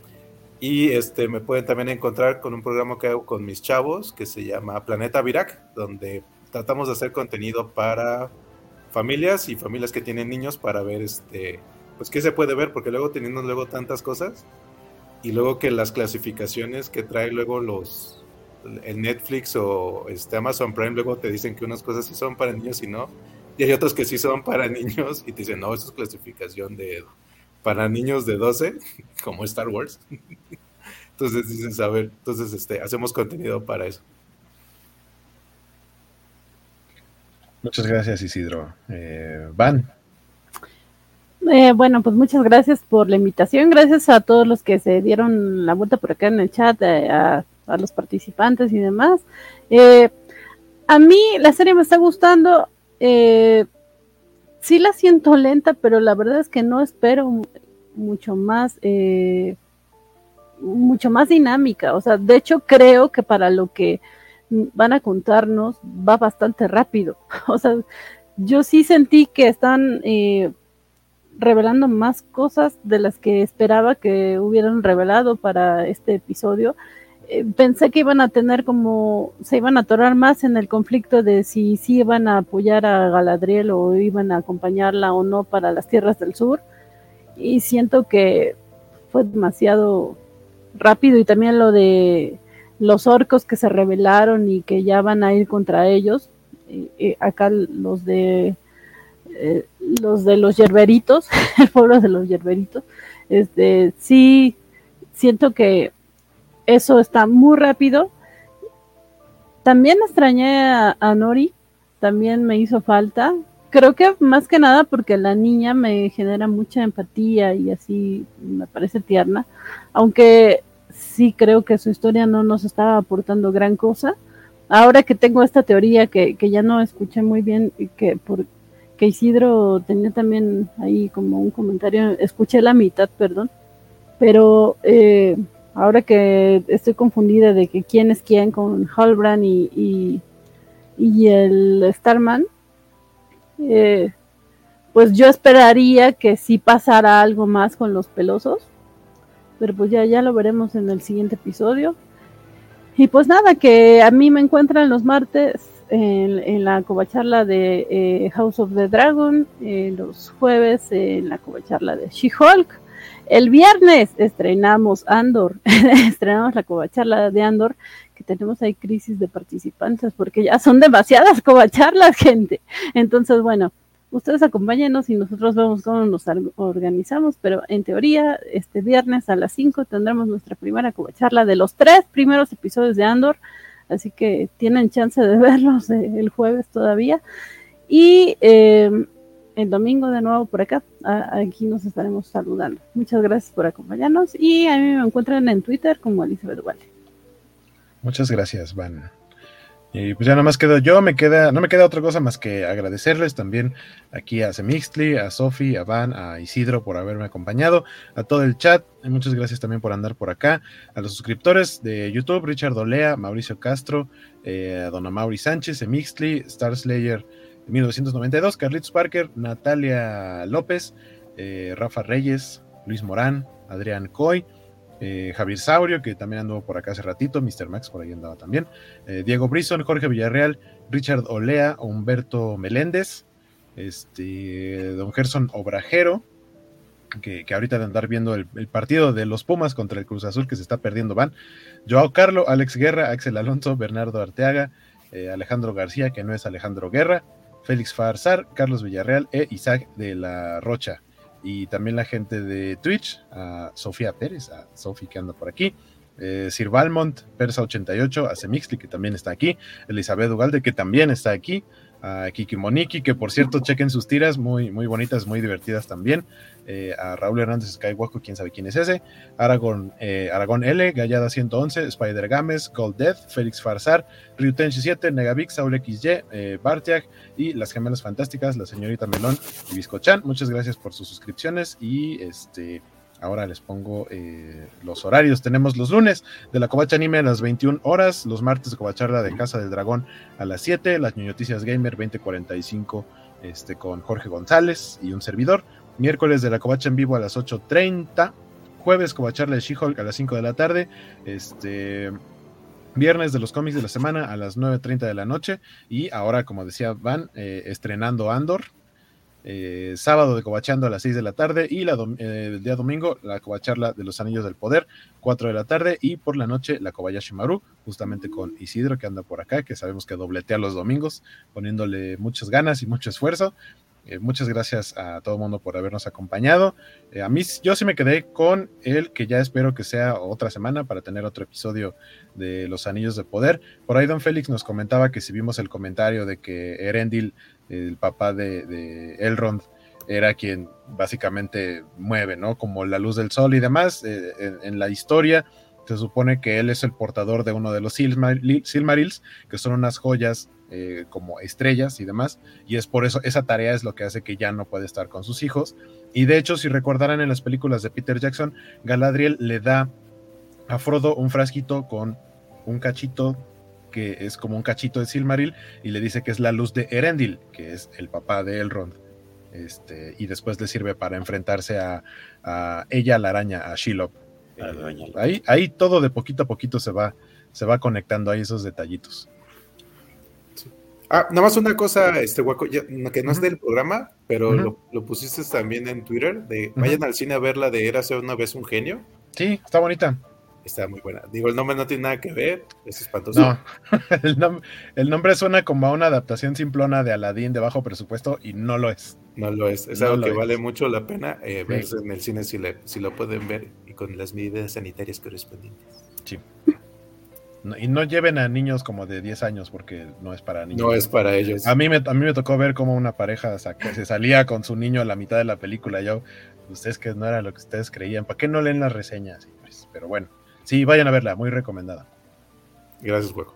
Y este, me pueden también encontrar con un programa que hago con mis chavos que se llama Planeta Virac, donde tratamos de hacer contenido para familias y familias que tienen niños para ver este, pues qué se puede ver, porque luego teniendo luego tantas cosas, y luego que las clasificaciones que trae luego los el Netflix o este Amazon Prime luego te dicen que unas cosas sí son para niños y no y hay otras que sí son para niños y te dicen no eso es clasificación de para niños de 12 como Star Wars entonces dicen a ver entonces este hacemos contenido para eso muchas gracias Isidro eh, Van eh, bueno, pues muchas gracias por la invitación. Gracias a todos los que se dieron la vuelta por acá en el chat, eh, a, los participantes y demás. Eh, a mí la serie me está gustando. Sí la siento lenta, pero la verdad es que no espero mucho más, mucho más dinámica. O sea, de hecho creo que para lo que van a contarnos va bastante rápido. O sea, yo sí sentí que están revelando más cosas de las que esperaba que hubieran revelado para este episodio. Eh, pensé que iban a tener como, se iban a atorar más en el conflicto de si sí iban a apoyar a Galadriel o iban a acompañarla o no para las tierras del sur. Y siento que fue demasiado rápido y también lo de los orcos que se rebelaron y que ya van a ir contra ellos. acá los de los de los yerberitos, el pueblo de los yerberitos, este, sí siento que eso está muy rápido. También extrañé a Nori, también me hizo falta, creo que más que nada porque la niña me genera mucha empatía y así me parece tierna, aunque sí creo que su historia no nos estaba aportando gran cosa. Ahora que tengo esta teoría que, que ya no escuché muy bien, que por que Isidro tenía también ahí como un comentario, escuché la mitad, perdón, pero eh, ahora que estoy confundida de que quién es quién con Halbrand y, y, el Starman, eh, pues yo esperaría que sí pasara algo más con los pelosos. Pero pues ya, ya lo veremos en el siguiente episodio. Y pues nada, que a mí me encuentran los martes en, la covacharla de eh, House of the Dragon, los jueves en la covacharla de She-Hulk. El viernes estrenamos Andor, estrenamos la covacharla de Andor, que tenemos ahí crisis de participantes porque ya son demasiadas covacharlas, gente. Entonces, bueno, ustedes acompáñenos y nosotros vemos cómo nos organizamos, pero en teoría, este viernes a las 5 tendremos nuestra primera covacharla de los tres primeros episodios de Andor, así que tienen chance de verlos eh, el jueves todavía. Y em, el domingo de nuevo por acá, aquí nos estaremos saludando. Muchas gracias por acompañarnos y a mí me encuentran en Twitter como Elizabeth Wale. Muchas gracias, Van. Y pues ya nada más quedo yo, me queda, no me queda otra cosa más que agradecerles también aquí a Semixtli, a Sofi, a Van, a Isidro por haberme acompañado, a todo el chat, muchas gracias también por andar por acá, a los suscriptores de YouTube, Richard Olea, Mauricio Castro, eh, a Dona Mauri Sánchez, Semixtli, Star Slayer 1992, Carlitos Parker, Natalia López, eh, Rafa Reyes, Luis Morán, Adrián Coy, eh, Javier Saurio, que también anduvo por acá hace ratito, Mr. Max por ahí andaba también, eh, Diego Brison, Jorge Villarreal, Richard Olea, Humberto Meléndez, este, Don Gerson Obrajero, que, ahorita de andar viendo el, partido de los Pumas contra el Cruz Azul que se está perdiendo van, Joao Carlo, Alex Guerra, Axel Alonso, Bernardo Arteaga, Alejandro García, que no es Alejandro Guerra, Félix Farsar, Carlos Villarreal e Isaac de la Rocha. Y también la gente de Twitch, a Sofía Pérez, a Sofi que anda por aquí, eh, Sir Valmont, Persa88, a Semixli que también está aquí, Elizabeth Ugalde que también está aquí, a Kiki Moniki, que por cierto chequen sus tiras, muy, muy bonitas, muy divertidas también, eh, a Raúl Hernández Skywalker, quién sabe quién es ese, Aragón, eh, Aragón L, Gallada 111, Spider Games, Gold Death, Félix Farsar, Ryutenshi 7, Negavix, Saul XY, eh, Bartiak y las gemelas fantásticas, la señorita Melón y Biscochan. Muchas gracias por sus suscripciones y este Ahora les pongo eh, los horarios. Tenemos los lunes de la Covacha Anime a las 21 horas, los martes de Covacharla de Casa del Dragón a las 7, las Noticias Gamer 2045 este, con Jorge González y un servidor. Miércoles de la Covacha en vivo a las 8.30. Jueves Covacharla de She-Hulk a las 5 de la tarde. Este, viernes de los cómics de la semana a las 9.30 de la noche. Y ahora, como decía Van, eh, estrenando Andor eh, sábado de Cobachando a las 6 de la tarde y eh, el día domingo la Cobacharla de los Anillos del Poder, 4 de la tarde y por la noche la Kobayashi Maru, justamente con Isidro que anda por acá, que sabemos que dobletea los domingos, poniéndole muchas ganas y mucho esfuerzo. Eh, muchas gracias a todo el mundo por habernos acompañado. a mí, yo sí me quedé con el que ya espero que sea otra semana para tener otro episodio de Los Anillos de Poder. Por ahí Don Félix nos comentaba que si vimos el comentario de que Erendil el papá de, Elrond era quien básicamente mueve, ¿no? Como la luz del sol y demás. Eh, en, la historia se supone que él es el portador de uno de los Silmarils, que son unas joyas eh, como estrellas y demás. Y es por eso, esa tarea es lo que hace que ya no puede estar con sus hijos. Y de hecho, si recordarán en las películas de Peter Jackson, Galadriel le da a Frodo un frasquito con un cachito que es como un cachito de Silmaril, y le dice que es la luz de Erendil, que es el papá de Elrond. Este, y después le sirve para enfrentarse a, ella, la araña, a Shelob. ahí, ahí todo de poquito a poquito se va, se va conectando ahí esos detallitos. Ah, nada más una cosa, este guaco, que no es del programa, pero lo, pusiste también en Twitter, de vayan al cine a ver la de Érase una vez un genio. Sí, está bonita. Está muy buena. Digo, el nombre no tiene nada que ver, es espantoso. No, el, nom- el nombre suena como a una adaptación simplona de Aladdin de bajo presupuesto y no lo es. No lo es. Es No algo que es. vale mucho la pena eh, Sí. verse en el cine si, le- si lo pueden ver y con las medidas sanitarias correspondientes. No- y no lleven a niños como de 10 años porque no es para niños. No es para ellos. A mí me, a mí me tocó ver cómo una pareja saca- se salía con su niño a la mitad de la película. Yo, ustedes que no era lo que ustedes creían, ¿para qué no leen las reseñas? Pues, pero bueno, sí, vayan a verla, muy recomendada. Gracias, juego.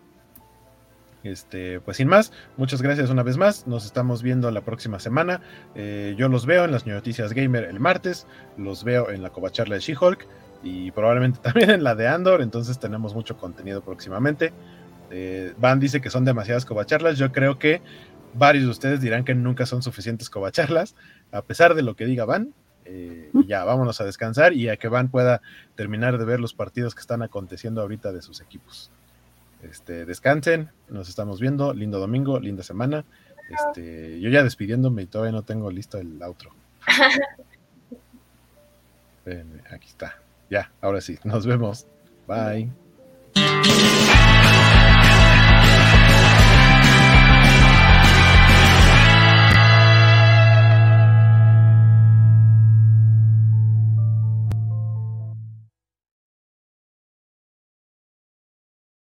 Este, pues sin más, muchas gracias una vez más. Nos estamos viendo la próxima semana. Eh, yo los veo en las noticias gamer el martes, los veo en la covacharla de She-Hulk y probablemente también en la de Andor. Entonces tenemos mucho contenido próximamente. Eh, Van dice que son demasiadas covacharlas. Yo creo que varios de ustedes dirán que nunca son suficientes covacharlas, a pesar de lo que diga Van. Eh, y ya, vámonos a descansar y a que Van pueda terminar de ver los partidos que están aconteciendo ahorita de sus equipos. Este, descansen, nos estamos viendo, lindo domingo, linda semana. Este, yo ya despidiéndome y todavía no tengo listo el outro. Aquí está. Ya, ahora sí, nos vemos. Bye.